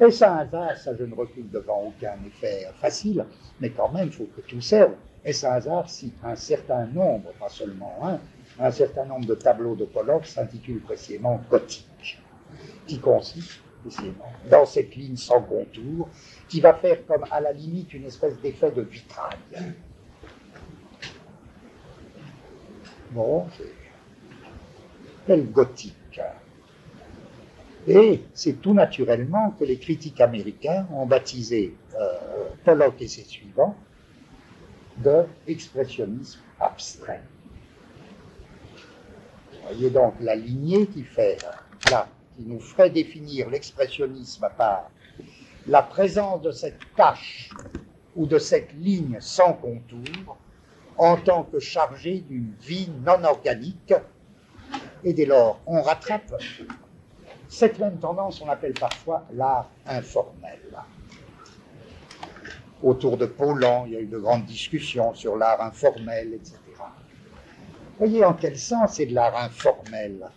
est-ce un hasard Ça, je ne recule devant aucun effet facile, mais quand même, il faut que tout serve. Est-ce un hasard si un certain nombre, pas seulement un, un certain nombre de tableaux de Pollock s'intitulent précisément gothique, qui consiste précisément dans cette ligne sans contour, qui va faire comme à la limite une espèce d'effet de vitrail. Bon, c'est quel gothique Et c'est tout naturellement que les critiques américains ont baptisé euh, Pollock et ses suivants de expressionnisme abstrait. Vous voyez donc la lignée qui fait là, qui nous ferait définir l'expressionnisme par la présence de cette tâche ou de cette ligne sans contour en tant que chargée d'une vie non organique. Et dès lors, on rattrape cette même tendance, on appelle parfois l'art informel. Autour de Paulan, il y a eu de grandes discussions sur l'art informel, etc. Voyez en quel sens c'est de l'art informel.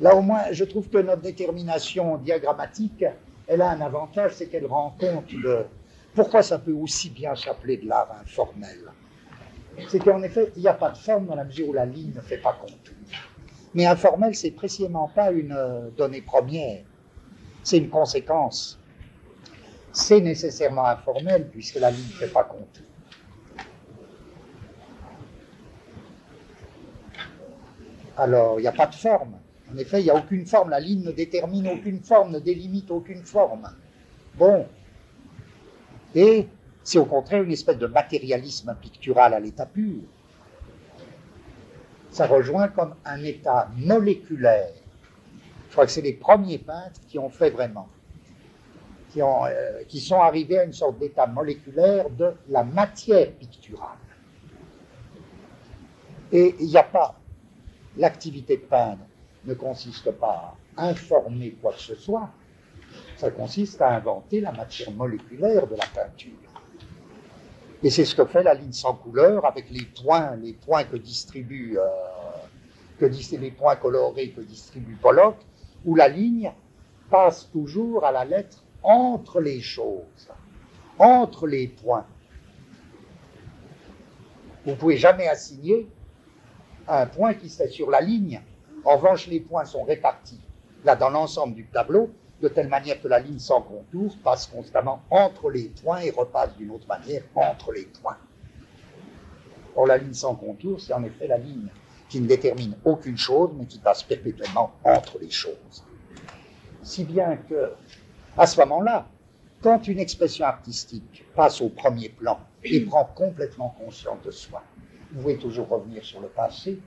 Là au moins, je trouve que notre détermination diagrammatique, elle a un avantage, c'est qu'elle rend compte de pourquoi ça peut aussi bien s'appeler de l'art informel. C'est qu'en effet, il n'y a pas de forme dans la mesure où la ligne ne fait pas contour. Mais informel, c'est précisément pas une euh, donnée première, c'est une conséquence. C'est nécessairement informel puisque la ligne ne fait pas contour. Alors, il n'y a pas de forme. En effet, il n'y a aucune forme. La ligne ne détermine aucune forme, ne délimite aucune forme. Bon. Et c'est au contraire une espèce de matérialisme pictural à l'état pur. Ça rejoint comme un état moléculaire. Je crois que c'est les premiers peintres qui ont fait vraiment, euh, qui sont arrivés à une sorte d'état moléculaire de la matière picturale. Et il n'y a pas, l'activité de peindre ne consiste pas à informer quoi que ce soit, ça consiste à inventer la matière moléculaire de la peinture. Et c'est ce que fait la ligne sans couleur avec les points, les points que distribue, euh, que les points colorés que distribue Pollock, où la ligne passe toujours à la lettre entre les choses, entre les points. Vous ne pouvez jamais assigner un point qui serait sur la ligne. En revanche, les points sont répartis là dans l'ensemble du tableau de telle manière que la ligne sans contour passe constamment entre les points et repasse d'une autre manière entre les points. Or, la ligne sans contour, c'est en effet la ligne qui ne détermine aucune chose, mais qui passe perpétuellement entre les choses. Si bien que, à ce moment-là, quand une expression artistique passe au premier plan et prend complètement conscience de soi, vous pouvez toujours revenir sur le passé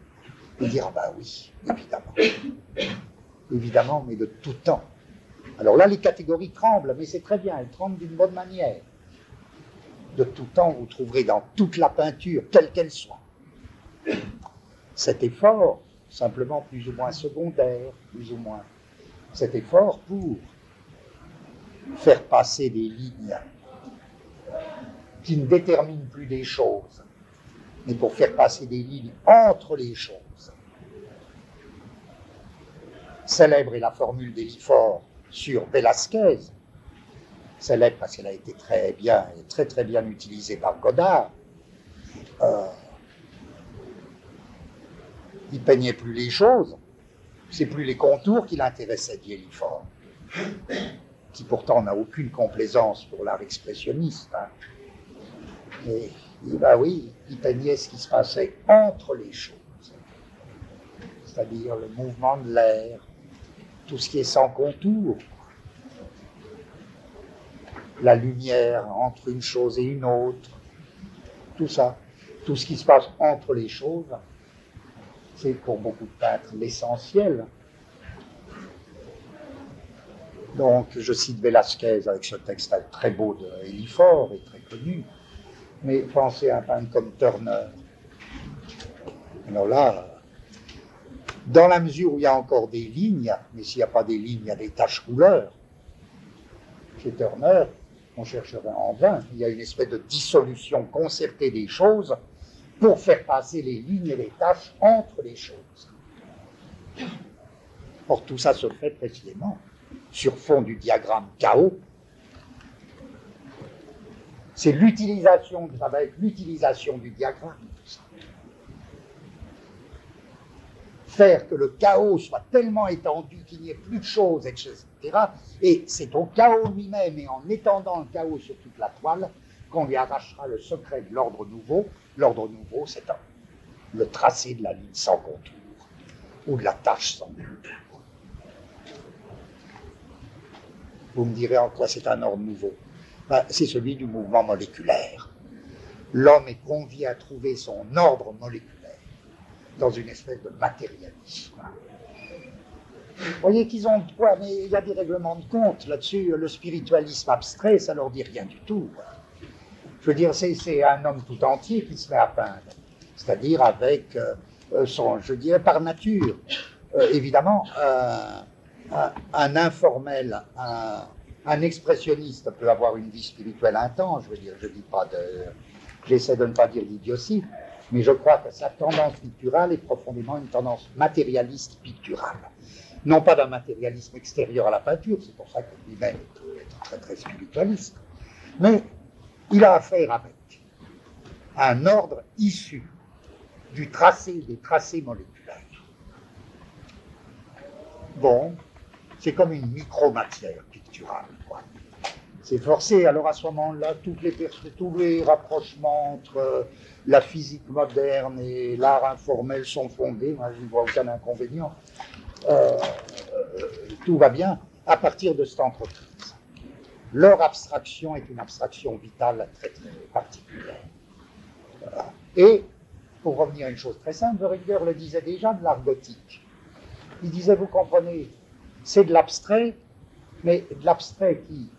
et dire, ah ben oui, évidemment. Évidemment, mais de tout temps. Alors là, les catégories tremblent, mais c'est très bien, elles tremblent d'une bonne manière. De tout temps, vous trouverez dans toute la peinture, quelle qu'elle soit, cet effort, simplement plus ou moins secondaire, plus ou moins, cet effort pour faire passer des lignes qui ne déterminent plus des choses, mais pour faire passer des lignes entre les choses. Célèbre est la formule d'Eliphore sur Velasquez, célèbre parce qu'elle a été très bien et très très bien utilisée par Godard. Euh, il peignait plus les choses, c'est plus les contours qui l'intéressaient, Eliphore, qui pourtant n'a aucune complaisance pour l'art expressionniste. Hein. Et bah oui, il peignait ce qui se passait entre les choses, c'est-à-dire le mouvement de l'air, tout ce qui est sans contour, la lumière entre une chose et une autre, tout ça, tout ce qui se passe entre les choses, c'est pour beaucoup de peintres l'essentiel. Donc, je cite Velasquez avec ce texte très beau de Eliphore et très connu, mais pensez à un peintre comme Turner. Alors là, dans la mesure où il y a encore des lignes, mais s'il n'y a pas des lignes, il y a des taches couleurs. Chez Turner, on chercherait en vain. Il y a une espèce de dissolution concertée des choses pour faire passer les lignes et les taches entre les choses. Or, tout ça se fait précisément sur fond du diagramme chaos. C'est l'utilisation, ça va être l'utilisation du diagramme, tout ça faire que le chaos soit tellement étendu qu'il n'y ait plus de choses, etc. Et c'est au chaos lui-même et en étendant le chaos sur toute la toile qu'on lui arrachera le secret de l'ordre nouveau. L'ordre nouveau, c'est le tracé de la ligne sans contour ou de la tâche sans contour. Vous me direz en quoi c'est un ordre nouveau Ben, C'est celui du mouvement moléculaire. L'homme est convié à trouver son ordre moléculaire dans une espèce de matérialisme. Vous voyez qu'ils ont quoi Mais il y a des règlements de compte là-dessus. Le spiritualisme abstrait, ça leur dit rien du tout. Je veux dire, c'est, un homme tout entier qui se met à peindre. C'est-à-dire avec euh, euh, son, je dirais, par nature. Euh, évidemment, un, informel, un, expressionniste peut avoir une vie spirituelle intense. Je veux dire, je dis pas de, j'essaie de ne pas dire d'idiotie, mais je crois que sa tendance picturale est profondément une tendance matérialiste picturale. Non pas d'un matérialisme extérieur à la peinture, c'est pour ça que lui-même est très très spiritualiste, mais il a affaire avec un ordre issu du tracé, des tracés moléculaires. Bon, c'est comme une micromatière picturale. C'est forcé. Alors à ce moment-là, toutes les tous les rapprochements entre la physique moderne et l'art informel sont fondés. Moi, je ne vois aucun inconvénient. Euh, euh, tout va bien à partir de cette entreprise. Leur abstraction est une abstraction vitale très très particulière. Voilà. Et pour revenir à une chose très simple, Rüdiger le disait déjà de l'art gothique. Il disait, vous comprenez, c'est de l'abstrait, mais de l'abstrait qui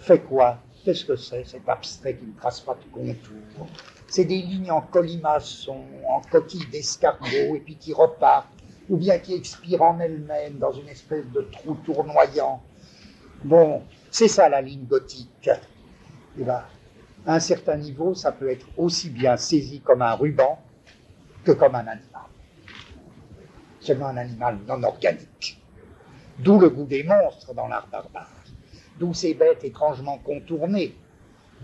fait quoi? Qu'est-ce que c'est cet abstrait qui ne trace pas de contour C'est des lignes en colimaçon, en coquille d'escargot, et puis qui repartent, ou bien qui expirent en elles-mêmes dans une espèce de trou tournoyant. Bon, c'est ça la ligne gothique. Et ben, à un certain niveau, ça peut être aussi bien saisi comme un ruban que comme un animal. Seulement un animal non organique. D'où le goût des monstres dans l'art barbare. D'où ces bêtes étrangement contournées.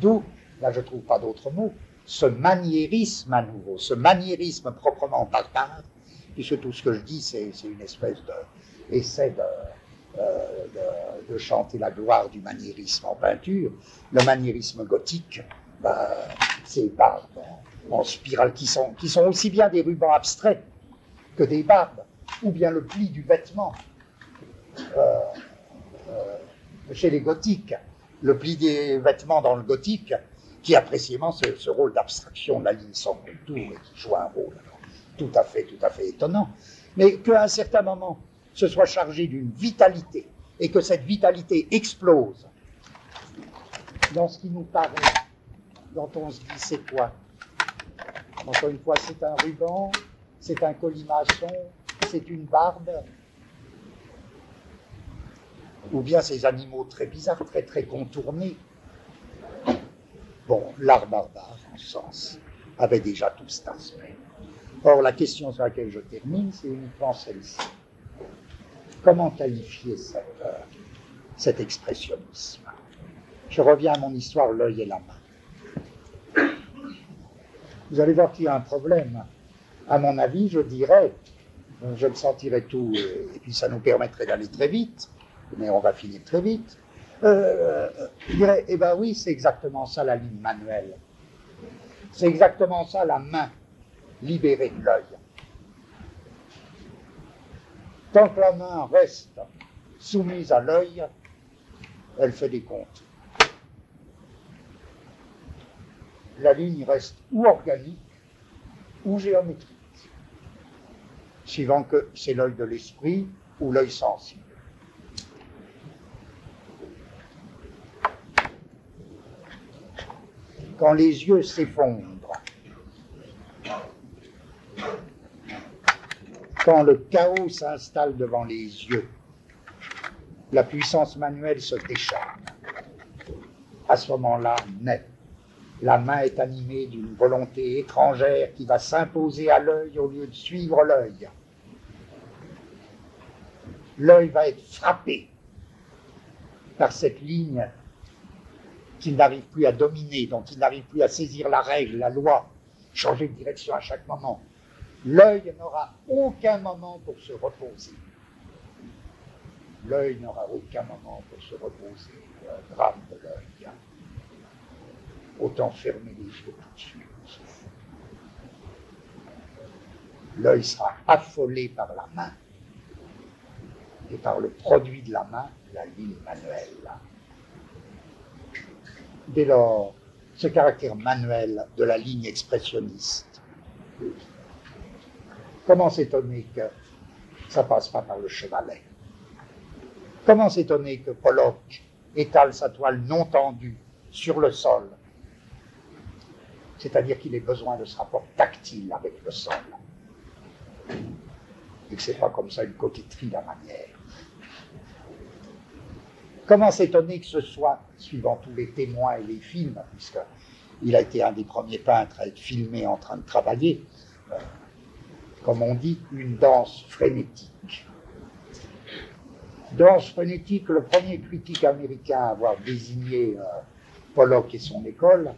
D'où, là je ne trouve pas d'autre mot, ce maniérisme à nouveau, ce maniérisme proprement barbare, puisque tout ce que je dis, c'est c'est une espèce d'essai de, euh, de, chanter la gloire du maniérisme en peinture. Le maniérisme gothique, ben, ces barbes en, spirale qui sont, qui sont aussi bien des rubans abstraits que des barbes, ou bien le pli du vêtement. Euh, euh, chez les gothiques, le pli des vêtements dans le gothique, qui a précisément ce, rôle d'abstraction de la ligne sans contour et qui joue un rôle tout à fait, tout à fait étonnant. Mais qu'à un certain moment, ce soit chargé d'une vitalité et que cette vitalité explose dans ce qui nous paraît, dont on se dit c'est quoi? Encore une fois, c'est un ruban, c'est un colimaçon, c'est une barbe, ou bien ces animaux très bizarres, très très contournés. Bon, l'art barbare, en ce sens, avait déjà tout cet aspect. Or, la question sur laquelle je termine, c'est uniquement celle-ci. Comment qualifier euh, cet expressionnisme? Je reviens à mon histoire, l'œil et la main. Vous allez voir qu'il y a un problème. À mon avis, je dirais, je le sentirais tout, et puis ça nous permettrait d'aller très vite, mais on va finir très vite. Euh, je dirais, eh ben oui, c'est exactement ça la ligne manuelle. C'est exactement ça la main libérée de l'œil. Tant que la main reste soumise à l'œil, elle fait des comptes. La ligne reste ou organique ou géométrique, suivant que c'est l'œil de l'esprit ou l'œil sensible. Quand les yeux s'effondrent, quand le chaos s'installe devant les yeux, la puissance manuelle se décharne. À ce moment-là, naît. La main est animée d'une volonté étrangère qui va s'imposer à l'œil au lieu de suivre l'œil. L'œil va être frappé par cette ligne qu'il n'arrive plus à dominer, dont il n'arrive plus à saisir la règle, la loi, changer de direction à chaque moment. L'œil n'aura aucun moment pour se reposer. L'œil n'aura aucun moment pour se reposer. Le drame de l'œil. Autant fermer les yeux tout de suite. L'œil sera affolé par la main. et par le produit de la main, la ligne manuelle. Dès lors, ce caractère manuel de la ligne expressionniste, comment s'étonner que ça passe pas par le chevalet? Comment s'étonner que Pollock étale sa toile non tendue sur le sol? C'est-à-dire qu'il ait besoin de ce rapport tactile avec le sol. Et que ce n'est pas comme ça une coquetterie la manière. Comment s'étonner que ce soit, suivant tous les témoins et les films, puisqu'il a été un des premiers peintres à être filmé en train de travailler, euh, comme on dit, une danse frénétique. Danse frénétique, le premier critique américain à avoir désigné euh, Pollock et son école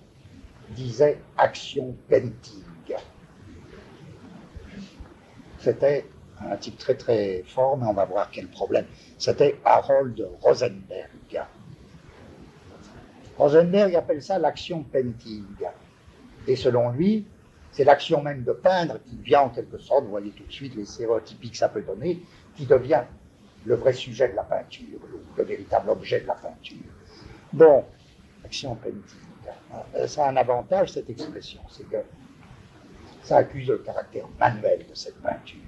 disait action painting. C'était un type très très fort, mais on va voir quel problème. C'était Harold Rosenberg. Rosenberg appelle ça l'action painting. Et selon lui, c'est l'action même de peindre qui vient en quelque sorte, vous voyez tout de suite les stéréotypies que ça peut donner, qui devient le vrai sujet de la peinture, le, véritable objet de la peinture. Bon, action painting. Euh, ça a un avantage, cette expression, c'est que ça accuse le caractère manuel de cette peinture.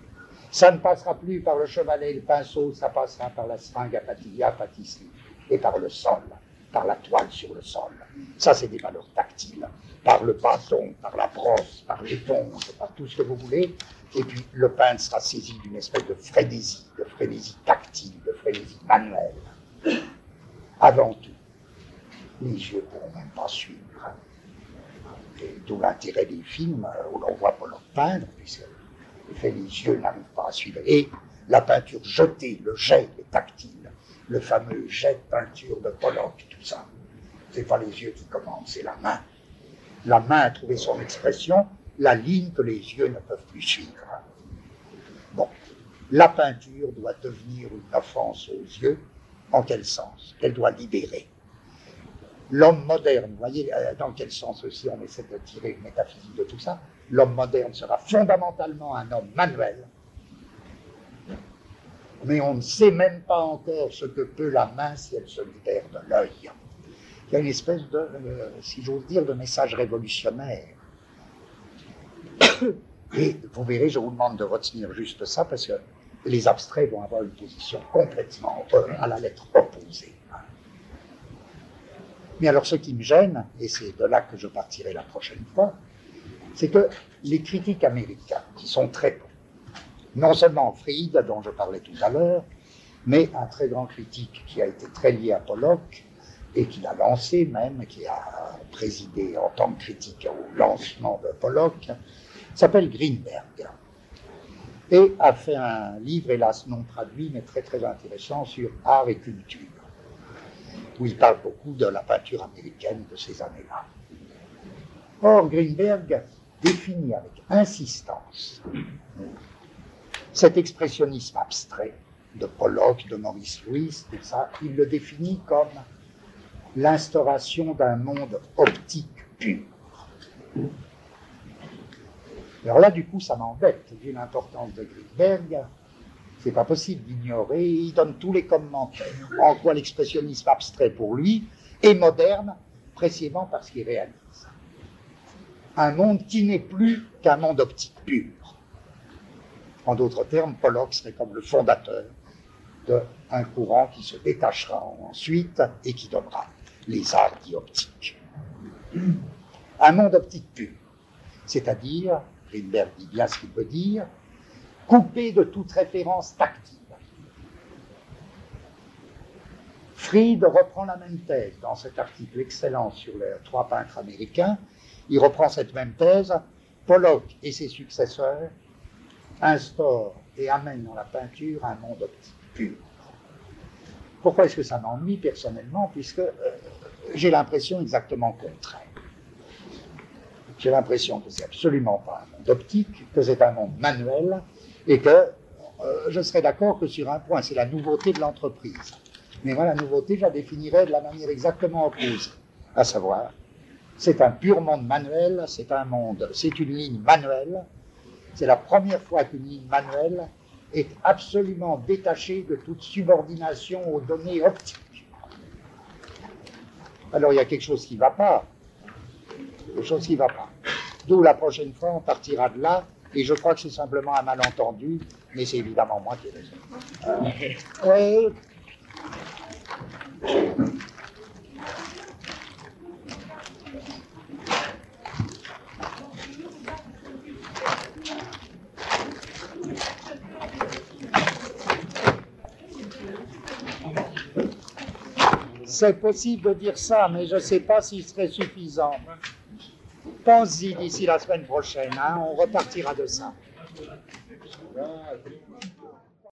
Ça ne passera plus par le chevalet et le pinceau, ça passera par la seringue à patilla, pâtisserie, et par le sol, par la toile sur le sol. Ça, c'est des valeurs tactiles. Par le bâton, par la brosse, par l'éponge, par tout ce que vous voulez. Et puis, le peintre sera saisi d'une espèce de frénésie, de frénésie tactile, de frénésie manuelle. Avant tout, les yeux ne pourront même pas suivre. Et d'où l'intérêt des films où l'on voit Pollock peindre, puisque les yeux n'arrivent pas à suivre. Et la peinture jetée, le jet est tactile, le fameux jet de peinture de Pollock, tout ça. Ce n'est pas les yeux qui commandent, c'est la main. La main a trouvé son expression, la ligne que les yeux ne peuvent plus suivre. Bon, la peinture doit devenir une offense aux yeux. En quel sens? Elle doit libérer. L'homme moderne, vous voyez euh, dans quel sens aussi on essaie de tirer une métaphysique de tout ça? L'homme moderne sera fondamentalement un homme manuel, mais on ne sait même pas encore ce que peut la main si elle se libère de l'œil. Il y a une espèce de, euh, si j'ose dire, de message révolutionnaire. Et vous verrez, je vous demande de retenir juste ça parce que les abstraits vont avoir une position complètement euh, à la lettre opposée. Mais alors ce qui me gêne, et c'est de là que je partirai la prochaine fois, c'est que les critiques américains, qui sont très bons, non seulement Fried, dont je parlais tout à l'heure, mais un très grand critique qui a été très lié à Pollock et qui l'a lancé même, qui a présidé en tant que critique au lancement de Pollock, s'appelle Greenberg et a fait un livre, hélas non traduit, mais très très intéressant sur art et culture, où il parle beaucoup de la peinture américaine de ces années-là. Or, Greenberg définit avec insistance cet expressionnisme abstrait de Pollock, de Maurice Louis, tout ça, il le définit comme l'instauration d'un monde optique pur. Alors là, du coup, ça m'embête, vu l'importance de Greenberg. C'est pas possible d'ignorer. Il donne tous les commentaires. En quoi l'expressionnisme abstrait pour lui est moderne, précisément parce qu'il réalise un monde qui n'est plus qu'un monde optique pur. En d'autres termes, Pollock serait comme le fondateur d'un courant qui se détachera ensuite et qui donnera les arts dits. Un monde optique pur, c'est-à-dire, Greenberg dit bien ce qu'il veut dire, coupé de toute référence tactile. Fried reprend la même thèse dans cet article excellent sur les trois peintres américains il reprend cette même thèse. Pollock et ses successeurs instaurent et amènent dans la peinture un monde optique pur. Pourquoi est-ce que ça m'ennuie personnellement? Puisque euh, j'ai l'impression exactement contraire. J'ai l'impression que c'est absolument pas un monde optique, que c'est un monde manuel, et que euh, je serais d'accord que sur un point, c'est la nouveauté de l'entreprise. Mais moi, la nouveauté, je la définirais de la manière exactement opposée, à savoir c'est un pur monde manuel, c'est un monde, c'est une ligne manuelle. C'est la première fois qu'une ligne manuelle est absolument détaché de toute subordination aux données optiques. Alors il y a quelque chose qui ne va pas. Quelque chose qui ne va pas. D'où la prochaine fois, on partira de là, et je crois que c'est simplement un malentendu, mais c'est évidemment moi qui ai raison. Euh, C'est possible de dire ça, mais je ne sais pas s'il serait suffisant. Pense-y d'ici la semaine prochaine, hein, on repartira de ça.